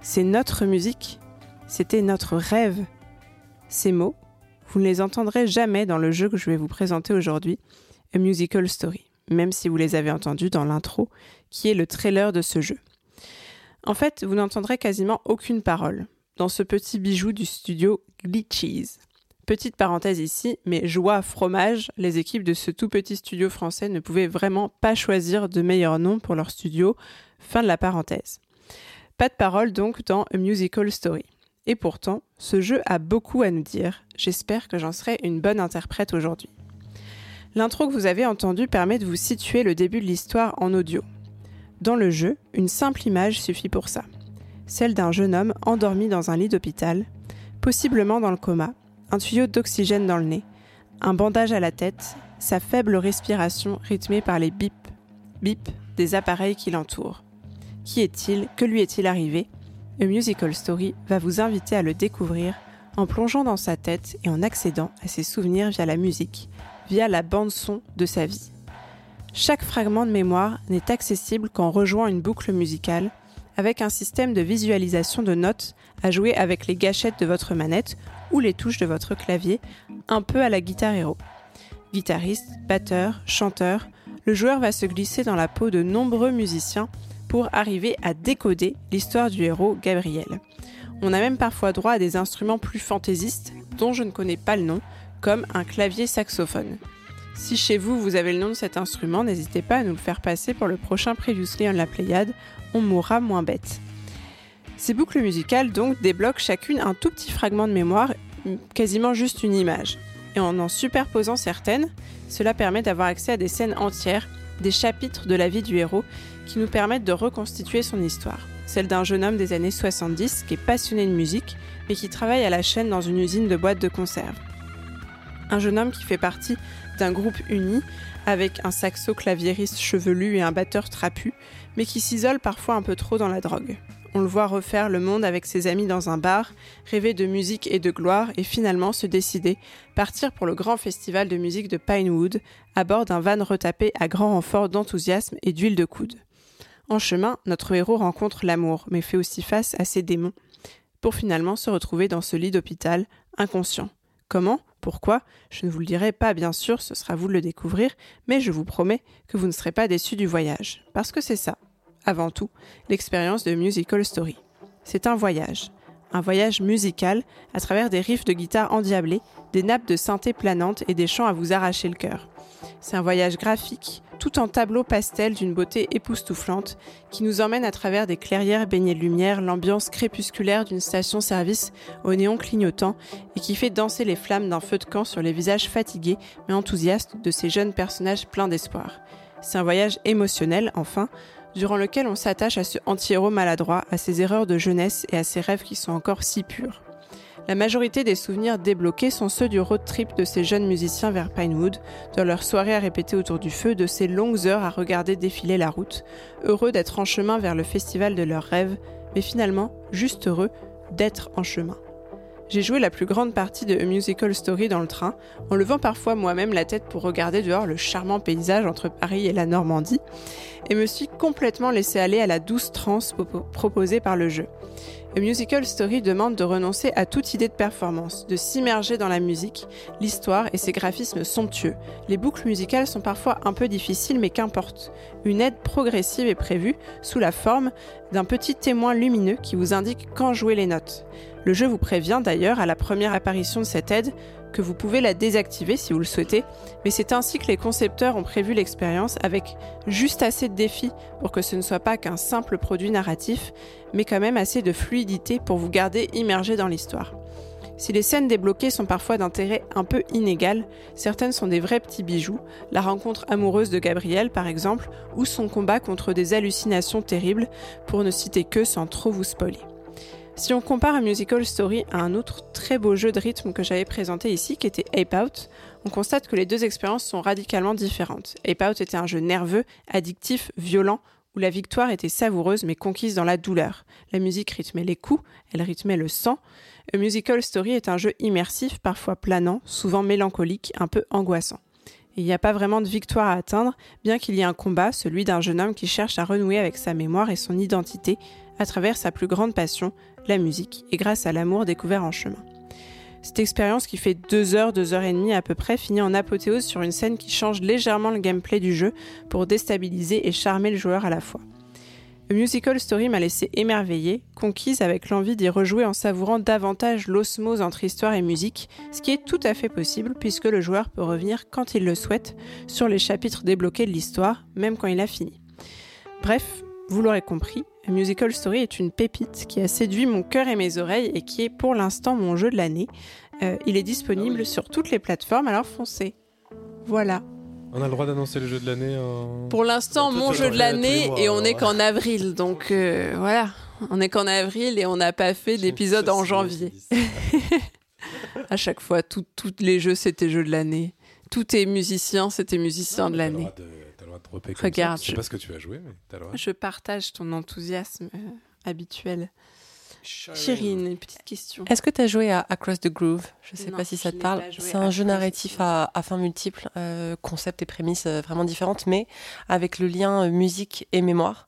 C'est notre musique. C'était notre rêve. Ces mots, vous ne les entendrez jamais dans le jeu que je vais vous présenter aujourd'hui, A Musical Story. même si vous les avez entendus dans l'intro, qui est le trailer de ce jeu. En fait, vous n'entendrez quasiment aucune parole dans ce petit bijou du studio Glitches. Petite parenthèse ici, mais joie fromage, les équipes de ce tout petit studio français ne pouvaient vraiment pas choisir de meilleur nom pour leur studio. Fin de la parenthèse. Pas de parole donc dans A Musical Story. Et pourtant, ce jeu a beaucoup à nous dire. J'espère que j'en serai une bonne interprète aujourd'hui. L'intro que vous avez entendu permet de vous situer le début de l'histoire en audio. Dans le jeu, une simple image suffit pour ça. Celle d'un jeune homme endormi dans un lit d'hôpital, possiblement dans le coma, un tuyau d'oxygène dans le nez, un bandage à la tête, sa faible respiration rythmée par les bips, bips des appareils qui l'entourent. Qui est-il? Que lui est-il arrivé? A Musical Story va vous inviter à le découvrir en plongeant dans sa tête et en accédant à ses souvenirs via la musique, via la bande-son de sa vie. Chaque fragment de mémoire n'est accessible qu'en rejoignant une boucle musicale, avec un système de visualisation de notes à jouer avec les gâchettes de votre manette les touches de votre clavier, un peu à la guitare héros. Guitariste, batteur, chanteur, le joueur va se glisser dans la peau de nombreux musiciens pour arriver à décoder l'histoire du héros Gabriel. On a même parfois droit à des instruments plus fantaisistes dont je ne connais pas le nom, comme un clavier saxophone. Si chez vous vous avez le nom de cet instrument, n'hésitez pas à nous le faire passer pour le prochain Previously on la Pléiade, on mourra moins bête. Ces boucles musicales donc débloquent chacune un tout petit fragment de mémoire, quasiment juste une image. Et en en superposant certaines, cela permet d'avoir accès à des scènes entières, des chapitres de la vie du héros qui nous permettent de reconstituer son histoire. Celle d'un jeune homme des années 70 qui est passionné de musique mais qui travaille à la chaîne dans une usine de boîtes de conserve. Un jeune homme qui fait partie d'un groupe uni avec un saxo claviériste chevelu et un batteur trapu, mais qui s'isole parfois un peu trop dans la drogue. On le voit refaire le monde avec ses amis dans un bar, rêver de musique et de gloire et finalement se décider, partir pour le grand festival de musique de Pinewood, à bord d'un van retapé à grand renfort d'enthousiasme et d'huile de coude. En chemin, notre héros rencontre l'amour, mais fait aussi face à ses démons, pour finalement se retrouver dans ce lit d'hôpital, inconscient. Comment? Pourquoi? Je ne vous le dirai pas, bien sûr, ce sera vous de le découvrir, mais je vous promets que vous ne serez pas déçus du voyage. Parce que c'est ça, avant tout, l'expérience de Musical Story. C'est un voyage. Un voyage musical à travers des riffs de guitare endiablés, des nappes de synthé planantes et des chants à vous arracher le cœur. C'est un voyage graphique, tout en tableau pastel d'une beauté époustouflante, qui nous emmène à travers des clairières baignées de lumière, l'ambiance crépusculaire d'une station-service au néon clignotant et qui fait danser les flammes d'un feu de camp sur les visages fatigués mais enthousiastes de ces jeunes personnages pleins d'espoir. C'est un voyage émotionnel, enfin, durant lequel on s'attache à ce anti-héros maladroit, à ses erreurs de jeunesse et à ses rêves qui sont encore si purs. La majorité des souvenirs débloqués sont ceux du road trip de ces jeunes musiciens vers Pinewood, de leurs soirées à répéter autour du feu, de ces longues heures à regarder défiler la route, heureux d'être en chemin vers le festival de leurs rêves, mais finalement juste heureux d'être en chemin. J'ai joué la plus grande partie de A Musical Story dans le train, en levant parfois moi-même la tête pour regarder dehors le charmant paysage entre Paris et la Normandie, et me suis complètement laissé aller à la douce transe proposée par le jeu. A Musical Story demande de renoncer à toute idée de performance, de s'immerger dans la musique, l'histoire et ses graphismes somptueux. Les boucles musicales sont parfois un peu difficiles, mais qu'importe. Une aide progressive est prévue sous la forme d'un petit témoin lumineux qui vous indique quand jouer les notes. Le jeu vous prévient d'ailleurs à la première apparition de cette aide que vous pouvez la désactiver si vous le souhaitez, mais c'est ainsi que les concepteurs ont prévu l'expérience avec juste assez de défis pour que ce ne soit pas qu'un simple produit narratif, mais quand même assez de fluidité pour vous garder immergé dans l'histoire. Si les scènes débloquées sont parfois d'intérêt un peu inégal, certaines sont des vrais petits bijoux, la rencontre amoureuse de Gabriel par exemple, ou son combat contre des hallucinations terribles, pour ne citer que sans trop vous spoiler. Si on compare un musical story à un autre très beau jeu de rythme que j'avais présenté ici, qui était Ape Out, on constate que les deux expériences sont radicalement différentes. Ape Out était un jeu nerveux, addictif, violent, où la victoire était savoureuse mais conquise dans la douleur. La musique rythmait les coups, elle rythmait le sang. A Musical Story est un jeu immersif, parfois planant, souvent mélancolique, un peu angoissant. Il n'y a pas vraiment de victoire à atteindre, bien qu'il y ait un combat, celui d'un jeune homme qui cherche à renouer avec sa mémoire et son identité à travers sa plus grande passion, la musique, et grâce à l'amour découvert en chemin. Cette expérience qui fait deux heures, deux heures et demie à peu près, finit en apothéose sur une scène qui change légèrement le gameplay du jeu pour déstabiliser et charmer le joueur à la fois. Musical Story m'a laissé émerveillée, conquise avec l'envie d'y rejouer en savourant davantage l'osmose entre histoire et musique, ce qui est tout à fait possible puisque le joueur peut revenir quand il le souhaite sur les chapitres débloqués de l'histoire, même quand il a fini. Bref, vous l'aurez compris, A Musical Story est une pépite qui a séduit mon cœur et mes oreilles et qui est pour l'instant mon jeu de l'année. Euh, il est disponible sur toutes les plateformes, alors foncez. Voilà. On a le droit d'annoncer le jeu de l'année en... Pour l'instant, mon jeu de l'année, et on alors. est qu'en avril, donc euh, voilà. On est qu'en avril et on n'a pas fait d'épisode en janvier. à chaque fois, tous les jeux, c'était jeu de l'année. Tout est musicien, c'était musicien de l'année. T'as le droit de dropper comme Regarde, ça. Je sais pas ce que tu vas jouer, mais t'as le droit. Je partage ton enthousiasme euh, habituel. Chérine, une petite question. Est-ce que tu as joué à Across the Groove? Je sais Non, pas si ça te parle. C'est un jeu narratif à, à fin multiple, euh, concept et prémices euh, vraiment différentes, mais avec le lien euh, musique et mémoire.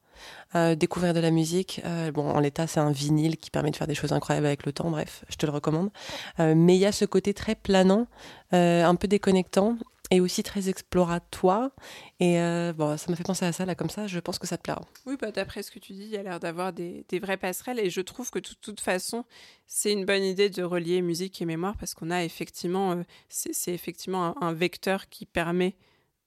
Euh, découvrir de la musique. euh, bon, en l'état, c'est un vinyle qui permet de faire des choses incroyables avec le temps. Bref, je te le recommande. Euh, mais il y a ce côté très planant, euh, un peu déconnectant et aussi très exploratoire. Et euh, bon, ça m'a fait penser à ça là comme ça. Je pense que ça te plaira. Oui, bah, d'après ce que tu dis, il y a l'air d'avoir des, vraies passerelles et je trouve que de toute, façon, c'est une bonne idée de relier musique et mémoire parce qu'on a effectivement, euh, c'est effectivement un, un vecteur qui permet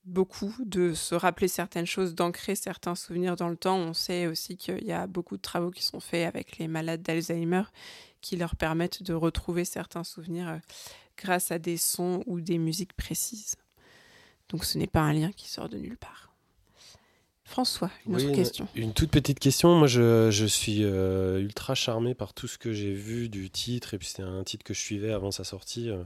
beaucoup de se rappeler certaines choses, d'ancrer certains souvenirs dans le temps. On sait aussi qu'il y a beaucoup de travaux qui sont faits avec les malades d'Alzheimer qui leur permettent de retrouver certains souvenirs euh, grâce à des sons ou des musiques précises. Donc ce n'est pas un lien qui sort de nulle part. François, une Oui, autre question. Une toute petite question. Moi, je, je suis euh, ultra charmé par tout ce que j'ai vu du titre. Et puis, c'était un titre que je suivais avant sa sortie, euh,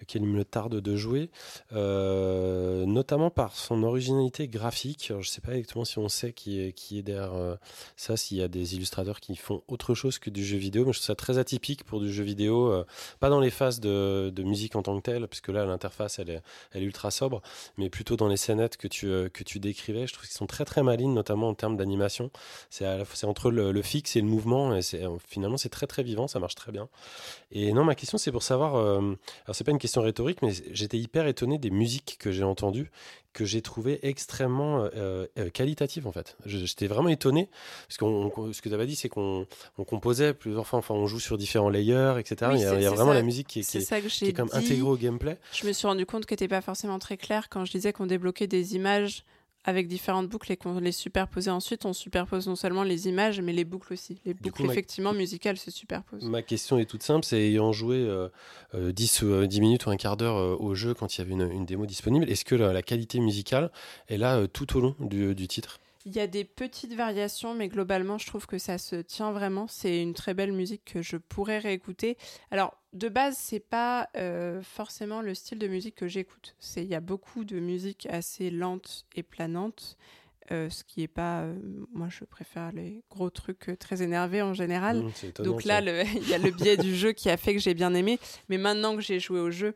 auquel il me tarde de jouer. Euh, notamment par son originalité graphique. Alors, je ne sais pas exactement si on sait qui est, qui est derrière euh, ça, s'il y a des illustrateurs qui font autre chose que du jeu vidéo. Mais je trouve ça très atypique pour du jeu vidéo. pas dans les phases de, de musique en tant que telle, puisque là, l'interface, elle est, elle est ultra sobre. Mais plutôt dans les scénettes que tu, que tu décrivais. Je trouve qu'ils sont très, très malines, notamment en termes d'animation. C'est entre le, le fixe et le mouvement. Et c'est, finalement, c'est très, très vivant. Ça marche très bien. Et non, ma question, c'est pour savoir. euh, alors, c'est pas une question rhétorique, mais j'étais hyper étonné des musiques que j'ai entendues, que j'ai trouvées extrêmement euh, euh, qualitatives, en fait. J'étais vraiment étonné, parce que ce que tu avais dit, c'est qu'on on composait plusieurs fois, enfin, on joue sur différents layers, etc. Oui, il y a, c'est- il y a c'est vraiment ça- la musique qui est, qui est, ça que qui est j'ai comme intégrée au gameplay. Je me suis rendu compte que n'était pas forcément très clair quand je disais qu'on débloquait des images avec différentes boucles et qu'on les superposait ensuite. On superpose non seulement les images, mais les boucles aussi. Les boucles, coup, ma- effectivement, musicales se superposent. Ma question est toute simple, c'est ayant joué euh, euh, 10, ou, euh, 10 minutes ou un quart d'heure euh, au jeu quand il y avait une, une démo disponible, est-ce que la, la qualité musicale est là euh, tout au long du, du titre? Il y a des petites variations, mais globalement, je trouve que ça se tient vraiment. C'est une très belle musique que je pourrais réécouter. Alors, de base, c'est pas euh, forcément le style de musique que j'écoute. Il y a beaucoup de musique assez lente et planante. Euh, ce qui est pas. euh, moi, je préfère les gros trucs euh, très énervés en général. Mmh, étonnant, Donc là, il y a le biais du jeu qui a fait que j'ai bien aimé. Mais maintenant que j'ai joué au jeu,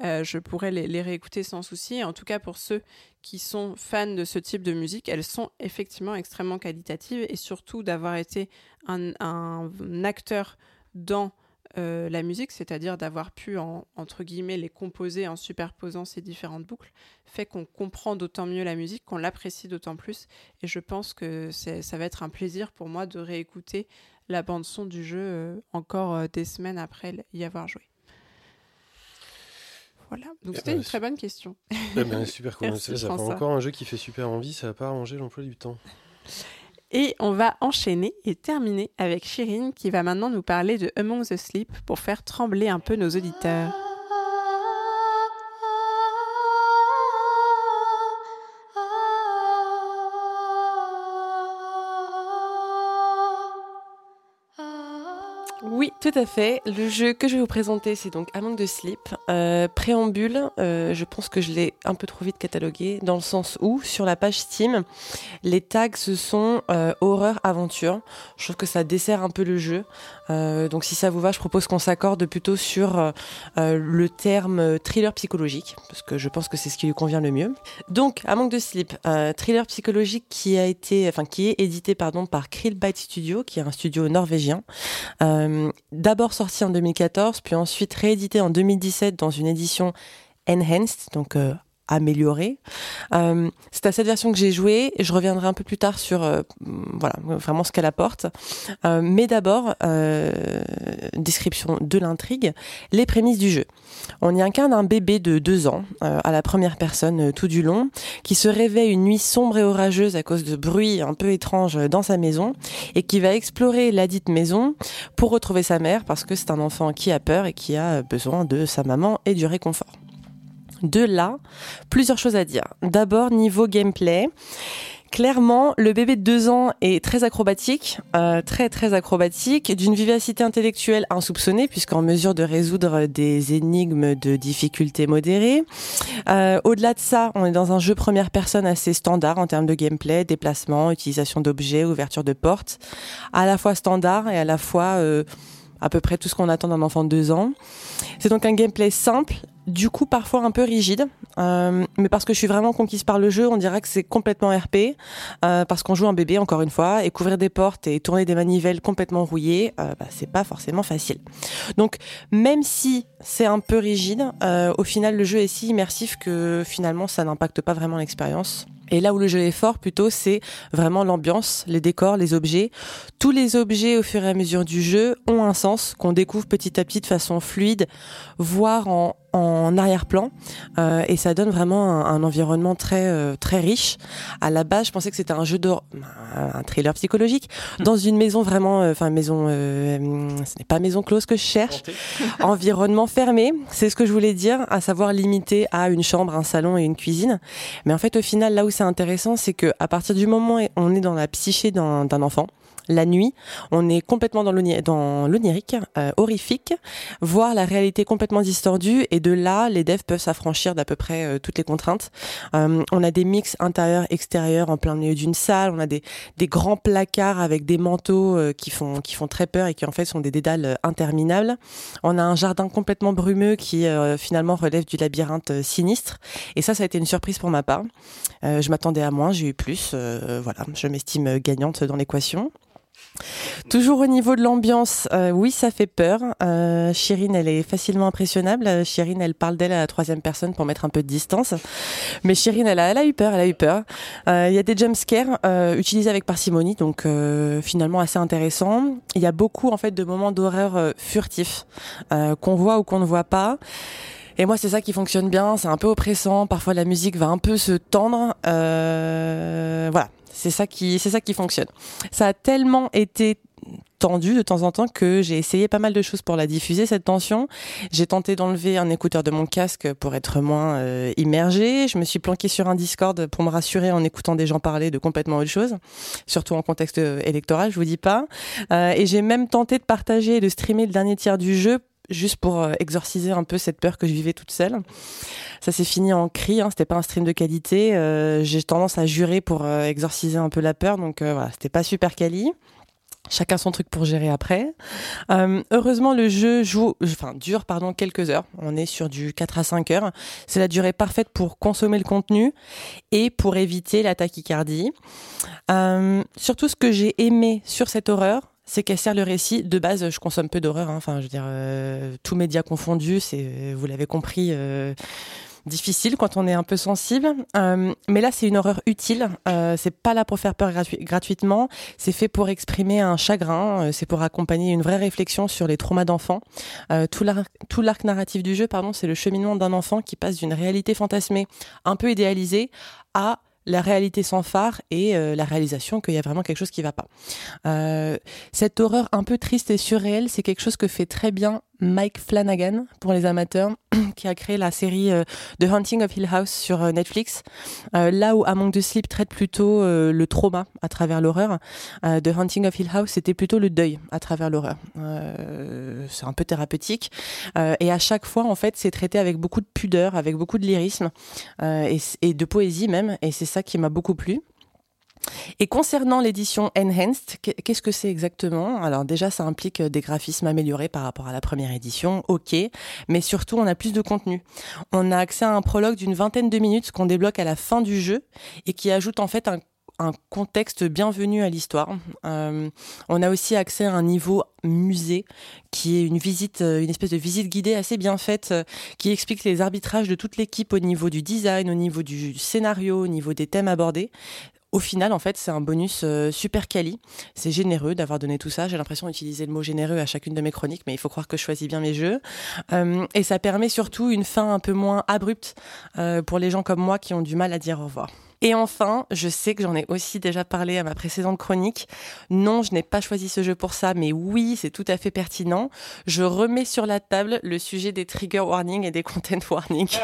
je pourrais les, les réécouter sans souci. En tout cas, pour ceux qui sont fans de ce type de musique, elles sont effectivement extrêmement qualitatives et surtout d'avoir été un, un acteur dans euh, la musique, c'est-à-dire d'avoir pu, en- entre guillemets, les composer en superposant ces différentes boucles, fait qu'on comprend d'autant mieux la musique, qu'on l'apprécie d'autant plus. Et je pense que c'est- ça va être un plaisir pour moi de réécouter la bande-son du jeu euh, encore euh, des semaines après y avoir joué. Voilà, donc Eh c'était ben, une très bonne question. Eh ben, super cool. François. encore un jeu qui fait super envie, ça va pas arranger l'emploi du temps. Et on va enchaîner et terminer avec Chirine qui va maintenant nous parler de Among the Sleep pour faire trembler un peu nos auditeurs. À fait. Le jeu que je vais vous présenter, c'est donc Among the Sleep. Euh, préambule, euh, je pense que je l'ai un peu trop vite catalogué, dans le sens où, sur la page Steam, les tags ce sont euh, horreur, aventure. Je trouve que ça dessert un peu le jeu. Donc si ça vous va, je propose qu'on s'accorde plutôt sur le terme thriller psychologique, parce que je pense que c'est ce qui lui convient le mieux. Donc, Among the Sleep, thriller psychologique qui a été, enfin qui est édité pardon par Krillbite Studio, qui est un studio norvégien. D'abord sorti en 2014, puis ensuite réédité en 2017 dans une édition enhanced, donc euh, améliorée. Euh, c'est à cette version que j'ai joué. Je reviendrai un peu plus tard sur euh, voilà vraiment ce qu'elle apporte. Euh, mais d'abord, euh, description de l'intrigue, les prémices du jeu. On y incarne un bébé de deux ans euh, à la première personne euh, tout du long, qui se réveille une nuit sombre et orageuse à cause de bruits un peu étranges dans sa maison et qui va explorer la dite maison pour retrouver sa mère parce que c'est un enfant qui a peur et qui a besoin de sa maman et du réconfort. De là, plusieurs choses à dire. D'abord, niveau gameplay. Clairement, le bébé de deux ans est très acrobatique, euh, très très acrobatique, d'une vivacité intellectuelle insoupçonnée, puisqu'en mesure de résoudre des énigmes de difficulté modérée. Euh, Au-delà de ça, on est dans un jeu première personne assez standard en termes de gameplay, déplacement, utilisation d'objets, ouverture de portes, à la fois standard et à la fois euh, à peu près tout ce qu'on attend d'un enfant de deux ans. C'est donc un gameplay simple, du coup parfois un peu rigide, euh, mais parce que je suis vraiment conquise par le jeu, on dirait que c'est complètement RP, euh, parce qu'on joue un bébé encore une fois, et couvrir des portes et tourner des manivelles complètement rouillées, euh, bah, c'est pas forcément facile. Donc même si c'est un peu rigide, euh, au final le jeu est si immersif que finalement ça n'impacte pas vraiment l'expérience. Et là où le jeu est fort, plutôt, c'est vraiment l'ambiance, les décors, les objets. Tous les objets, au fur et à mesure du jeu, ont un sens qu'on découvre petit à petit de façon fluide, voire en, en arrière-plan. Euh, et ça donne vraiment un, un environnement très euh, très riche. À la base, je pensais que c'était un jeu d'horreur, un thriller psychologique, dans une maison vraiment, euh, enfin maison, euh, ce n'est pas maison close que je cherche, environnement fermé. C'est ce que je voulais dire, à savoir limité à une chambre, un salon et une cuisine. Mais en fait, au final, là où c'est intéressant, c'est que à partir du moment où on est dans la psyché d'un enfant, la nuit, on est complètement dans l'oni- dans l'onirique, euh, horrifique, voir la réalité complètement distordue, et de là, les devs peuvent s'affranchir d'à peu près euh, toutes les contraintes. Euh, on a des mix intérieur-extérieur en plein milieu d'une salle, on a des, des grands placards avec des manteaux euh, qui font qui font très peur et qui en fait sont des dédales interminables. On a un jardin complètement brumeux qui finalement relève du labyrinthe sinistre, et ça, ça a été une surprise pour ma part. Je m'attendais à moins, j'ai eu plus. voilà, je m'estime gagnante dans l'équation. Toujours au niveau de l'ambiance, euh, oui, ça fait peur. Euh, Chirine, elle est facilement impressionnable. Chirine, elle parle d'elle à la troisième personne pour mettre un peu de distance. Mais Chirine, elle a, eu peur, elle a eu peur. Euh, Il y a des jumpscares utilisés avec parcimonie, donc finalement assez intéressant. Il y a beaucoup en fait de moments d'horreur furtifs qu'on voit ou qu'on ne voit pas. Et moi, c'est ça qui fonctionne bien. C'est un peu oppressant. Parfois, la musique va un peu se tendre. Euh, voilà, c'est ça qui, c'est ça qui fonctionne. Ça a tellement été tendu de temps en temps que j'ai essayé pas mal de choses pour la diffuser cette tension. J'ai tenté d'enlever un écouteur de mon casque pour être moins euh, immergé. Je me suis planqué sur un Discord pour me rassurer en écoutant des gens parler de complètement autre chose, surtout en contexte euh, électoral, je vous dis pas. Euh, et j'ai même tenté de partager et de streamer le dernier tiers du jeu juste pour euh, exorciser un peu cette peur que je vivais toute seule. Ça s'est fini en cri, hein, c'était pas un stream de qualité. Euh, j'ai tendance à jurer pour euh, exorciser un peu la peur, donc euh, voilà, c'était pas super quali. Chacun son truc pour gérer après. Euh, heureusement, le jeu joue, enfin, dure pardon, quelques heures. On est sur du 4 à 5 heures. C'est la durée parfaite pour consommer le contenu et pour éviter la tachycardie. Surtout, ce que j'ai aimé sur cette horreur, c'est qu'elle sert le récit. De base, je consomme peu d'horreur. hein. Enfin, je veux dire, euh, tous médias confondus, c'est, vous l'avez compris, euh, difficile quand on est un peu sensible. Euh, mais là, c'est une horreur utile. C'est pas là pour faire peur gratu- gratuitement. C'est fait pour exprimer un chagrin. C'est pour accompagner une vraie réflexion sur les traumas d'enfants. Tout l'arc, tout l'arc narratif du jeu, pardon, c'est le cheminement d'un enfant qui passe d'une réalité fantasmée, un peu idéalisée, à la réalité sans phare et euh, la réalisation qu'il y a vraiment quelque chose qui va pas. Euh, cette horreur un peu triste et surréelle, c'est quelque chose que fait très bien Mike Flanagan pour les amateurs, qui a créé la série euh, The Haunting of Hill House sur euh, Netflix. Euh, là où Among the Sleep traite plutôt le trauma à travers l'horreur, The Haunting of Hill House c'était plutôt le deuil à travers l'horreur. C'est un peu thérapeutique et à chaque fois en fait c'est traité avec beaucoup de pudeur, avec beaucoup de lyrisme et de poésie même. Et c'est ça qui m'a beaucoup plu. Et concernant l'édition Enhanced, qu'est- qu'est-ce que c'est exactement? Alors déjà, ça implique euh, des graphismes améliorés par rapport à la première édition, ok, mais surtout, on a plus de contenu. On a accès à un prologue d'une vingtaine de minutes qu'on débloque à la fin du jeu et qui ajoute en fait un contexte bienvenu à l'histoire. Euh, on a aussi accès à un niveau musée qui est une visite, euh, une espèce de visite guidée assez bien faite qui explique les arbitrages de toute l'équipe au niveau du design, au niveau du scénario, au niveau des thèmes abordés. Au final, en fait, c'est un bonus euh, super quali. C'est généreux d'avoir donné tout ça. J'ai l'impression d'utiliser le mot généreux à chacune de mes chroniques, mais il faut croire que je choisis bien mes jeux. Euh, et ça permet surtout une fin un peu moins abrupte euh, pour les gens comme moi qui ont du mal à dire au revoir. Et enfin, je sais que j'en ai aussi déjà parlé à ma précédente chronique. Non, je n'ai pas choisi ce jeu pour ça, mais oui, c'est tout à fait pertinent. Je remets sur la table le sujet des trigger warnings et des content warnings.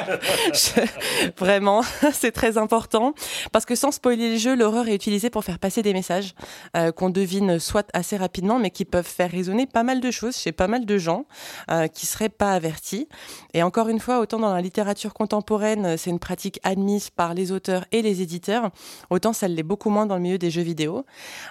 Vraiment, c'est très important. Parce que sans spoiler les jeux, l'horreur est utilisée pour faire passer des messages euh, qu'on devine soit assez rapidement, mais qui peuvent faire résonner pas mal de choses chez pas mal de gens euh, qui seraient pas avertis. Et encore une fois, autant dans la littérature contemporaine, c'est une pratique admise par les auteurs et les éditeurs, autant ça l'est beaucoup moins dans le milieu des jeux vidéo.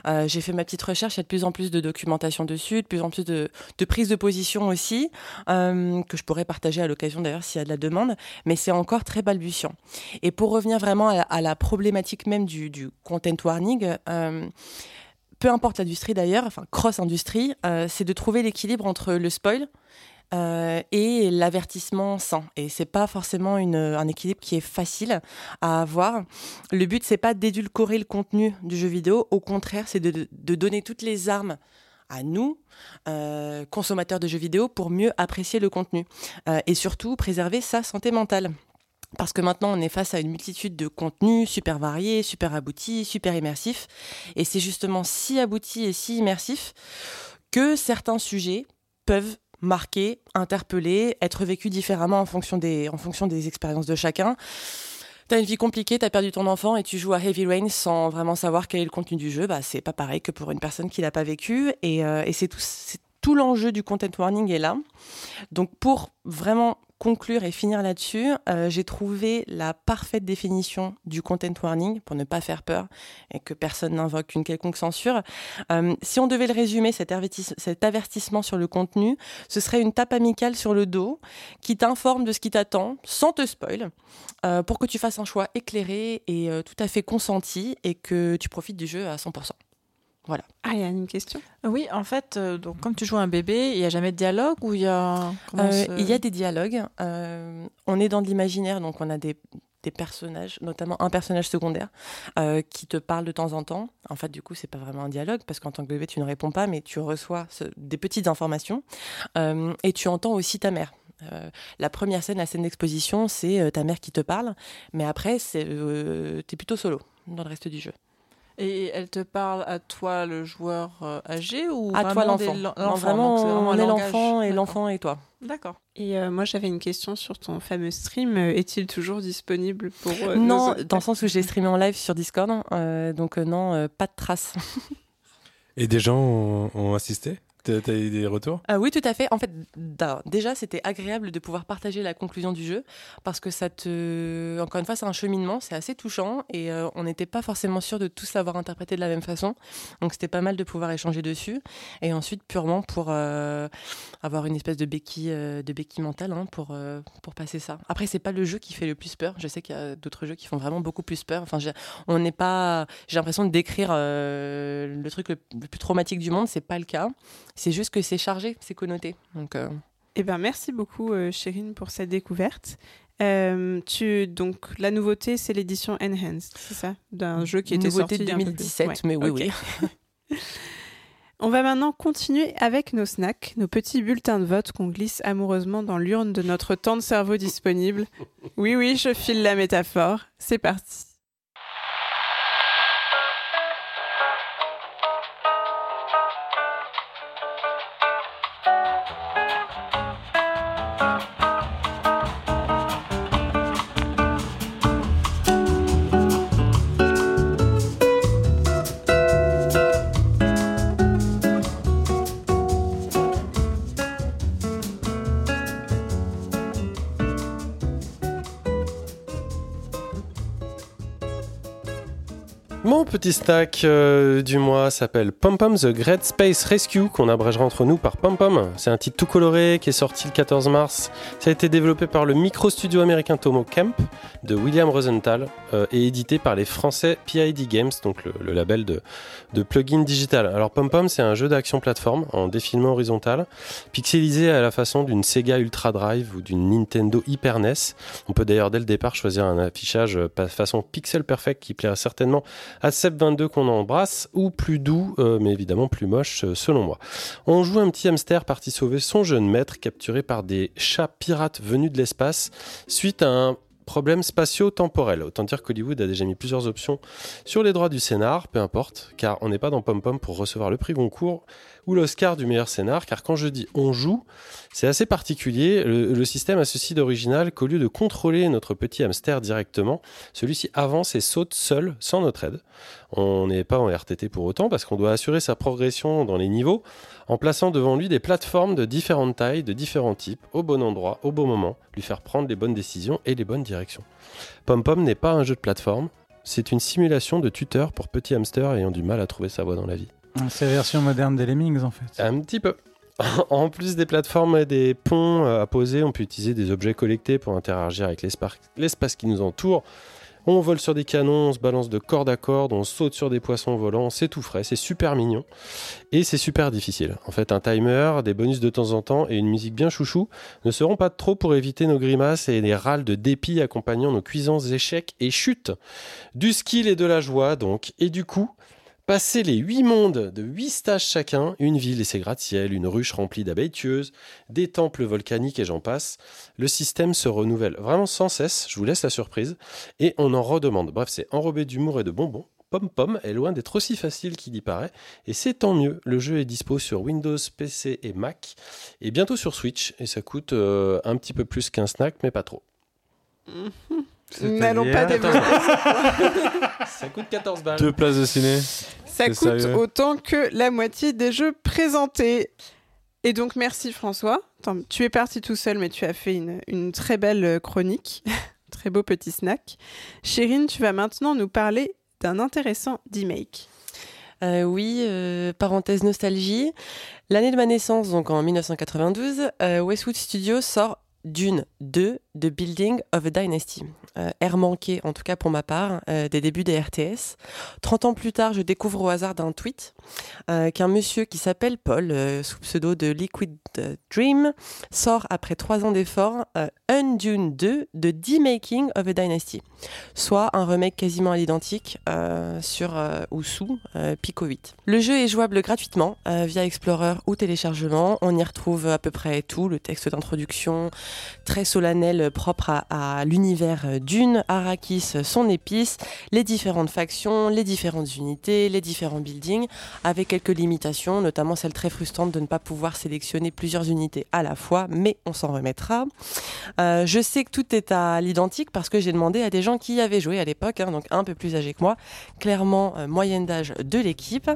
Euh, J'ai fait ma petite recherche, il y a de plus en plus de documentation dessus, de plus en plus de, de prise de position aussi, euh, que je pourrais partager à l'occasion d'ailleurs s'il y a de la demande, mais c'est encore très balbutiant. Et pour revenir vraiment à, la- problématique même du, content warning, euh, peu importe l'industrie d'ailleurs, enfin cross-industrie, c'est de trouver l'équilibre entre le spoil, euh, et l'avertissement sans. Et c'est pas forcément une, un équilibre qui est facile à avoir. Le but c'est pas d'édulcorer le contenu du jeu vidéo, au contraire c'est de, de donner toutes les armes à nous, euh, consommateurs de jeux vidéo, pour mieux apprécier le contenu Euh, et surtout préserver sa santé mentale. Parce que maintenant, on est face à une multitude de contenus super variés, super aboutis, super immersifs. Et c'est justement si abouti et si immersif que certains sujets peuvent marquer, interpeller, être vécus différemment en fonction des, en fonction des expériences de chacun. T'as une vie compliquée, t'as perdu ton enfant et tu joues à Heavy Rain sans vraiment savoir quel est le contenu du jeu, bah c'est pas pareil que pour une personne qui l'a pas vécu. Et, euh, et c'est tout, tout l'enjeu du content warning est là. Donc pour vraiment conclure et finir là-dessus, euh, j'ai trouvé la parfaite définition du content warning pour ne pas faire peur et que personne n'invoque une quelconque censure. Euh, si on devait le résumer, cet, avertis- cet avertissement sur le contenu, ce serait une tape amicale sur le dos qui t'informe de ce qui t'attend sans te spoil euh, pour que tu fasses un choix éclairé et tout à fait consenti et que tu profites du jeu à 100%. Voilà. Ah, il y a une question? Oui, en fait, euh, donc comme tu joues un bébé, il n'y a jamais de dialogue ou il y a. Euh, Il y a des dialogues. euh, on est dans de l'imaginaire, donc on a des, des personnages, notamment un personnage secondaire, euh, qui te parle de temps en temps. En fait, du coup, c'est pas vraiment un dialogue, parce qu'en tant que bébé, tu ne réponds pas, mais tu reçois ce- des petites informations. Euh, et tu entends aussi ta mère. Euh, la première scène, la scène d'exposition, c'est euh, ta mère qui te parle, mais après, c'est euh, t'es plutôt solo dans le reste du jeu. Et elle te parle à toi, le joueur euh, âgé ou À toi, des- l'enfant. Non, vraiment, donc on est l'enfant et l'enfant et toi. D'accord. Et euh, moi, j'avais une question sur ton fameux stream. Euh, Est-il toujours disponible pour euh, non, dans le sens où j'ai streamé en live sur Discord, euh, donc euh, non, euh, pas de traces. Et des gens ont, ont assisté? T'as eu des retours? Euh, oui, tout à fait. En fait, déjà, c'était agréable de pouvoir partager la conclusion du jeu parce que ça te. Encore une fois, c'est un cheminement, c'est assez touchant et euh, on n'était pas forcément sûr de tous l'avoir interprété de la même façon. Donc, c'était pas mal de pouvoir échanger dessus. Et ensuite, purement pour euh, avoir une espèce de béquille, euh, de mentale hein, pour, pour passer ça. Après, c'est pas le jeu qui fait le plus peur. Je sais qu'il y a d'autres jeux qui font vraiment beaucoup plus peur. Enfin, on n'est pas. J'ai l'impression de décrire le truc le plus traumatique du monde. C'est pas le cas. C'est juste que c'est chargé, c'est connoté. Donc, euh, Eh ben, merci beaucoup, euh, Chérine, pour cette découverte. Euh, tu, donc, la nouveauté, c'est l'édition Enhanced, c'est ça? D'un jeu qui était Nouveauté sorti il y a un peu plus. 2017, mais oui, ok. On va maintenant continuer avec nos snacks, nos petits bulletins de vote qu'on glisse amoureusement dans l'urne de notre temps de cerveau disponible. Oui, oui, je file la métaphore. C'est parti. Petit snack euh, du mois s'appelle Pom Pom The Great Space Rescue, qu'on abrégera entre nous par Pom Pom. C'est un titre tout coloré qui est sorti le 14 mars. Ça a été développé par le micro-studio américain Tomo Camp de William Rosenthal euh, et édité par les français PID Games, donc le, le label de, de plugin digital. Alors Pom Pom, c'est un jeu d'action plateforme en défilement horizontal, pixelisé à la façon d'une Sega Ultra Drive ou d'une Nintendo Hyper NES. On peut d'ailleurs dès le départ choisir un affichage euh, façon pixel perfect qui plaira certainement à Seb22 qu'on embrasse, ou plus doux, euh, mais évidemment plus moche euh, selon moi. On joue un petit hamster parti sauver son jeune maître capturé par des chats pirates venus de l'espace suite à un problème spatio-temporel. Autant dire qu'Hollywood a déjà mis plusieurs options sur les droits du scénar, peu importe, car on n'est pas dans Pom Pom pour recevoir le prix Goncourt ou l'Oscar du meilleur scénar, car quand je dis on joue, c'est assez particulier. Le, le système a ceci d'original qu'au lieu de contrôler notre petit hamster directement, celui-ci avance et saute seul, sans notre aide. On n'est pas en RTT pour autant, parce qu'on doit assurer sa progression dans les niveaux en plaçant devant lui des plateformes de différentes tailles, de différents types, au bon endroit, au bon moment, lui faire prendre les bonnes décisions et les bonnes directions. Pom Pom n'est pas un jeu de plateforme, c'est une simulation de tuteur pour petits hamsters ayant du mal à trouver sa voie dans la vie. C'est la version moderne des Lemmings en fait. Un petit peu. En plus des plateformes et des ponts euh, à poser, on peut utiliser des objets collectés pour interagir avec l'espace qui nous entoure. On vole sur des canons, on se balance de corde à corde, on saute sur des poissons volants, c'est tout frais, c'est super mignon et c'est super difficile. En fait, un timer, des bonus de temps en temps et une musique bien chouchou ne seront pas trop pour éviter nos grimaces et les râles de dépit accompagnant nos cuisants échecs et chutes. Du skill et de la joie donc, et du coup, Passer les huit mondes de huit stages chacun, une ville et ses gratte-ciel, une ruche remplie d'abeilles tueuses, des temples volcaniques et j'en passe, le système se renouvelle vraiment sans cesse, je vous laisse la surprise, et on en redemande. Bref, c'est enrobé d'humour et de bonbons. Pom Pom est loin d'être aussi facile qu'il y paraît, et c'est tant mieux. Le jeu est dispo sur Windows, PC et Mac, et bientôt sur Switch, et ça coûte euh, un petit peu plus qu'un snack, mais pas trop. N'allons pas développer. Ça coûte 14 balles. Deux places de ciné. Ça coûte sérieux autant que la moitié des jeux présentés. Et donc merci François. Attends, tu es parti tout seul, mais tu as fait une, une très belle euh, chronique. très beau petit snack. Chérine, tu vas maintenant nous parler d'un intéressant remake. Euh, oui, euh, parenthèse nostalgie. L'année de ma naissance, donc en 1992, euh, Westwood Studios sort Dune 2 de Building of a Dynasty. Euh, air manqué, en tout cas pour ma part, euh, des débuts des RTS. 30 ans plus tard, je découvre au hasard d'un tweet euh, qu'un monsieur qui s'appelle Paul, sous pseudo de Liquid Dream, sort après trois ans d'efforts euh, un Dune 2 de The Making of a Dynasty, soit un remake quasiment à l'identique sur ou sous Pico 8. Le jeu est jouable gratuitement via Explorer ou téléchargement. On y retrouve à peu près tout, le texte d'introduction très solennel propre à, l'univers Dune, Arrakis, son épice, les différentes factions, les différentes unités, les différents buildings, avec quelques limitations, notamment celle très frustrante de ne pas pouvoir sélectionner plusieurs unités à la fois, mais on s'en remettra. Euh, je sais que tout est à l'identique parce que j'ai demandé à des gens qui y avaient joué à l'époque, hein, donc un peu plus âgés que moi, clairement euh, moyenne d'âge de l'équipe.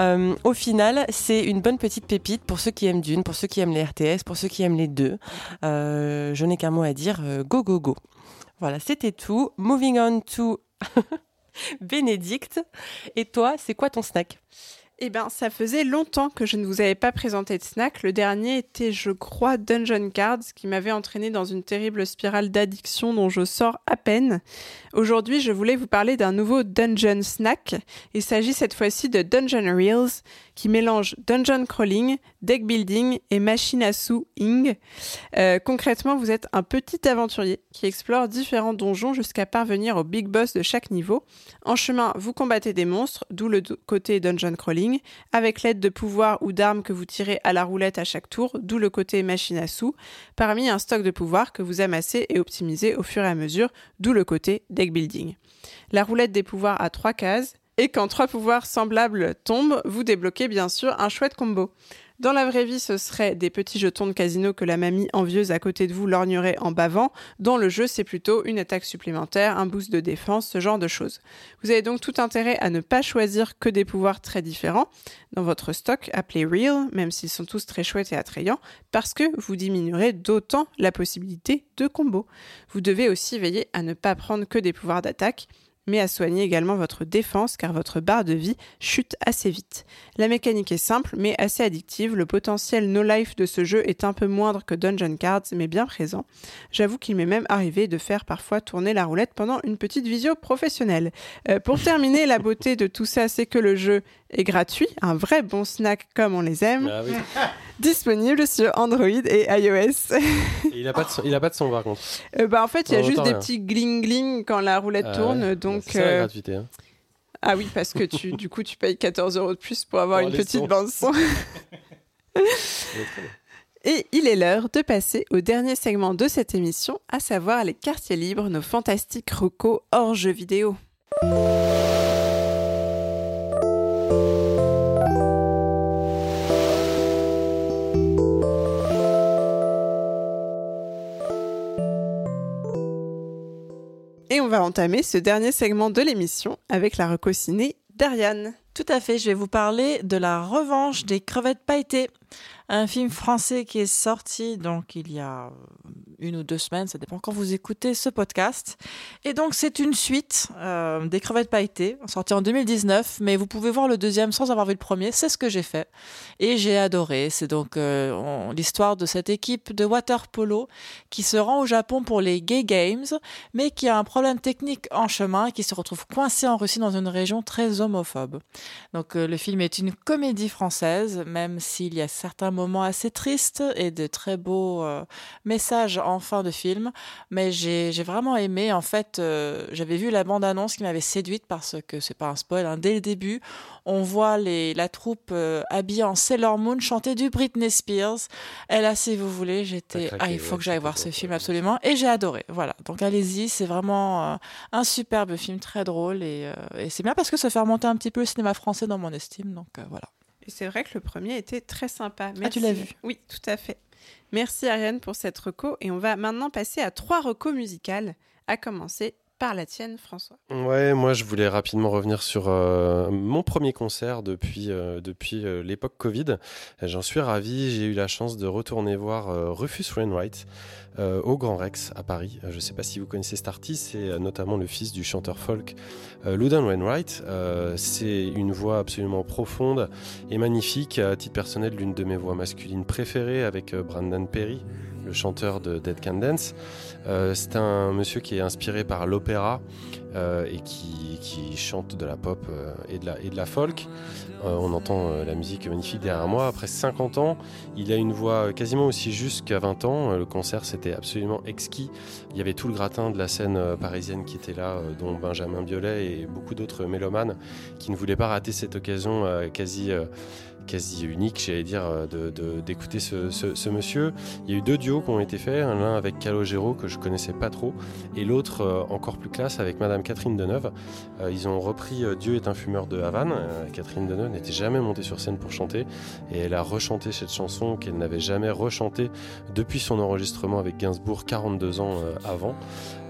Euh, au final, c'est une bonne petite pépite pour ceux qui aiment Dune, pour ceux qui aiment les RTS, pour ceux qui aiment les deux. Je n'ai qu'un mot à dire, euh, go go go. Voilà, c'était tout. Moving on to Bénédicte. Et toi, c'est quoi ton snack? Eh bien, ça faisait longtemps que je ne vous avais pas présenté de snack. Le dernier était, je crois, Dungeon Cards, qui m'avait entraîné dans une terrible spirale d'addiction dont je sors à peine. Aujourd'hui, je voulais vous parler d'un nouveau Dungeon Snack. Il s'agit cette fois-ci de Dungeon Reels, qui mélange dungeon crawling, deck building et machine à sous-ing. Euh, concrètement, vous êtes un petit aventurier qui explore différents donjons jusqu'à parvenir au big boss de chaque niveau. En chemin, vous combattez des monstres, d'où le côté dungeon crawling, avec l'aide de pouvoirs ou d'armes que vous tirez à la roulette à chaque tour, d'où le côté machine à sous, parmi un stock de pouvoirs que vous amassez et optimisez au fur et à mesure, d'où le côté deck building. La roulette des pouvoirs a trois cases, et quand trois pouvoirs semblables tombent, vous débloquez bien sûr un chouette combo. Dans la vraie vie, ce serait des petits jetons de casino que la mamie envieuse à côté de vous lorgnerait en bavant. Dans le jeu, c'est plutôt une attaque supplémentaire, un boost de défense, ce genre de choses. Vous avez donc tout intérêt à ne pas choisir que des pouvoirs très différents dans votre stock appelé Real, même s'ils sont tous très chouettes et attrayants, parce que vous diminuerez d'autant la possibilité de combo. Vous devez aussi veiller à ne pas prendre que des pouvoirs d'attaque. Mais à soigner également votre défense car votre barre de vie chute assez vite. La mécanique est simple mais assez addictive, le potentiel no life de ce jeu est un peu moindre que Dungeon Cards mais bien présent. J'avoue qu'il m'est même arrivé de faire parfois tourner la roulette pendant une petite visio professionnelle. Euh, pour terminer, la beauté de tout ça c'est que le jeu est gratuit, un vrai bon snack comme on les aime, Ah oui. disponible sur Android et iOS. Et il a pas de son, il a pas de son par contre. Euh, bah, en fait, il y a juste des rien. petits gling-gling quand la roulette Ah tourne. ouais. Donc, C'est ça la euh, gratuité. hein. Ah oui, parce que tu, du coup, tu payes 14 euros de plus pour avoir une petite bande-son. Et il est l'heure de passer au dernier segment de cette émission, à savoir les quartiers libres, nos fantastiques recos hors jeux vidéo. Et on va entamer ce dernier segment de l'émission avec la reco ciné d'Ariane. Tout à fait, je vais vous parler de la revanche des crevettes pailletées. Un film français qui est sorti donc il y a euh, une ou deux semaines, ça dépend quand vous écoutez ce podcast. Et donc c'est une suite euh, des crevettes pailletées, sorti en 2019, mais vous pouvez voir le deuxième sans avoir vu le premier, c'est ce que j'ai fait. Et j'ai adoré, c'est donc euh, l'histoire de cette équipe de water polo qui se rend au Japon pour les Gay Games, mais qui a un problème technique en chemin et qui se retrouve coincé en Russie dans une région très homophobe. Donc le film est une comédie française, même s'il y a certains moments assez tristes et de très beaux euh, messages en fin de film. Mais j'ai vraiment aimé. En fait, euh, j'avais vu la bande-annonce qui m'avait séduite parce que c'est pas un spoil. hein. Dès le début, on voit les, la troupe euh, habillée en Sailor Moon chanter du Britney Spears. Et là, si vous voulez, j'étais ah il faut ouais, que j'aille voir ce film absolument et j'ai adoré. Voilà. Donc allez-y, c'est vraiment un superbe film très drôle et, et c'est bien parce que ça fait remonter un petit peu le cinéma français dans mon estime. Donc voilà. Et c'est vrai que le premier était très sympa. Ah, tu l'as vu Oui, tout à fait. Merci Ariane pour cette reco. Et on va maintenant passer à trois recos musicales, à commencer la tienne, François. Ouais, moi je voulais rapidement revenir sur euh, mon premier concert depuis, euh, depuis euh, l'époque Covid. J'en suis ravi, j'ai eu la chance de retourner voir Rufus Wainwright au Grand Rex à Paris. Je ne sais pas si vous connaissez cet artiste, c'est notamment le fils du chanteur folk Loudon Wainwright. C'est une voix absolument profonde et magnifique, à titre personnel l'une de mes voix masculines préférées avec Brandon Perry, le chanteur de Dead Can Dance. Euh, c'est un monsieur qui est inspiré par l'opéra euh, et qui, chante de la pop euh, et, de la, et de la folk. On entend la musique magnifique derrière moi. Après 50 ans, il a une voix quasiment aussi juste qu'à 20 ans. Le concert, c'était absolument exquis. Il y avait tout le gratin de la scène parisienne qui était là, dont Benjamin Biolay et beaucoup d'autres mélomanes qui ne voulaient pas rater cette occasion quasi... quasi unique, j'allais dire, euh, de- de- d'écouter ce, monsieur. Il y a eu deux duos qui ont été faits, l'un avec Calogero que je connaissais pas trop, et l'autre euh, encore plus classe avec Madame Catherine Deneuve. Euh, ils ont repris Dieu est un fumeur de Havane. Catherine Deneuve n'était jamais montée sur scène pour chanter, et elle a rechanté cette chanson qu'elle n'avait jamais rechantée depuis son enregistrement avec Gainsbourg 42 ans avant.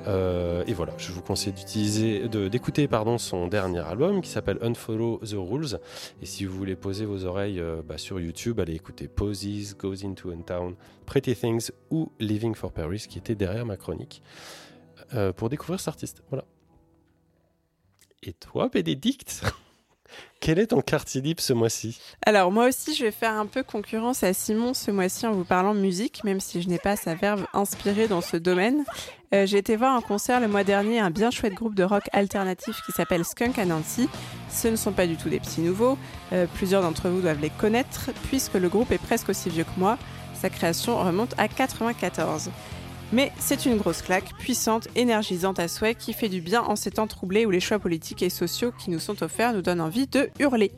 Euh, et voilà, je vous conseille d'utiliser, d'écouter pardon son dernier album qui s'appelle Unfollow the Rules. Et si vous voulez poser vos oreilles euh, bah, sur YouTube, allez écouter Poses, Goes into a Town, Pretty Things ou Living for Paris qui était derrière ma chronique euh, pour découvrir cet artiste. Voilà. Et toi, Bénédicte? Quel est ton quartier libre ce mois-ci? Alors moi aussi, je vais faire un peu concurrence à Simon ce mois-ci en vous parlant musique, même si je n'ai pas sa verve inspirée dans ce domaine. Euh, J'ai été voir en concert le mois dernier un bien chouette groupe de rock alternatif qui s'appelle Skunk à. Ce ne sont pas du tout des petits nouveaux, euh, plusieurs d'entre vous doivent les connaître, puisque le groupe est presque aussi vieux que moi. Sa création remonte à 94. Mais c'est une grosse claque, puissante, énergisante à souhait, qui fait du bien en ces temps troublés où les choix politiques et sociaux qui nous sont offerts nous donnent envie de hurler.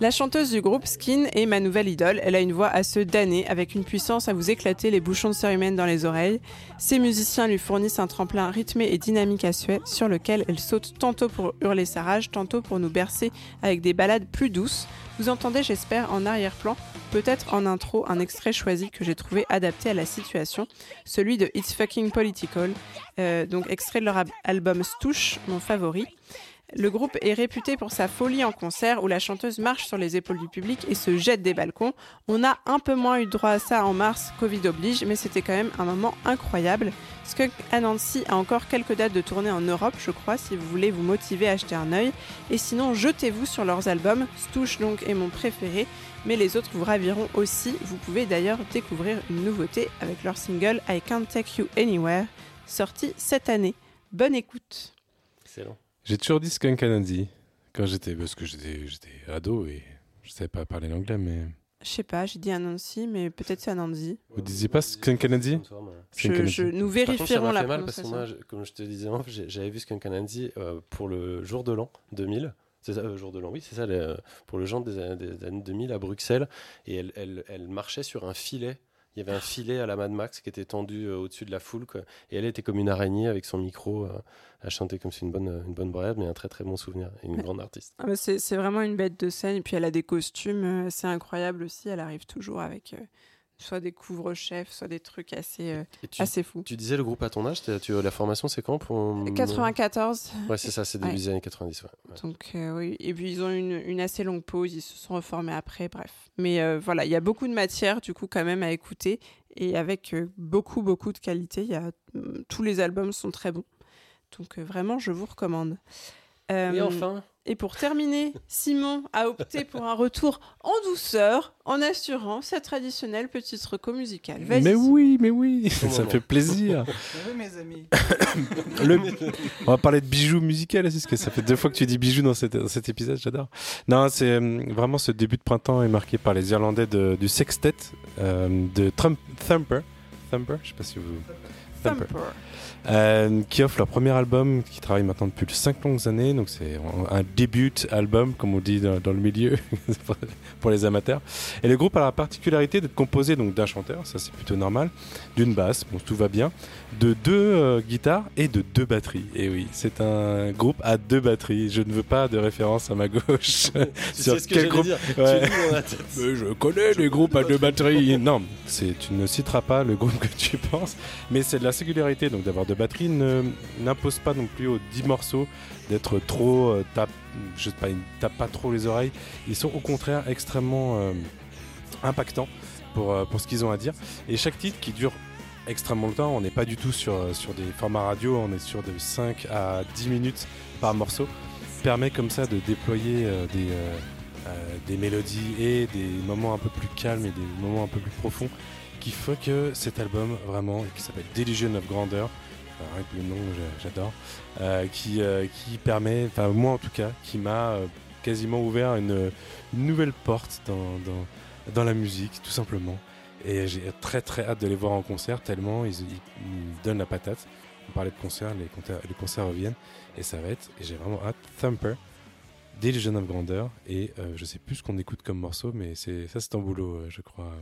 La chanteuse du groupe Skin est ma nouvelle idole. Elle a une voix à se damner, avec une puissance à vous éclater les bouchons de cérumen dans les oreilles. Ses musiciens lui fournissent un tremplin rythmé et dynamique à souhait, sur lequel elle saute tantôt pour hurler sa rage, tantôt pour nous bercer avec des balades plus douces. Vous entendez, j'espère, en arrière-plan, peut-être en intro, un extrait choisi que j'ai trouvé adapté à la situation, celui de It's Fucking Political, euh, donc extrait de leur album Stouche, mon favori. Le groupe est réputé pour sa folie en concert où la chanteuse marche sur les épaules du public et se jette des balcons. On a un peu moins eu droit à ça en mars, Covid oblige, mais c'était quand même un moment incroyable. Skunk Anansi a encore quelques dates de tournée en Europe, je crois, si vous voulez vous motiver à acheter un œil. Et sinon, jetez-vous sur leurs albums. Stouche donc est mon préféré, mais les autres vous raviront aussi. Vous pouvez d'ailleurs découvrir une nouveauté avec leur single I Can't Take You Anywhere, sorti cette année. Bonne écoute. Excellent. J'ai toujours dit Skunk Anansi quand j'étais. Parce que j'étais j'étais ado et je savais pas parler l'anglais, mais. Je sais pas, j'ai dit Anansi, mais peut-être c'est Anansi. Vous disiez pas Skunk Anansi? Nous vérifierons la mal parce que prononciation. moi, je- comme je te disais, j'avais vu Skunk Anansi euh, pour le jour de l'an 2000. C'est ça, euh, jour de l'an, oui, c'est ça, le- pour le genre des, années- des années 2000 à Bruxelles. Et elle, elle, elle marchait sur un filet. Il y avait un filet à la Mad Max qui était tendu euh, au-dessus de la foule. quoi. Et elle était comme une araignée avec son micro euh, à chanter comme c'est une bonne, une bonne brève, mais un très très bon souvenir. Et une Ouais. grande artiste. Ah c'est c'est vraiment une bête de scène. Et puis elle a des costumes euh, assez incroyables aussi. Elle arrive toujours avec euh, soit des couvre-chefs, soit des trucs assez, euh, tu, assez fous. tu disais le groupe à ton âge, t'as- tu, la formation c'est quand pour... 94. Ouais, c'est ça, c'est début Ouais. des années 90. ouais. Ouais. Donc euh, oui, et puis ils ont une, une assez longue pause, ils se sont reformés après, bref. Mais euh, voilà, il y a beaucoup de matière du coup quand même à écouter et avec euh, beaucoup beaucoup de qualité. Il y a hum, tous les albums sont très bons, donc euh, vraiment je vous recommande. Et Euh, enfin, Et pour terminer, Simon a opté pour un retour en douceur, en assurant sa traditionnelle petite reco musicale. Vas-y. Mais oui, mais oui, ça me fait plaisir. Oui, mes amis. Le- On va parler de bijoux musicaux, parce que ça fait deux fois que tu dis bijoux dans, cet- dans cet épisode, j'adore. Non, c'est euh, vraiment ce début de printemps est marqué par les Irlandais de- du sextet euh, de Trump, Thumper. Thumper, je sais pas si vous. Thumper. Thumper. Euh, qui offre leur premier album, qui travaille maintenant depuis 5 longues années, donc c'est un début album, comme on dit dans, dans le milieu, pour- les amateurs. Et le groupe a la particularité d'être composé donc d'un chanteur, ça c'est plutôt normal, d'une basse, bon tout va bien, de deux euh, guitares et de deux batteries. Et oui, c'est un groupe à deux batteries. Je ne veux pas de référence à ma gauche. tu Sur sais ce que quel j'allais groupe dire. Ouais. Mais je connais les groupes à deux batteries. Non, tu ne citeras pas le groupe que tu penses, mais c'est de la singularité donc d'avoir deux batteries ne n'impose pas non plus aux 10 morceaux d'être trop euh, tape, je sais pas, ils tapent pas trop les oreilles. Ils sont au contraire extrêmement euh, impactants pour euh, pour ce qu'ils ont à dire. Et chaque titre qui dure extrêmement longtemps, on n'est pas du tout sur euh, sur des formats radio, on est sur de 5 à 10 minutes par morceau, permet comme ça de déployer des des mélodies et des moments un peu plus calmes et des moments un peu plus profonds qui fait que cet album vraiment qui s'appelle Delusion of Grandeur que le nom j'a- j'adore euh, qui, euh, qui permet enfin moi en tout cas qui m'a euh, quasiment ouvert une, nouvelle porte dans, dans, dans la musique tout simplement. Et j'ai très très hâte de les voir en concert tellement ils, ils- donnent la patate. On parlait de concerts les, concerts les concerts reviennent et ça va être et j'ai vraiment hâte. Thumper Delusion of Grandeur et je sais plus ce qu'on écoute comme morceau mais ça c'est en boulot je crois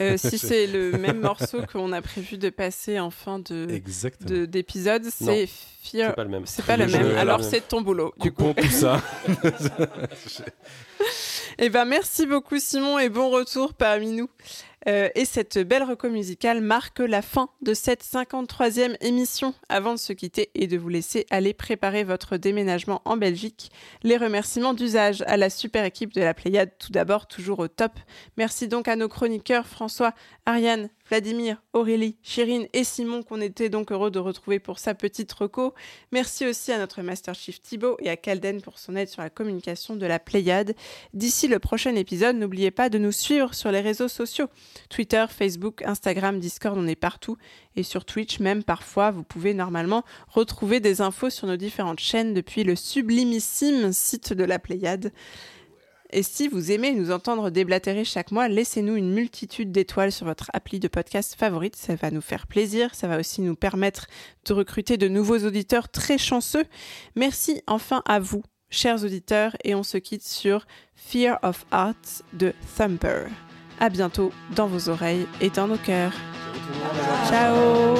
Euh, si c'est le même morceau qu'on a prévu de passer en fin de d'épisode, c'est Fear. c'est pas le même. C'est pas Le même. Alors c'est ton boulot. Du coup. Tout ça. Eh ben merci beaucoup Simon et bon retour parmi nous. Euh, et cette belle reco musicale marque la fin de cette 53e émission. Avant de se quitter et de vous laisser aller préparer votre déménagement en Belgique, les remerciements d'usage à la super équipe de la Pléiade, tout d'abord toujours au top. Merci donc à nos chroniqueurs François, Ariane, Vladimir, Aurélie, Chérine et Simon qu'on était donc heureux de retrouver pour sa petite reco. Merci aussi à notre Master Chief Thibaut et à Calden pour son aide sur la communication de la Pléiade. D'ici le prochain épisode, n'oubliez pas de nous suivre sur les réseaux sociaux. Twitter, Facebook, Instagram, Discord, on est partout. Et sur Twitch même, parfois, vous pouvez normalement retrouver des infos sur nos différentes chaînes depuis le sublimissime site de la Pléiade. Et si vous aimez nous entendre déblatérer chaque mois, laissez-nous une multitude d'étoiles sur votre appli de podcast favorite. Ça va nous faire plaisir. Ça va aussi nous permettre de recruter de nouveaux auditeurs très chanceux. Merci enfin à vous, chers auditeurs, et on se quitte sur Fear of Art de Thumper. À bientôt dans vos oreilles et dans nos cœurs. Ciao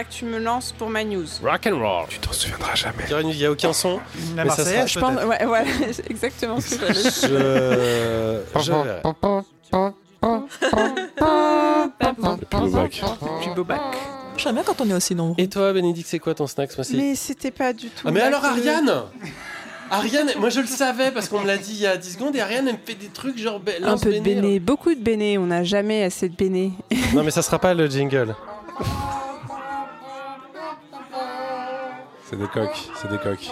faudra que tu me lances pour ma news. Rock and roll. Tu t'en souviendras jamais. Il n'y a aucun son. La mais ça Marseillaise, Je pense, ouais, voilà, c'est exactement ce que j'allais. Je. je verrai. Le plus beau bac. Du beau bac. J'aime bien quand on est aussi nombreux. Et toi, Bénédicte, c'est quoi ton snack ce mois-ci Mais c'était pas du tout. Ah, mais alors, que- Ariane Ariane, moi je le savais parce qu'on me l'a dit il y a 10 secondes et Ariane elle me fait des trucs genre Un peu de béné. béné, beaucoup de béné. On n'a jamais assez de béné. Non mais ça sera pas le jingle. C'est des coques. c'est des coques.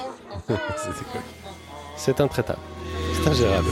C'est intraitable. C'est ingérable.